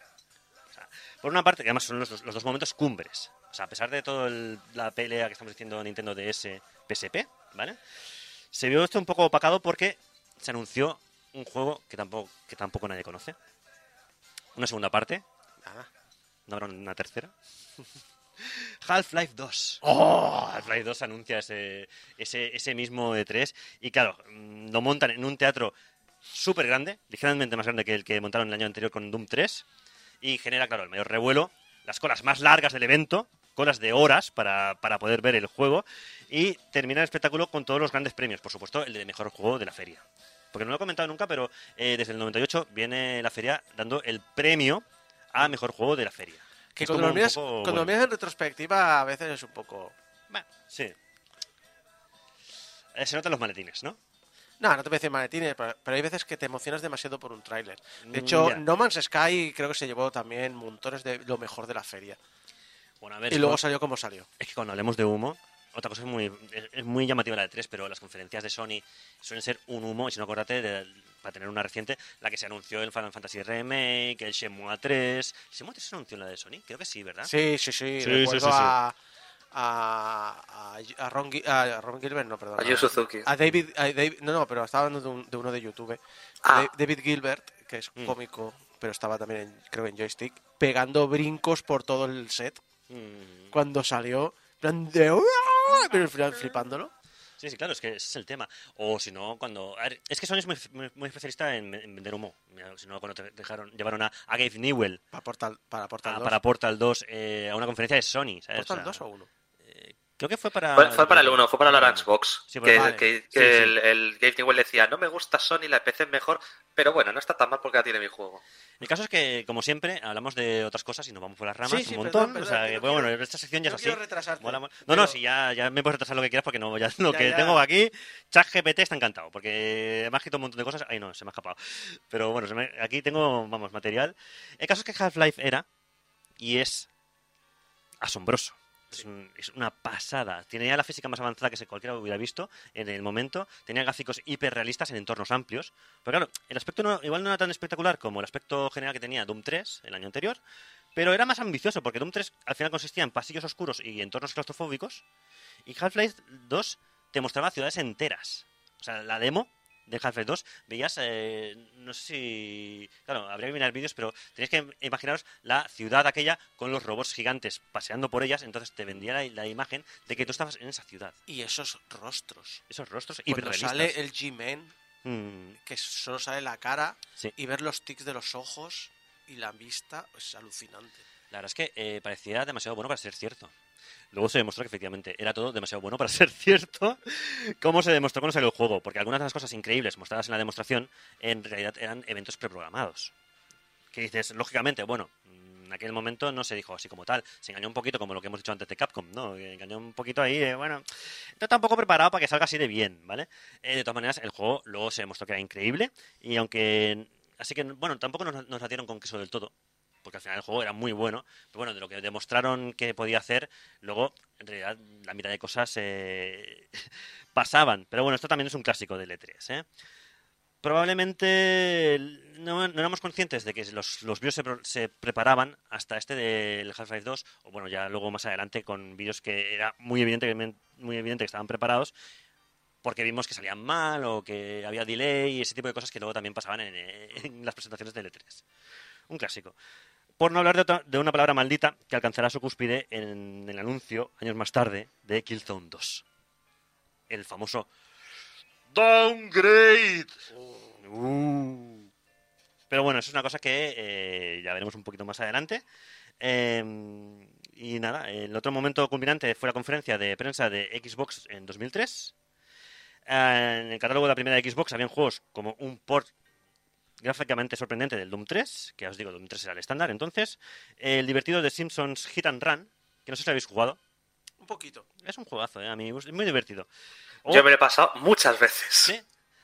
Speaker 5: O sea, por una parte, que además son los, dos- los dos momentos cumbres. O sea, a pesar de toda la pelea que estamos diciendo Nintendo DS, PSP, ¿vale? Se vio esto un poco opacado porque se anunció un juego que tampoco, que tampoco nadie conoce. Una segunda parte.
Speaker 4: Nada.
Speaker 5: No habrá una tercera. Half-Life 2. Half-Life 2 anuncia ese, ese, ese mismo E3. Y claro, mm, lo montan en un teatro súper grande, ligeramente más grande que el que montaron el año anterior con Doom 3. Y genera, claro, el mayor revuelo, las colas más largas del evento, colas de horas para, para poder ver el juego. Y termina el espectáculo con todos los grandes premios, por supuesto, el de mejor juego de la feria. Porque no lo he comentado nunca, pero eh, desde el 98 viene la feria dando el premio a mejor juego de la feria.
Speaker 4: Que
Speaker 5: Es
Speaker 4: cuando lo, miras,
Speaker 5: poco,
Speaker 4: cuando lo miras en retrospectiva a veces es un poco...
Speaker 5: Bueno, sí. Eh, se notan los maletines, ¿no?
Speaker 4: No, no te voy a decir maletines, pero, pero hay veces que te emocionas demasiado por un tráiler. De
Speaker 5: Mm,
Speaker 4: hecho,
Speaker 5: ya.
Speaker 4: No Man's Sky creo que se llevó también montones de lo mejor de la feria.
Speaker 5: Bueno, a ver,
Speaker 4: Y luego salió como salió.
Speaker 5: es que cuando hablemos de humo, otra cosa es muy, es, es muy llamativa la de 3, pero las conferencias de Sony suelen ser un humo, y si no acuérdate, de- para tener una reciente, la que se anunció el Final Fantasy Remake, el Shenmue 3. ¿Shenmue 3 se anunció en la de Sony? Creo que sí, ¿verdad?
Speaker 4: Sí, sí, sí.
Speaker 5: Sí,
Speaker 4: recuerdo
Speaker 5: sí, sí, sí.
Speaker 4: A, a, a, a Ron, a Ron Gilbert, no, perdón.
Speaker 8: A Yu Suzuki.
Speaker 4: A David, a David- no, no, pero estaba hablando de, un- de uno de YouTube.
Speaker 8: Ah.
Speaker 4: Da- David Gilbert, que es
Speaker 5: Mm.
Speaker 4: cómico, pero estaba también, en, creo, en joystick, pegando brincos por todo el set
Speaker 5: Mm,
Speaker 4: cuando salió. en plan de, Pero al final flipándolo.
Speaker 5: Sí, sí, claro, es que ese es el tema. O si no, cuando... ver, es que Sony es muy, muy- muy especialista en, en vender humo. Si no, cuando te dejaron, llevaron a, a Gabe Newell
Speaker 4: Para Portal, para Portal
Speaker 5: a-
Speaker 4: 2.
Speaker 5: para Portal 2 eh, a una conferencia de Sony, ¿sabes?
Speaker 4: ¿Portal
Speaker 5: O sea,
Speaker 4: 2 o 1?
Speaker 5: Creo que fue para...
Speaker 8: Fue, fue para el 1, fue para la Orange Box.
Speaker 5: Sí,
Speaker 8: que
Speaker 5: vale.
Speaker 8: que- que
Speaker 5: sí.
Speaker 8: el, el Gabe Newell decía, no me gusta Sony, la PC es mejor, pero bueno, no está tan mal porque ya tiene mi juego.
Speaker 5: El caso es que, como siempre, hablamos de otras cosas y nos vamos por las ramas
Speaker 4: Sí, sí,
Speaker 5: un
Speaker 4: perdón,
Speaker 5: montón.
Speaker 4: perdón,
Speaker 5: o sea,
Speaker 4: que
Speaker 5: que,
Speaker 4: no
Speaker 5: bueno,
Speaker 4: quiero-
Speaker 5: bueno, esta sección ya
Speaker 4: no
Speaker 5: es así. Mola, mola. No,
Speaker 4: pero-
Speaker 5: no, sí, ya, ya me puedes retrasar lo que quieras porque no, ya lo
Speaker 4: Ya,
Speaker 5: que
Speaker 4: ya.
Speaker 5: tengo aquí, ChatGPT está encantado porque me ha escrito un montón de cosas. Ay, no, se me ha escapado. Pero bueno, se me- aquí tengo, vamos, material. El caso es que Half-Life era y es asombroso. Es, un- es una pasada. Tiene ya la física más avanzada que cualquiera hubiera visto en el momento. Tenía gráficos hiperrealistas en entornos amplios. Pero claro, el aspecto igual no era tan espectacular como el aspecto general que tenía Doom 3 el año anterior. Pero era más ambicioso porque Doom 3 al final consistía en pasillos oscuros y entornos claustrofóbicos. Y Half-Life 2 te mostraba ciudades enteras. O sea, la demo de Half-Life 2 veías, eh, no sé si... Claro, habría que mirar vídeos, pero tenéis que imaginaros la ciudad aquella con los robots gigantes paseando por ellas, entonces te vendía la, la imagen de que tú estabas en esa ciudad.
Speaker 4: Y esos rostros.
Speaker 5: Esos rostros hiperrealistas.
Speaker 4: sale el G-Man,
Speaker 5: Mm,
Speaker 4: que solo sale la cara,
Speaker 5: Sí.
Speaker 4: y ver los tics de los ojos y la vista, es alucinante.
Speaker 5: La verdad es que eh, parecía demasiado bueno para ser cierto. Luego se demostró que efectivamente era todo demasiado bueno para ser cierto, como se demostró cuando salió el juego, porque algunas de las cosas increíbles mostradas en la demostración en realidad eran eventos preprogramados. Que dices, lógicamente, bueno, en aquel momento no se dijo así como tal, se engañó un poquito como lo que hemos dicho antes de Capcom, ¿no? Engañó un poquito ahí, bueno, está tampoco preparado para que salga así de bien, ¿vale? Eh, de todas maneras, el juego luego se demostró que era increíble, y aunque... Así que, bueno, tampoco nos la dieron con queso del todo, porque al final el juego era muy bueno, pero bueno, de lo que demostraron que podía hacer, luego en realidad la mitad de cosas eh, pasaban. Pero bueno, esto también es un clásico del E3. ¿eh? Probablemente no, éramos conscientes de que los, los vídeos se, preparaban hasta este del Half-Life 2, o bueno, ya luego más adelante con vídeos que era muy evidente, muy evidente que estaban preparados, porque vimos que salían mal o que había delay y ese tipo de cosas que luego también pasaban en, las presentaciones del E3. Un clásico. Por no hablar de, de una palabra maldita que alcanzará su cúspide en el anuncio, años más tarde, de Killzone 2. El famoso Downgrade. Uh. Pero bueno, eso es una cosa que eh, ya veremos un poquito más adelante. Eh, y nada, el otro momento culminante fue la conferencia de prensa de Xbox en 2003. Eh, en el catálogo de la primera Xbox habían juegos como un port gráficamente sorprendente del Doom 3, que ya os digo, Doom 3 era el estándar entonces, el divertido de Simpsons Hit and Run, que no sé si lo habéis jugado,
Speaker 4: Un poquito.
Speaker 5: es un juegazo, ¿eh? a mí es muy divertido. O-
Speaker 8: Yo me lo he pasado muchas veces.
Speaker 5: ¿Sí?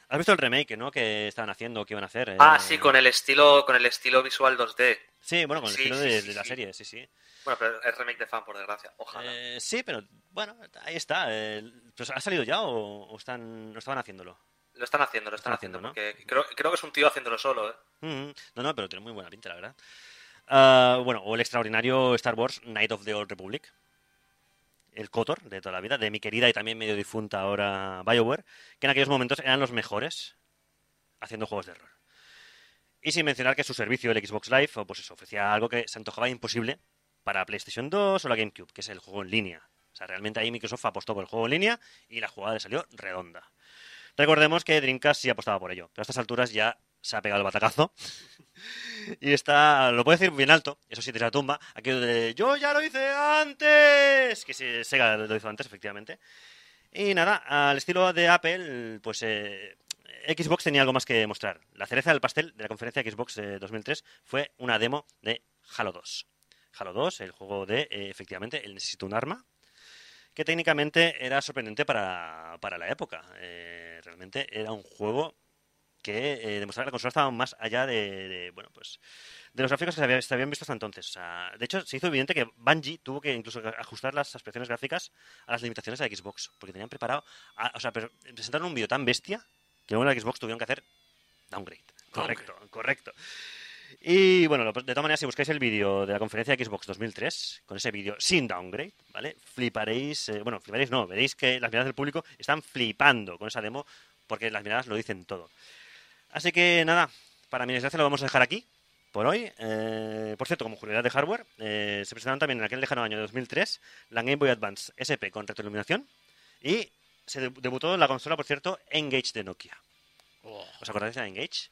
Speaker 5: ¿Has visto el remake, no? Que estaban haciendo, que iban a hacer. eh?
Speaker 8: Ah, sí, con el estilo, con el estilo visual 2D.
Speaker 5: Sí, bueno, con el
Speaker 8: Sí,
Speaker 5: estilo
Speaker 8: sí,
Speaker 5: de,
Speaker 8: sí,
Speaker 5: de la
Speaker 8: sí.
Speaker 5: serie, sí, sí.
Speaker 8: Bueno, pero es remake de fan, por desgracia. Ojalá.
Speaker 5: Eh, sí, pero bueno, ahí está. eh, pues, ¿Ha salido ya o, o están, o estaban haciéndolo?
Speaker 8: Lo están haciendo, lo están,
Speaker 5: Están haciendo,
Speaker 8: haciendo.
Speaker 5: ¿no?
Speaker 8: Porque creo, creo que es un tío haciéndolo solo, ¿eh?
Speaker 5: Mm, no, no, pero tiene muy buena pinta, la verdad. Ah, bueno, o el extraordinario Star Wars Night of the Old Republic. El Kotor de toda la vida, de mi querida y también medio difunta ahora BioWare, que en aquellos momentos eran los mejores haciendo juegos de rol. Y sin mencionar que su servicio, el Xbox Live, pues eso, ofrecía algo que se antojaba imposible para PlayStation 2 o la GameCube, que es el juego en línea. O sea, realmente ahí Microsoft apostó por el juego en línea y la jugada le salió redonda. Recordemos que Dreamcast sí apostaba por ello, pero a estas alturas ya se ha pegado el batacazo. y está, lo puedo decir bien alto, eso sí, desde la tumba, aquello de yo ya lo hice antes, que sí, Sega lo hizo antes, efectivamente. Y nada, al estilo de Apple, pues eh, Xbox tenía algo más que mostrar. La cereza del pastel de la conferencia Xbox eh, 2003 fue una demo de Halo 2. Halo 2, el juego de, eh, efectivamente, el Necesito un arma, que técnicamente era sorprendente para, para la época. Eh, realmente era un juego que eh, demostraba que la consola estaba más allá de, de, bueno, pues, de los gráficos que se, había- se habían visto hasta entonces. O sea, de hecho, se hizo evidente que Bungie tuvo que incluso ajustar las aspiraciones gráficas a las limitaciones de la Xbox, porque tenían preparado, a- o sea, presentaron un vídeo tan bestia que luego en la Xbox tuvieron que hacer downgrade. Correcto, correcto. Y bueno, de todas maneras, si buscáis el vídeo de la conferencia de Xbox 2003, con ese vídeo sin downgrade, ¿vale? Fliparéis, eh, bueno, fliparéis no, veréis que las miradas del público están flipando con esa demo, porque las miradas lo dicen todo. Así que nada, para mi desgracia lo vamos a dejar aquí por hoy. Eh, por cierto, como curiosidad de hardware, eh, se presentaron también en aquel lejano año 2003 la Game Boy Advance SP con retroiluminación y se deb- debutó la consola, por cierto, Engage de Nokia. ¿Os acordáis de Engage?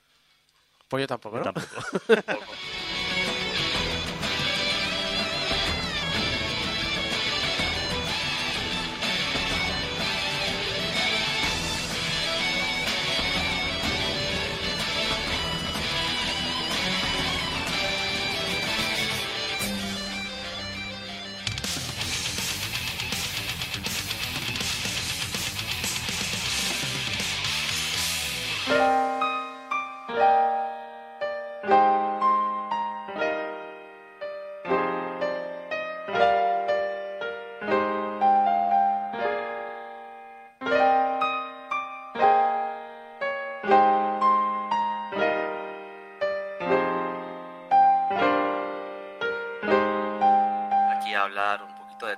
Speaker 4: Pues yo tampoco, ¿no?
Speaker 5: Tampoco.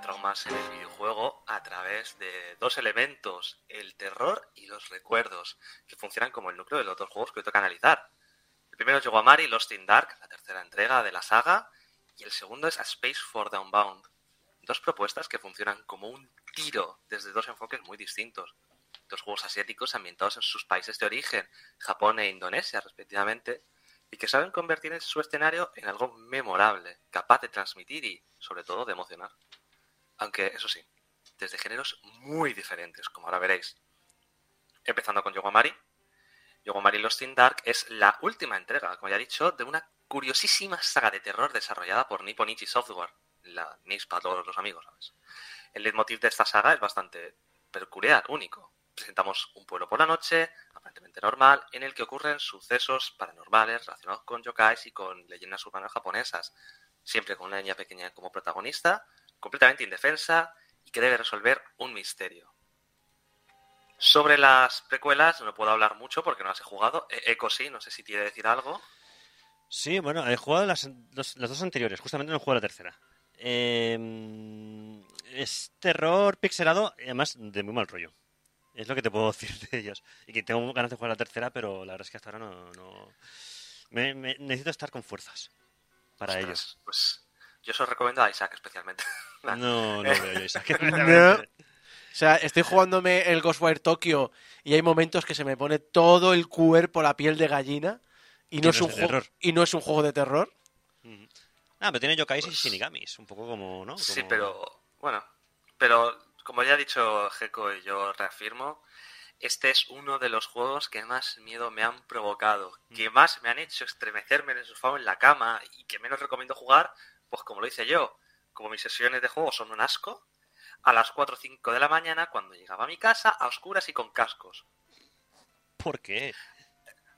Speaker 8: transformarse en el videojuego a través de dos elementos, el terror y los recuerdos, que funcionan como el núcleo de los dos juegos que hoy toca analizar. El primero es Yogomari Lost in Dark, la tercera entrega de la saga, y el segundo es A Space for Downbound. Dos propuestas que funcionan como un tiro desde dos enfoques muy distintos. Dos juegos asiáticos ambientados en sus países de origen, Japón e Indonesia respectivamente, y que saben convertir su escenario en algo memorable, capaz de transmitir y, sobre todo, de emocionar. Aunque, eso sí, desde géneros muy diferentes, como ahora veréis. Empezando con Yogomari. Yogomari Lost in Dark es la última entrega, como ya he dicho, de una curiosísima saga de terror desarrollada por Nippon Ichi Software, la NIS para todos los amigos, ¿sabes? El leitmotiv de esta saga es bastante peculiar, único. Presentamos un pueblo por la noche, aparentemente normal, en el que ocurren sucesos paranormales relacionados con yokais y con leyendas urbanas japonesas, siempre con una niña pequeña como protagonista, completamente indefensa y que debe resolver un misterio. Sobre las precuelas no puedo hablar mucho porque no las he jugado. E- Echo sí, no sé si quiere decir algo.
Speaker 5: Sí, bueno, he jugado las dos, anteriores, justamente no he jugado la tercera. Eh, es terror pixelado además de muy mal rollo. Es lo que te puedo decir de ellos. Y que tengo ganas de jugar la tercera, pero la verdad es que hasta ahora no... no... Me, me- necesito estar con fuerzas para
Speaker 8: Ostras,
Speaker 5: ellos.
Speaker 8: Pues yo se os recomiendo a Isaac especialmente.
Speaker 5: No, no veo yo Isaac.
Speaker 4: No. O sea, estoy jugándome el Ghostwire Tokyo y hay momentos que se me pone todo el cuerpo la piel de gallina y no, es un juego y no es un juego de terror.
Speaker 5: Ah, pero tiene yokais
Speaker 8: Pues-
Speaker 5: y shinigamis, un poco como, ¿no?
Speaker 8: Sí, pero bueno, pero como ya ha dicho Geko y yo reafirmo, este es uno de los juegos que más miedo me han provocado, que más me han hecho estremecerme en el sofá o en la cama y que menos recomiendo jugar, pues como lo hice yo, como mis sesiones de juego son un asco, a las 4 o 5 de la mañana cuando llegaba a mi casa a oscuras y con cascos.
Speaker 5: ¿Por qué?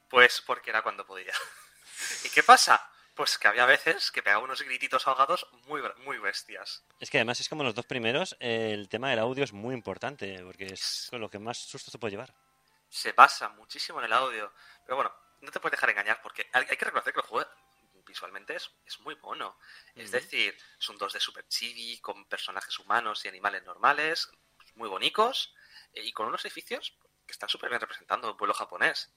Speaker 8: Pues porque era cuando podía. ¿Y qué pasa? Pues que había veces que pegaba unos grititos ahogados muy, muy bestias.
Speaker 5: Es que además es como los dos primeros, el tema del audio es muy importante, porque es con lo que más susto se puede llevar.
Speaker 8: se basa muchísimo en el audio. Pero bueno, no te puedes dejar engañar porque hay, que reconocer que el juego visualmente es, es muy mono. Es decir, es un 2D super chibi con personajes humanos y animales normales, muy bonitos eh, y con unos edificios que están súper bien representando un pueblo japonés.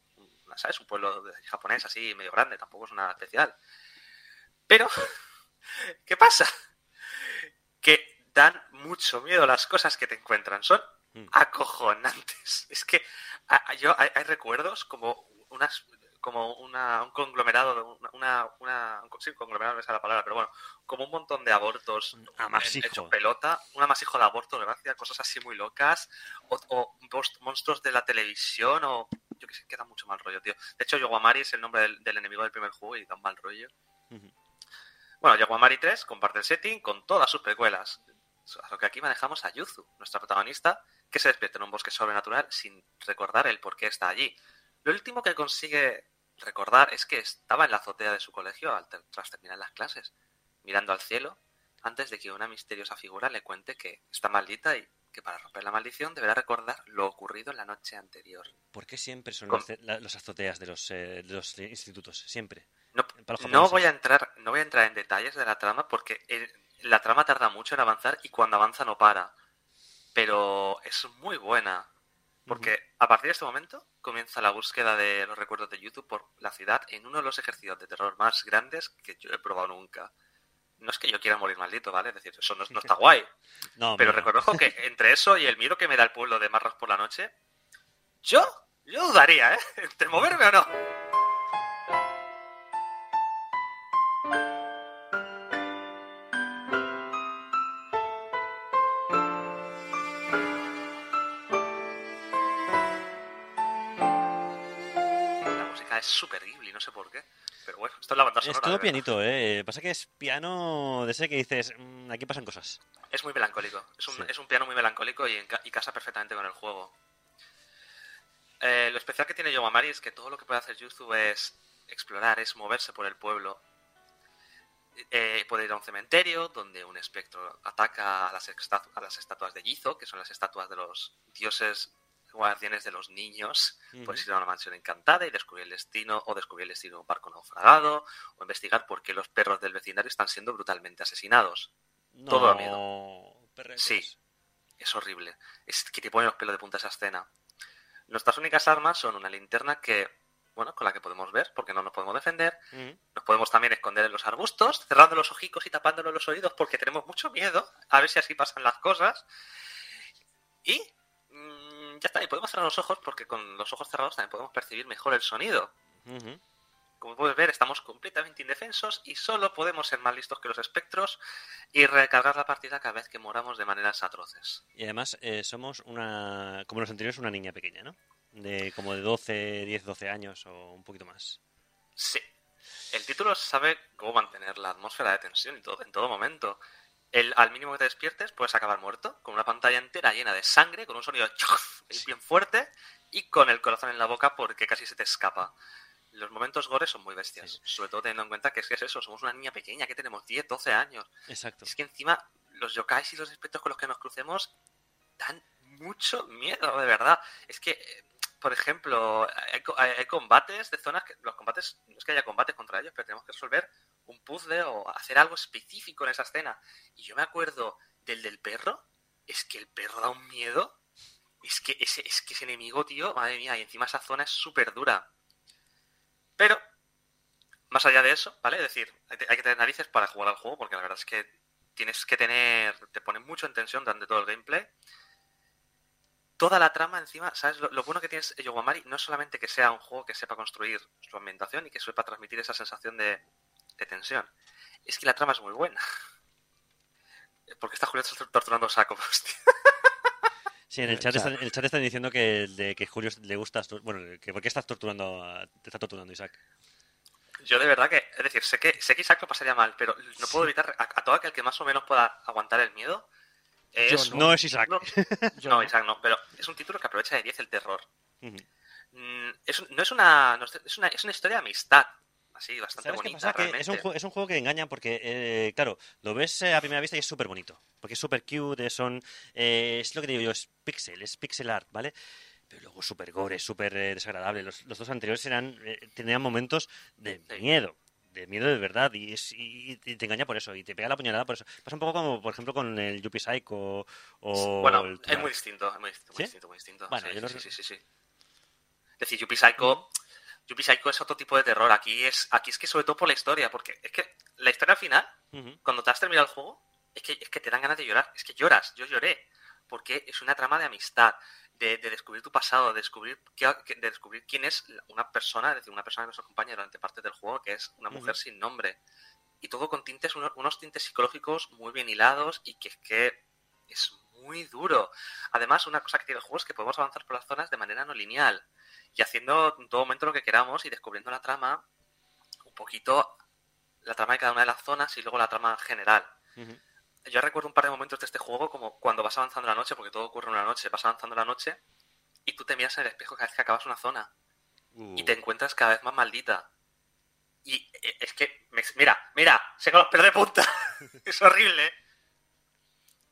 Speaker 8: ¿Sabes? Un pueblo de- japonés así medio grande, tampoco es nada especial. Pero, ¿qué pasa? Que dan mucho miedo las cosas que te encuentran. Son
Speaker 5: Mm.
Speaker 8: acojonantes. Es que a- yo hay, hay recuerdos como unas como una, un conglomerado de una, una, una- sí, conglomerado no sale la palabra, pero bueno, como un montón de abortos
Speaker 5: Un amasijo.
Speaker 8: en- hecho pelota, un amasijo de abortos, gracias, cosas así muy locas, o, monstruos de la televisión, o yo que sé, que da mucho mal rollo, tío. De hecho, Yogomari es el nombre del, del enemigo del primer juego y da un mal rollo.
Speaker 5: Ujú.
Speaker 8: Bueno, Yogomari 3 comparte el setting con todas sus precuelas. A lo que aquí manejamos a Yuzu, nuestra protagonista, que se despierta en un bosque sobrenatural sin recordar el por qué está allí. Lo último que consigue recordar es que estaba en la azotea de su colegio tras terminar las clases, mirando al cielo, antes de que una misteriosa figura le cuente que está maldita y que para romper la maldición deberá recordar lo ocurrido la noche anterior.
Speaker 5: ¿Por qué siempre son
Speaker 8: Con-
Speaker 5: los azoteas de los, eh, de los institutos? Siempre.
Speaker 8: No, voy a entrar, no voy a entrar en detalles de la trama porque el- la trama tarda mucho en avanzar y cuando avanza no para. Pero es muy buena. Porque a partir de este momento comienza la búsqueda de los recuerdos de YouTube por la ciudad en uno de los ejercicios de terror más grandes que yo he probado nunca. No es que yo quiera morir maldito, ¿vale? Es decir, eso no, no está guay.
Speaker 5: No,
Speaker 8: Pero
Speaker 5: mira,
Speaker 8: reconozco que entre eso y el miedo que me da el pueblo de Marras por la noche, yo, yo dudaría, ¿eh? Entre moverme o no. La música es súper Ghibli, no sé por qué. Pero bueno, esto es la banda
Speaker 5: Es
Speaker 8: sonora.
Speaker 5: todo
Speaker 8: de verdad.
Speaker 5: pianito, ¿eh? Pasa que es piano de ese que dices, "Mm, aquí pasan cosas.
Speaker 8: Es muy melancólico. Es un,
Speaker 5: Sí.
Speaker 8: es un piano muy melancólico y, casa perfectamente con el juego. Eh, lo especial que tiene Yomamari es que todo lo que puede hacer Yuzu es explorar, es moverse por el pueblo. Eh, puede ir a un cementerio donde un espectro ataca a las, a las estatuas de Gizo, que son las estatuas de los dioses guardianes de los niños. Puedes ir a una mansión encantada y descubrir el destino, o descubrir el destino de un barco naufragado, o investigar por qué los perros del vecindario están siendo brutalmente asesinados.
Speaker 5: No,
Speaker 8: Todo da miedo.
Speaker 5: perretes.
Speaker 8: Sí. Es horrible. Es que te pone los pelos de punta esa escena. Nuestras únicas armas son una linterna que, bueno, con la que podemos ver, porque no nos podemos defender. Nos podemos también esconder en los arbustos, cerrando los ojicos y tapándonos los oídos porque tenemos mucho miedo. A ver si así pasan las cosas. Y ya está, y podemos cerrar los ojos porque con los ojos cerrados también podemos percibir mejor el sonido. Como puedes ver, estamos completamente indefensos y solo podemos ser más listos que los espectros y recargar la partida cada vez que moramos de maneras atroces.
Speaker 5: Y además eh, somos una, como los anteriores, una niña pequeña, ¿no? De como de 12, 10, 12 años o un poquito más.
Speaker 8: Sí. El título sabe cómo mantener la atmósfera de tensión y todo, en todo momento. El, al mínimo que te despiertes puedes acabar muerto, con una pantalla entera llena de sangre, con un sonido bien fuerte y con el corazón en la boca porque casi se te escapa. Los momentos gore son muy bestias,
Speaker 5: Sí.
Speaker 8: sobre todo teniendo en cuenta que es que es eso, somos una niña pequeña, que tenemos 10, 12 años.
Speaker 5: Exacto.
Speaker 8: Es que encima los yokais y los espectros con los que nos crucemos dan mucho miedo, de verdad. Es que, eh, por ejemplo, hay- hay combates de zonas que los combates, no es que haya combates contra ellos, pero tenemos que resolver un puzzle o hacer algo específico en esa escena. Y yo me acuerdo del del perro, es que el perro da un miedo. Es que ese, es que ese enemigo, tío, madre mía, y encima esa zona es súper dura. Pero, más allá de eso, ¿vale? Es decir, hay que- tener narices para jugar al juego, porque la verdad es que tienes que tener, te pone mucho en tensión durante todo el gameplay. Toda la trama encima, ¿sabes? Lo, bueno que tienes Yogomari no es solamente que sea un juego que sepa construir su ambientación y que sepa transmitir esa sensación de, de tensión, es que la trama es muy buena. Porque está Julián torturando a saco, hostia.
Speaker 5: Sí, en el
Speaker 4: El
Speaker 5: chat, están, en el chat están diciendo que, de, que Julio le gusta... Bueno, que ¿por qué estás torturando a- te está torturando Isaac?
Speaker 8: Yo de verdad que, es decir, sé que, sé que Isaac lo pasaría mal, pero no puedo evitar a, a todo aquel que más o menos pueda aguantar el miedo. Es
Speaker 5: no. No es Isaac.
Speaker 8: No,
Speaker 4: Yo
Speaker 8: no,
Speaker 4: no.
Speaker 8: Isaac no, pero es un título que aprovecha de 10 el terror. Mm, es, un- no es una, no es, es una, es una historia de amistad, así, bastante
Speaker 5: ¿Sabes qué
Speaker 8: bonita,
Speaker 5: pasa? Que es, un, es un juego que engaña porque, eh, claro, lo ves eh, a primera vista y es súper bonito. Porque es súper cute, eh, son... eh, es lo que digo yo, es pixel, es pixel art, ¿vale? Pero luego súper gore, súper eh, desagradable. Los, los dos anteriores eran eh, tenían momentos de miedo. De miedo de verdad. Y, es- y- y te engaña por eso. Y te pega la puñalada por eso. Pasa un poco como, por ejemplo, con el Yuppie Psycho o...
Speaker 8: Bueno,
Speaker 5: el
Speaker 8: es muy distinto, es muy distinto, muy
Speaker 5: ¿Sí?
Speaker 8: distinto, muy distinto.
Speaker 5: Bueno,
Speaker 8: sí,
Speaker 5: yo
Speaker 8: sí, sí, sí, sí. Es decir, Yuppie Psycho, Yuppie Psycho es otro tipo de terror. Aquí es, aquí es que sobre todo por la historia, porque es que la historia final
Speaker 5: Ujú.
Speaker 8: cuando te has terminado el juego, es que, es que te dan ganas de llorar. Es que lloras, yo lloré. Porque es una trama de amistad, de, de descubrir tu pasado, de descubrir, qué- de descubrir quién es una persona, es decir, una persona que nos acompaña durante parte del juego, que es una mujer sin nombre. Y todo con tintes, uno- unos tintes psicológicos muy bien hilados y que es que es muy duro. Además, una cosa que tiene el juego es que podemos avanzar por las zonas de manera no lineal y haciendo en todo momento lo que queramos y descubriendo la trama un poquito la trama de cada una de las zonas y luego la trama general. Yo recuerdo un par de momentos de este juego como cuando vas avanzando la noche, porque todo ocurre en una noche, vas avanzando la noche y tú te miras en el espejo cada vez que acabas una zona y te encuentras cada vez más maldita. Y eh, es que, me- mira, mira, se con los pelos de punta. es horrible.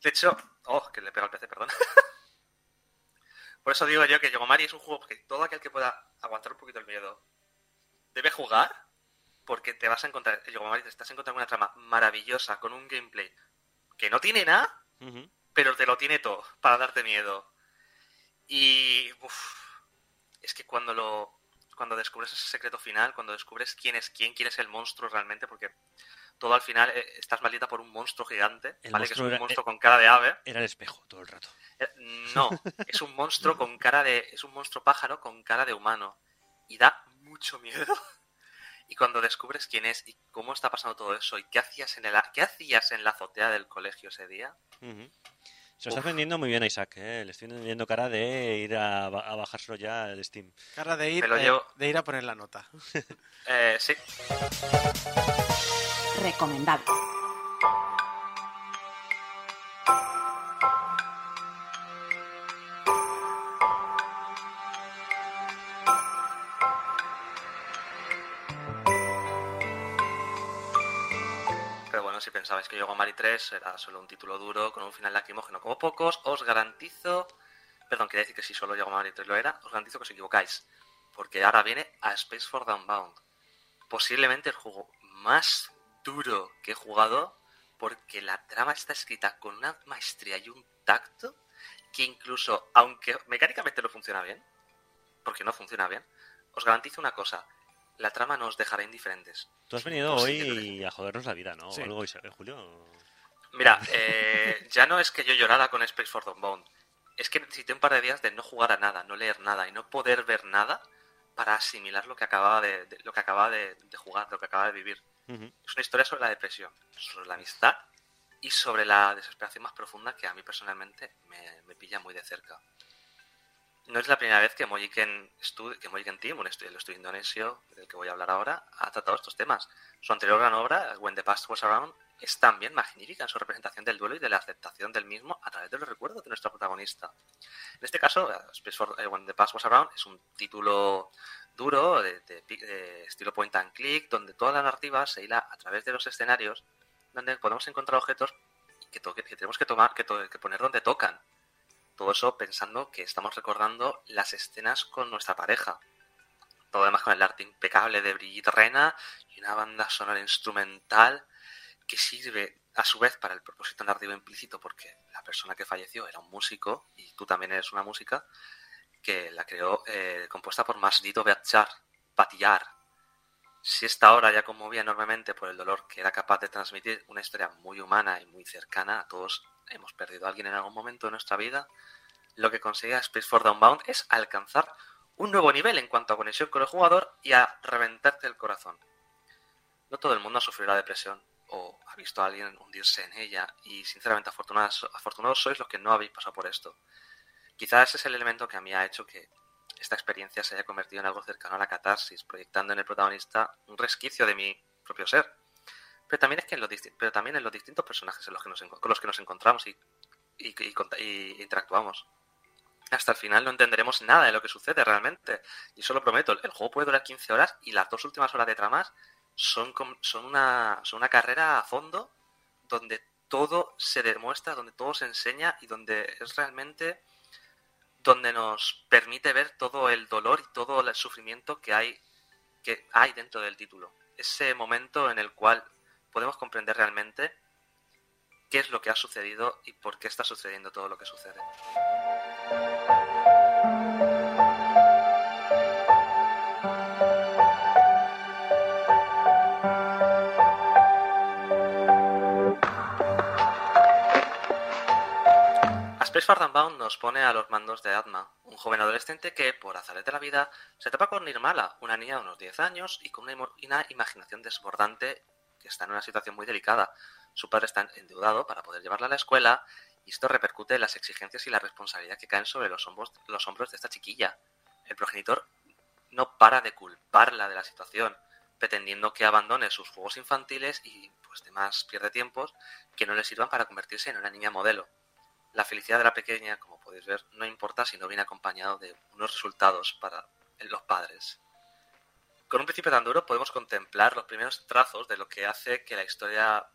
Speaker 8: De hecho, oh, que le pega al PC, perdón. Por eso digo yo que Yogomari es un juego que todo aquel que pueda aguantar un poquito el miedo debe jugar porque te vas a encontrar, Yogomari te estás encontrando una trama maravillosa con un gameplay que no tiene nada, pero te lo tiene todo para darte miedo. Y uf, es que cuando lo cuando descubres ese secreto final, cuando descubres quién es quién, quién es el monstruo realmente, porque todo al final eh, estás maldita por un monstruo gigante,
Speaker 5: El
Speaker 8: ¿vale? Que es un
Speaker 5: era-
Speaker 8: monstruo con cara de ave.
Speaker 5: Era el espejo todo el rato.
Speaker 8: Eh, No, es un monstruo con cara de. Es un monstruo pájaro con cara de humano. Y da mucho miedo. Y cuando descubres quién es y cómo está pasando todo eso y qué hacías en el qué hacías en la azotea del colegio ese día.
Speaker 5: Se lo estás
Speaker 8: Uf.
Speaker 5: vendiendo muy bien a Isaac, ¿eh? Le estoy vendiendo cara de ir a, ba- a bajárselo ya al Steam.
Speaker 4: Cara de ir, eh,
Speaker 8: llevo-
Speaker 4: de ir a poner la nota.
Speaker 8: eh, sí,
Speaker 9: Recomendable.
Speaker 8: Pensabais que Yogomari 3 era solo un título duro con un final lacrimógeno. Como pocos, os garantizo, perdón, quería decir que si solo Yogomari 3 lo era, os garantizo que os equivocáis, porque ahora viene a Space for Downbound, posiblemente el juego más duro que he jugado porque la trama está escrita con una maestría y un tacto que incluso, aunque mecánicamente no funciona bien, porque no funciona bien, os garantizo una cosa, la trama no os dejará indiferentes.
Speaker 5: Tú has venido
Speaker 8: Posible.
Speaker 5: hoy a jodernos la vida, ¿no?
Speaker 4: Sí.
Speaker 5: Algo, Julio.
Speaker 8: Mira, eh, ya no es que yo llorara con Space for the Bound, es que necesité un par de días de no jugar a nada, no leer nada y no poder ver nada para asimilar lo que acababa de, de- lo que acababa de, de jugar, lo que acababa de vivir. Es una historia sobre la depresión, sobre la amistad y sobre la desesperación más profunda que a mí personalmente me, me pilla muy de cerca. No es la primera vez que Mojiken, que Mojiken Team, un estudio, el estudio indonesio del que voy a hablar ahora, ha tratado estos temas. Su anterior gran obra, When the Past Was Around, es también magnífica en su representación del duelo y de la aceptación del mismo a través de los recuerdos de nuestra protagonista. En este caso, eh, Space for, eh, When the Past Was Around es un título duro, de, de estilo point and click, donde toda la narrativa se hila a través de los escenarios, donde podemos encontrar objetos que, que tenemos que tomar, que, que poner donde tocan. Todo eso pensando que estamos recordando las escenas con nuestra pareja. Todo además con el arte impecable de Brigitte Rena y una banda sonora instrumental que sirve a su vez para el propósito narrativo implícito porque la persona que falleció era un músico y tú también eres una música que la creó eh, compuesta por Masdito Batillar. Si esta obra ya conmovía enormemente por el dolor que era capaz de transmitir una historia muy humana y muy cercana a todos, hemos perdido a alguien en algún momento de nuestra vida, lo que consigue Space for Downbound es alcanzar un nuevo nivel en cuanto a conexión con el jugador y a reventarte el corazón. No todo el mundo ha sufrido la depresión o ha visto a alguien hundirse en ella y sinceramente afortunados, afortunados sois los que no habéis pasado por esto. Quizás ese es el elemento que a mí ha hecho que esta experiencia se haya convertido en algo cercano a la catarsis, proyectando en el protagonista un resquicio de mi propio ser. Pero también es que en los, pero también en los distintos personajes en los que nos, con los que nos encontramos y, y, y interactuamos. Hasta el final no entenderemos nada de lo que sucede realmente. Y eso lo prometo, el juego puede durar 15 horas y las dos últimas horas de tramas son, son, una, son una carrera a fondo donde todo se demuestra, donde todo se enseña y donde es realmente donde nos permite ver todo el dolor y todo el sufrimiento que hay, que hay dentro del título. Ese momento en el cual podemos comprender realmente qué es lo que ha sucedido y por qué está sucediendo todo lo que sucede. Far Bound nos pone a los mandos de Atma, un joven adolescente que, por azares de la vida, se topa con Nirmala, una niña de unos 10 años y con una, imaginación desbordante que está en una situación muy delicada. Su padre está endeudado para poder llevarla a la escuela y esto repercute en las exigencias y la responsabilidad que caen sobre los hombros, los hombros de esta chiquilla. El progenitor no para de culparla de la situación, pretendiendo que abandone sus juegos infantiles y pues demás pierde tiempos que no le sirvan para convertirse en una niña modelo. La felicidad de la pequeña, como podéis ver, no importa si no viene acompañado de unos resultados para los padres. Con un principio tan duro podemos contemplar los primeros trazos de lo que hace que la historia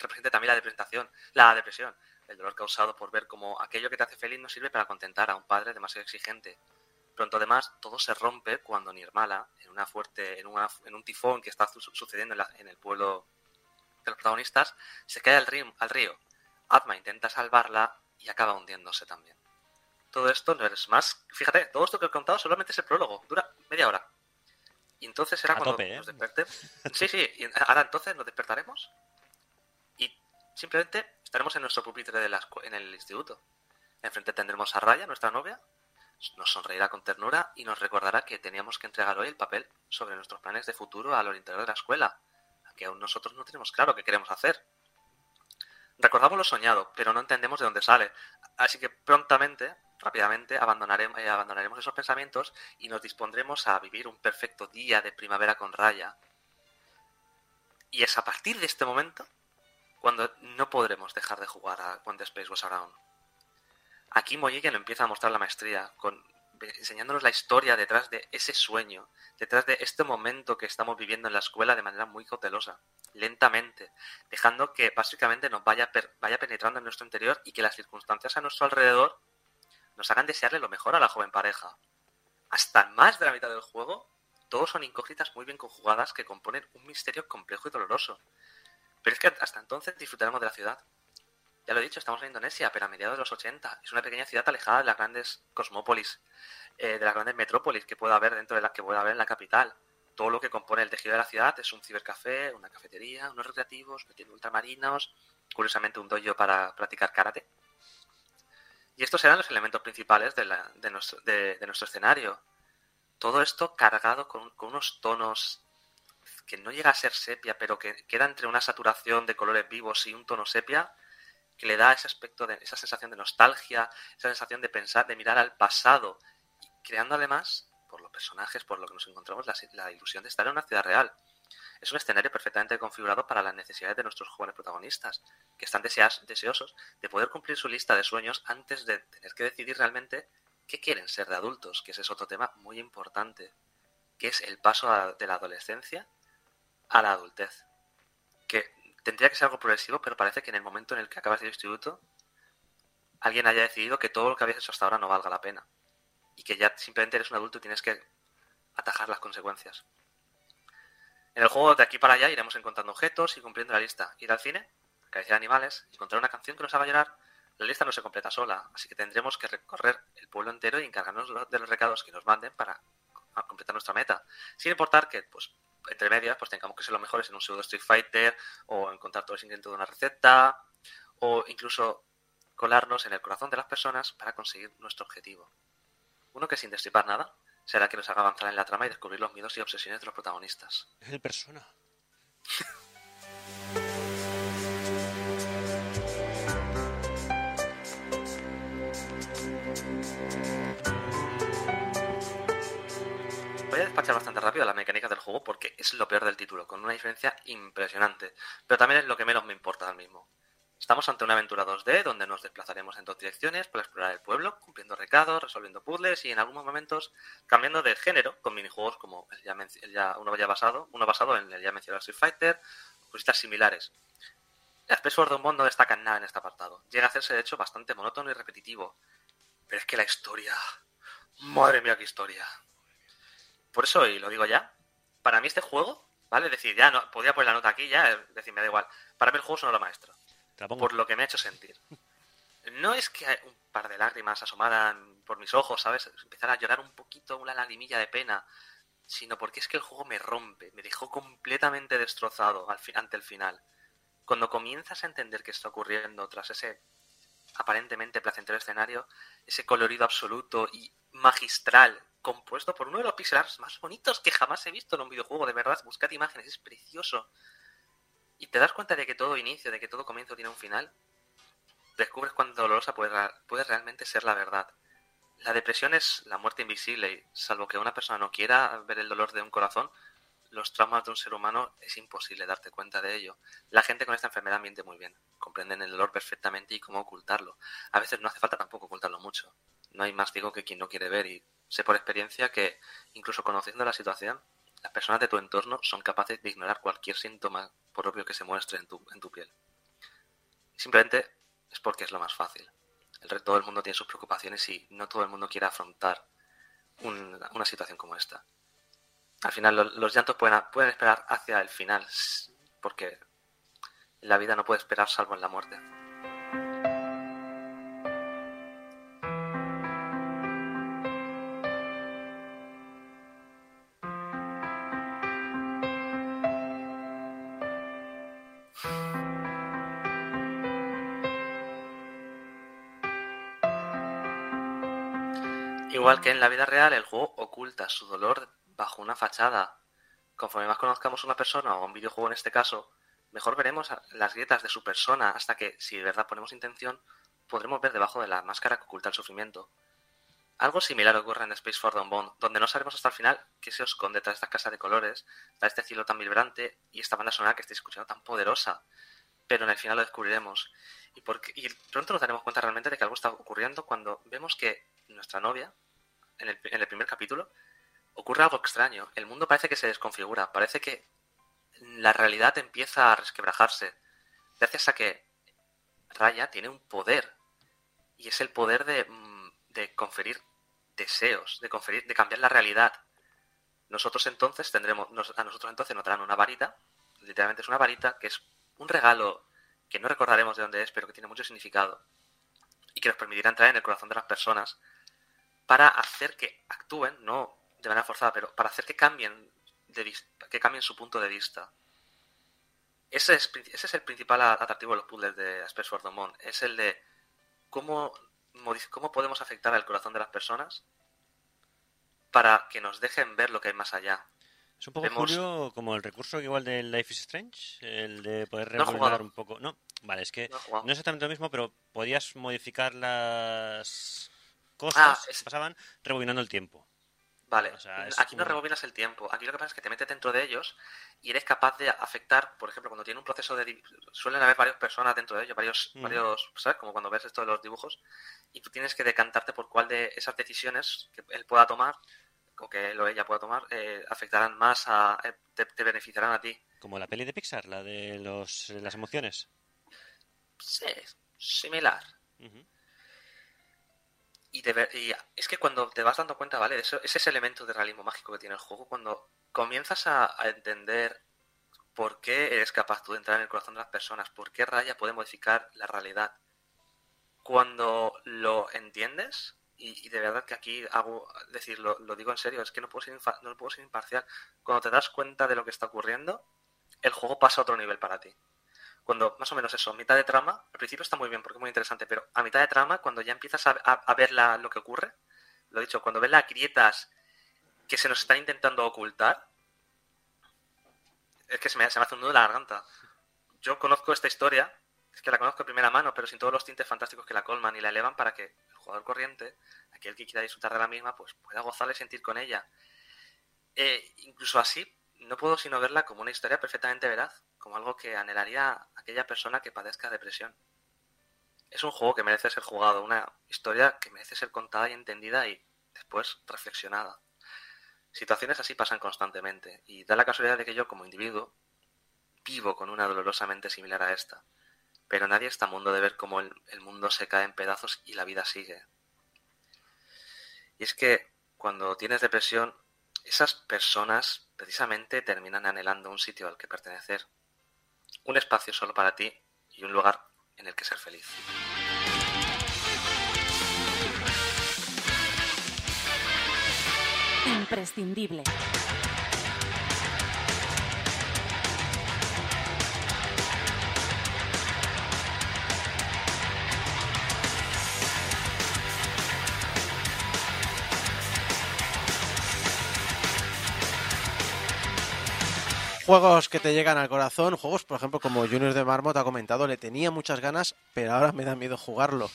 Speaker 8: represente también la depresión, la depresión, el dolor causado por ver cómo aquello que te hace feliz no sirve para contentar a un padre demasiado exigente. Pronto además todo se rompe cuando Nirmala, en una fuerte, en, una- un tifón que está su- sucediendo en, el pueblo de los protagonistas, se cae al al río. Atma intenta salvarla y acaba hundiéndose también. Todo esto no es más. Fíjate, todo esto que he contado solamente es el prólogo. Dura media hora. Y entonces será cuando
Speaker 5: tope, ¿eh?
Speaker 8: nos desperte. Sí, sí. Y ahora entonces nos despertaremos y simplemente estaremos en nuestro pupitre de la en el instituto. Enfrente tendremos a Raya, nuestra novia. Nos sonreirá con ternura y nos recordará que teníamos que entregar hoy el papel sobre nuestros planes de futuro al interior de la escuela, que aún nosotros no tenemos claro qué queremos hacer. Recordamos lo soñado, pero no entendemos de dónde sale. Así que prontamente, rápidamente, abandonaremos, eh, abandonaremos esos pensamientos y nos dispondremos a vivir un perfecto día de primavera con Raya. Y es a partir de este momento cuando no podremos dejar de jugar a the Space Was Around. Aquí Mojiken empieza a mostrar la maestría, con, enseñándonos la historia detrás de ese sueño, detrás de este momento que estamos viviendo en la escuela de manera muy cautelosa, lentamente, dejando que básicamente nos vaya, per- vaya penetrando en nuestro interior y que las circunstancias a nuestro alrededor nos hagan desearle lo mejor a la joven pareja. Hasta más de la mitad del juego, todos son incógnitas muy bien conjugadas que componen un misterio complejo y doloroso. Pero es que hasta entonces disfrutaremos de la ciudad. Ya lo he dicho, estamos en Indonesia, pero a mediados de los 80. Es una pequeña ciudad alejada de las grandes cosmópolis, eh, de las grandes metrópolis que pueda haber dentro de las que pueda haber en la capital. Todo lo que compone el tejido de la ciudad es un cibercafé, una cafetería, unos recreativos, tiene ultramarinos, curiosamente un dojo para practicar karate. Y estos eran los elementos principales de, la- de nuestro, de nuestro escenario. Todo esto cargado con, con unos tonos que no llega a ser sepia, pero que queda entre una saturación de colores vivos y un tono sepia que le da ese aspecto de esa sensación de nostalgia, esa sensación de pensar, de mirar al pasado, creando además, por los personajes, por lo que nos encontramos, la, ilusión de estar en una ciudad real. Es un escenario perfectamente configurado para las necesidades de nuestros jóvenes protagonistas, que están deseas- deseosos de poder cumplir su lista de sueños antes de tener que decidir realmente qué quieren ser de adultos, que ese es otro tema muy importante, que es el paso de la adolescencia a la adultez. Que tendría que ser algo progresivo, pero parece que en el momento en el que acabas el instituto, alguien haya decidido que todo lo que habías hecho hasta ahora no valga la pena. Y que ya simplemente eres un adulto y tienes que atajar las consecuencias. En el juego de aquí para allá iremos encontrando objetos y cumpliendo la lista. Ir al cine, acariciar animales, encontrar una canción que nos haga llorar. La lista no se completa sola, así que tendremos que recorrer el pueblo entero y encargarnos de los recados que nos manden para completar nuestra meta. Sin importar que, pues, entre medias, pues tengamos que ser los mejores en un pseudo Street Fighter, o encontrar todos los ingredientes de una receta, o incluso colarnos en el corazón de las personas para conseguir nuestro objetivo. Uno que sin destripar nada será que nos haga avanzar en la trama y descubrir los miedos y obsesiones de los protagonistas.
Speaker 5: El persona.
Speaker 8: despachar bastante rápido las mecánicas del juego porque es lo peor del título, con una diferencia impresionante. Pero también es lo que menos me importa al mismo. Estamos ante una aventura 2D donde nos desplazaremos en dos direcciones para explorar el pueblo, cumpliendo recados, resolviendo puzzles y en algunos momentos cambiando de género con minijuegos como el ya el ya- uno ya basado, uno basado en el ya mencionado Street Fighter, cositas similares. El Space Force Bond no destaca en nada en este apartado. Llega a hacerse de hecho bastante monótono y repetitivo. Pero es que la historia... Madre mía, qué historia. Por eso, y lo digo ya, para mí este juego, ¿vale? Es decir, ya no, podía poner la nota aquí, ya, es decir, me da igual. Para mí el juego es una
Speaker 5: pongo.
Speaker 8: por lo que me ha hecho sentir. No es que un par de lágrimas asomaran por mis ojos, ¿sabes? Empezar a llorar un poquito, una lagrimilla de pena, sino porque es que el juego me rompe, me dejó completamente destrozado al ante el final. Cuando comienzas a entender qué está ocurriendo tras ese aparentemente placentero escenario, ese colorido absoluto y magistral, compuesto por uno de los pixel más bonitos que jamás he visto en un videojuego, de verdad, buscad imágenes, es precioso. Y te das cuenta de que todo inicio, de que todo comienzo tiene un final, descubres cuán dolorosa puede, puede realmente ser la verdad. La depresión es la muerte invisible y salvo que una persona no quiera ver el dolor de un corazón, los traumas de un ser humano es imposible darte cuenta de ello. La gente con esta enfermedad miente muy bien, comprenden el dolor perfectamente y cómo ocultarlo. A veces no hace falta tampoco ocultarlo mucho. No hay más ciego que quien no quiere ver y sé por experiencia que incluso conociendo la situación, las personas de tu entorno son capaces de ignorar cualquier síntoma por obvio que se muestre en tu, en tu piel. Simplemente es porque es lo más fácil. El todo el mundo tiene sus preocupaciones y no todo el mundo quiere afrontar un- una situación como esta. Al final lo- los llantos pueden, pueden esperar hacia el final, porque la vida no puede esperar salvo en la muerte. Igual que en la vida real, el juego oculta su dolor bajo una fachada. Conforme más conozcamos una persona o un videojuego en este caso, mejor veremos las grietas de su persona hasta que, si de verdad ponemos intención, podremos ver debajo de la máscara que oculta el sufrimiento. Algo similar ocurre en Space for Bond, donde no sabemos hasta el final qué se esconde tras esta casa de colores, tras este cielo tan vibrante y esta banda sonora que estáis escuchando tan poderosa. Pero en el final lo descubriremos. Y, porque, y pronto nos daremos cuenta realmente de que algo está ocurriendo cuando vemos que nuestra novia, en el, primer capítulo, ocurre algo extraño. El mundo parece que se desconfigura, parece que la realidad empieza a resquebrajarse. Gracias a que Raya tiene un poder. Y es el poder de, mm, de conferir deseos, de conferir, de cambiar la realidad. Nosotros entonces tendremos, nos- a nosotros entonces nos darán una varita, literalmente es una varita que es un regalo que no recordaremos de dónde es, pero que tiene mucho significado y que nos permitirá entrar en el corazón de las personas para hacer que actúen, no de manera forzada, pero para hacer que cambien, de que cambien su punto de vista. Ese es, ese es el principal atractivo de los puzzles de Aspect Sword of Mon, es el de cómo, cómo podemos afectar al corazón de las personas para que nos dejen ver lo que hay más allá.
Speaker 5: Es un poco,
Speaker 8: Vemos-
Speaker 5: Julio, como el recurso igual del Life is Strange, el de poder
Speaker 8: No
Speaker 5: rebobinar
Speaker 8: jugado.
Speaker 5: un poco. No, vale, es que
Speaker 8: No
Speaker 5: no es exactamente lo mismo, pero podías modificar las cosas
Speaker 8: Ah,
Speaker 5: que
Speaker 8: es-
Speaker 5: pasaban rebobinando el tiempo.
Speaker 8: Vale,
Speaker 5: O sea, es
Speaker 8: aquí no rebobinas el tiempo. Aquí lo que pasa es que te metes dentro de ellos y eres capaz de afectar, por ejemplo, cuando tiene un proceso de... Suelen haber varias personas dentro de ellos, varios,
Speaker 5: Mm.
Speaker 8: varios, ¿sabes? Como cuando ves esto de los dibujos y tú tienes que decantarte por cuál de esas decisiones que él pueda tomar o que él o ella pueda tomar eh, afectarán más a... eh, te, te beneficiarán a ti.
Speaker 5: Como la peli de Pixar, la de los, las emociones.
Speaker 8: Sí, similar.
Speaker 5: Ujú.
Speaker 8: Y, de ver- y es que cuando te vas dando cuenta, ¿vale? Eso, es ese elemento de realismo mágico que tiene el juego, cuando comienzas a, entender por qué eres capaz tú de entrar en el corazón de las personas, por qué Raya puede modificar la realidad. Cuando lo entiendes, y, de verdad que aquí hago, decir, lo, lo digo en serio, es que no puedo, ser infa- no puedo ser imparcial. Cuando te das cuenta de lo que está ocurriendo, el juego pasa a otro nivel para ti cuando más o menos eso, mitad de trama, al principio está muy bien porque es muy interesante, pero a mitad de trama, cuando ya empiezas a, ver la- lo que ocurre, lo dicho, cuando ves las grietas que se nos están intentando ocultar, es que se me, se me hace un nudo en la garganta. Yo conozco esta historia, es que la conozco de primera mano, pero sin todos los tintes fantásticos que la colman y la elevan para que el jugador corriente, aquel que quiera disfrutar de la misma, pues pueda gozar y sentir con ella. Eh, incluso así, no puedo sino verla como una historia perfectamente veraz, como algo que anhelaría aquella persona que padezca depresión. Es un juego que merece ser jugado, una historia que merece ser contada y entendida y después reflexionada. Situaciones así pasan constantemente y da la casualidad de que yo como individuo vivo con una dolorosamente similar a esta. Pero nadie está mundo de ver cómo el, el mundo se cae en pedazos y la vida sigue. Y es que cuando tienes depresión, esas personas precisamente terminan anhelando un sitio al que pertenecer, un espacio solo para ti y un lugar en el que ser feliz.
Speaker 9: Imprescindible.
Speaker 4: Juegos que te llegan al corazón, juegos, por ejemplo, como Junior de Marmot ha comentado, le tenía muchas ganas, pero ahora me da miedo jugarlo.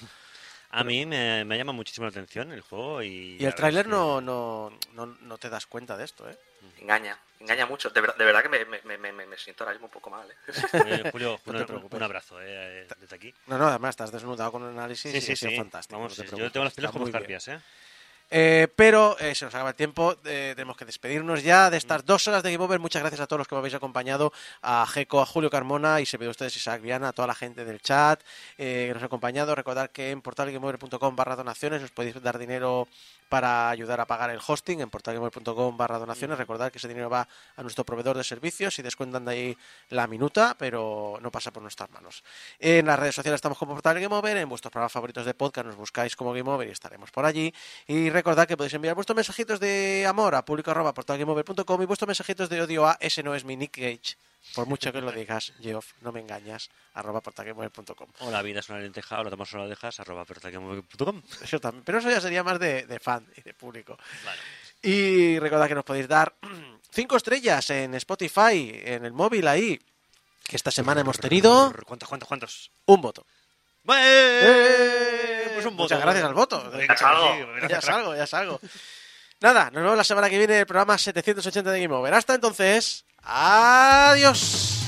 Speaker 5: A mí me, me llama muchísimo la atención el juego y...
Speaker 4: Y el tráiler
Speaker 5: que-
Speaker 4: no, no, no, no te das cuenta de esto, ¿eh?
Speaker 8: Engaña, engaña mucho. De, ver- de verdad que me, me- me- me- me siento ahora mismo un poco mal. ¿eh?
Speaker 5: Eh, Julio,
Speaker 4: No te preocupes.
Speaker 5: un abrazo eh, eh, desde aquí.
Speaker 4: No, no, además estás desnudado con un análisis
Speaker 5: Sí,
Speaker 4: y
Speaker 5: sí,
Speaker 4: sido
Speaker 5: sí.
Speaker 4: fantástico.
Speaker 5: Vamos,
Speaker 4: no te
Speaker 5: yo tengo las
Speaker 4: está
Speaker 5: como escarpias, ¿eh?
Speaker 4: Eh, pero se nos acaba el tiempo, eh, tenemos que despedirnos ya de estas dos horas de Game Over. Muchas gracias a todos los que me habéis acompañado, a Jeco, a Julio Carmona y se ve ustedes Isaac Viana, a toda la gente del chat eh, que nos ha acompañado. Recordad que en portalgameover.com barra donaciones os podéis dar dinero para ayudar a pagar el hosting en portalgameover.com barra donaciones. Recordad que ese dinero va a nuestro proveedor de servicios y descuentan de ahí la minuta, pero no pasa por nuestras manos. En las redes sociales estamos como Portal Game Over, en vuestros programas favoritos de podcast nos buscáis como Game Over y estaremos por allí. Y recordad que podéis enviar vuestros mensajitos de amor a público arroba portalgameover.com y vuestros mensajitos de odio a ese no es mi Nick Gage. Por mucho que lo digas, Geoff, no me engañas, arroba portalgameover.com.
Speaker 5: O la vida es una lenteja, o la tomas o la dejas, arroba pertaquemove.com.
Speaker 4: Eso también, pero eso ya sería más de, de fan y de público.
Speaker 5: Vale.
Speaker 4: Y recordad que nos podéis dar cinco estrellas en Spotify, en el móvil ahí, que esta semana hemos tenido
Speaker 5: ¿Cuántos, cuántos, cuántos?
Speaker 4: un voto.
Speaker 5: ¡Eh! Pues un voto.
Speaker 4: Muchas gracias al voto.
Speaker 8: Ya
Speaker 4: salgo, ya salgo. Nada, nos vemos la semana que viene en el programa 780 de Game Over. Hasta entonces, adiós.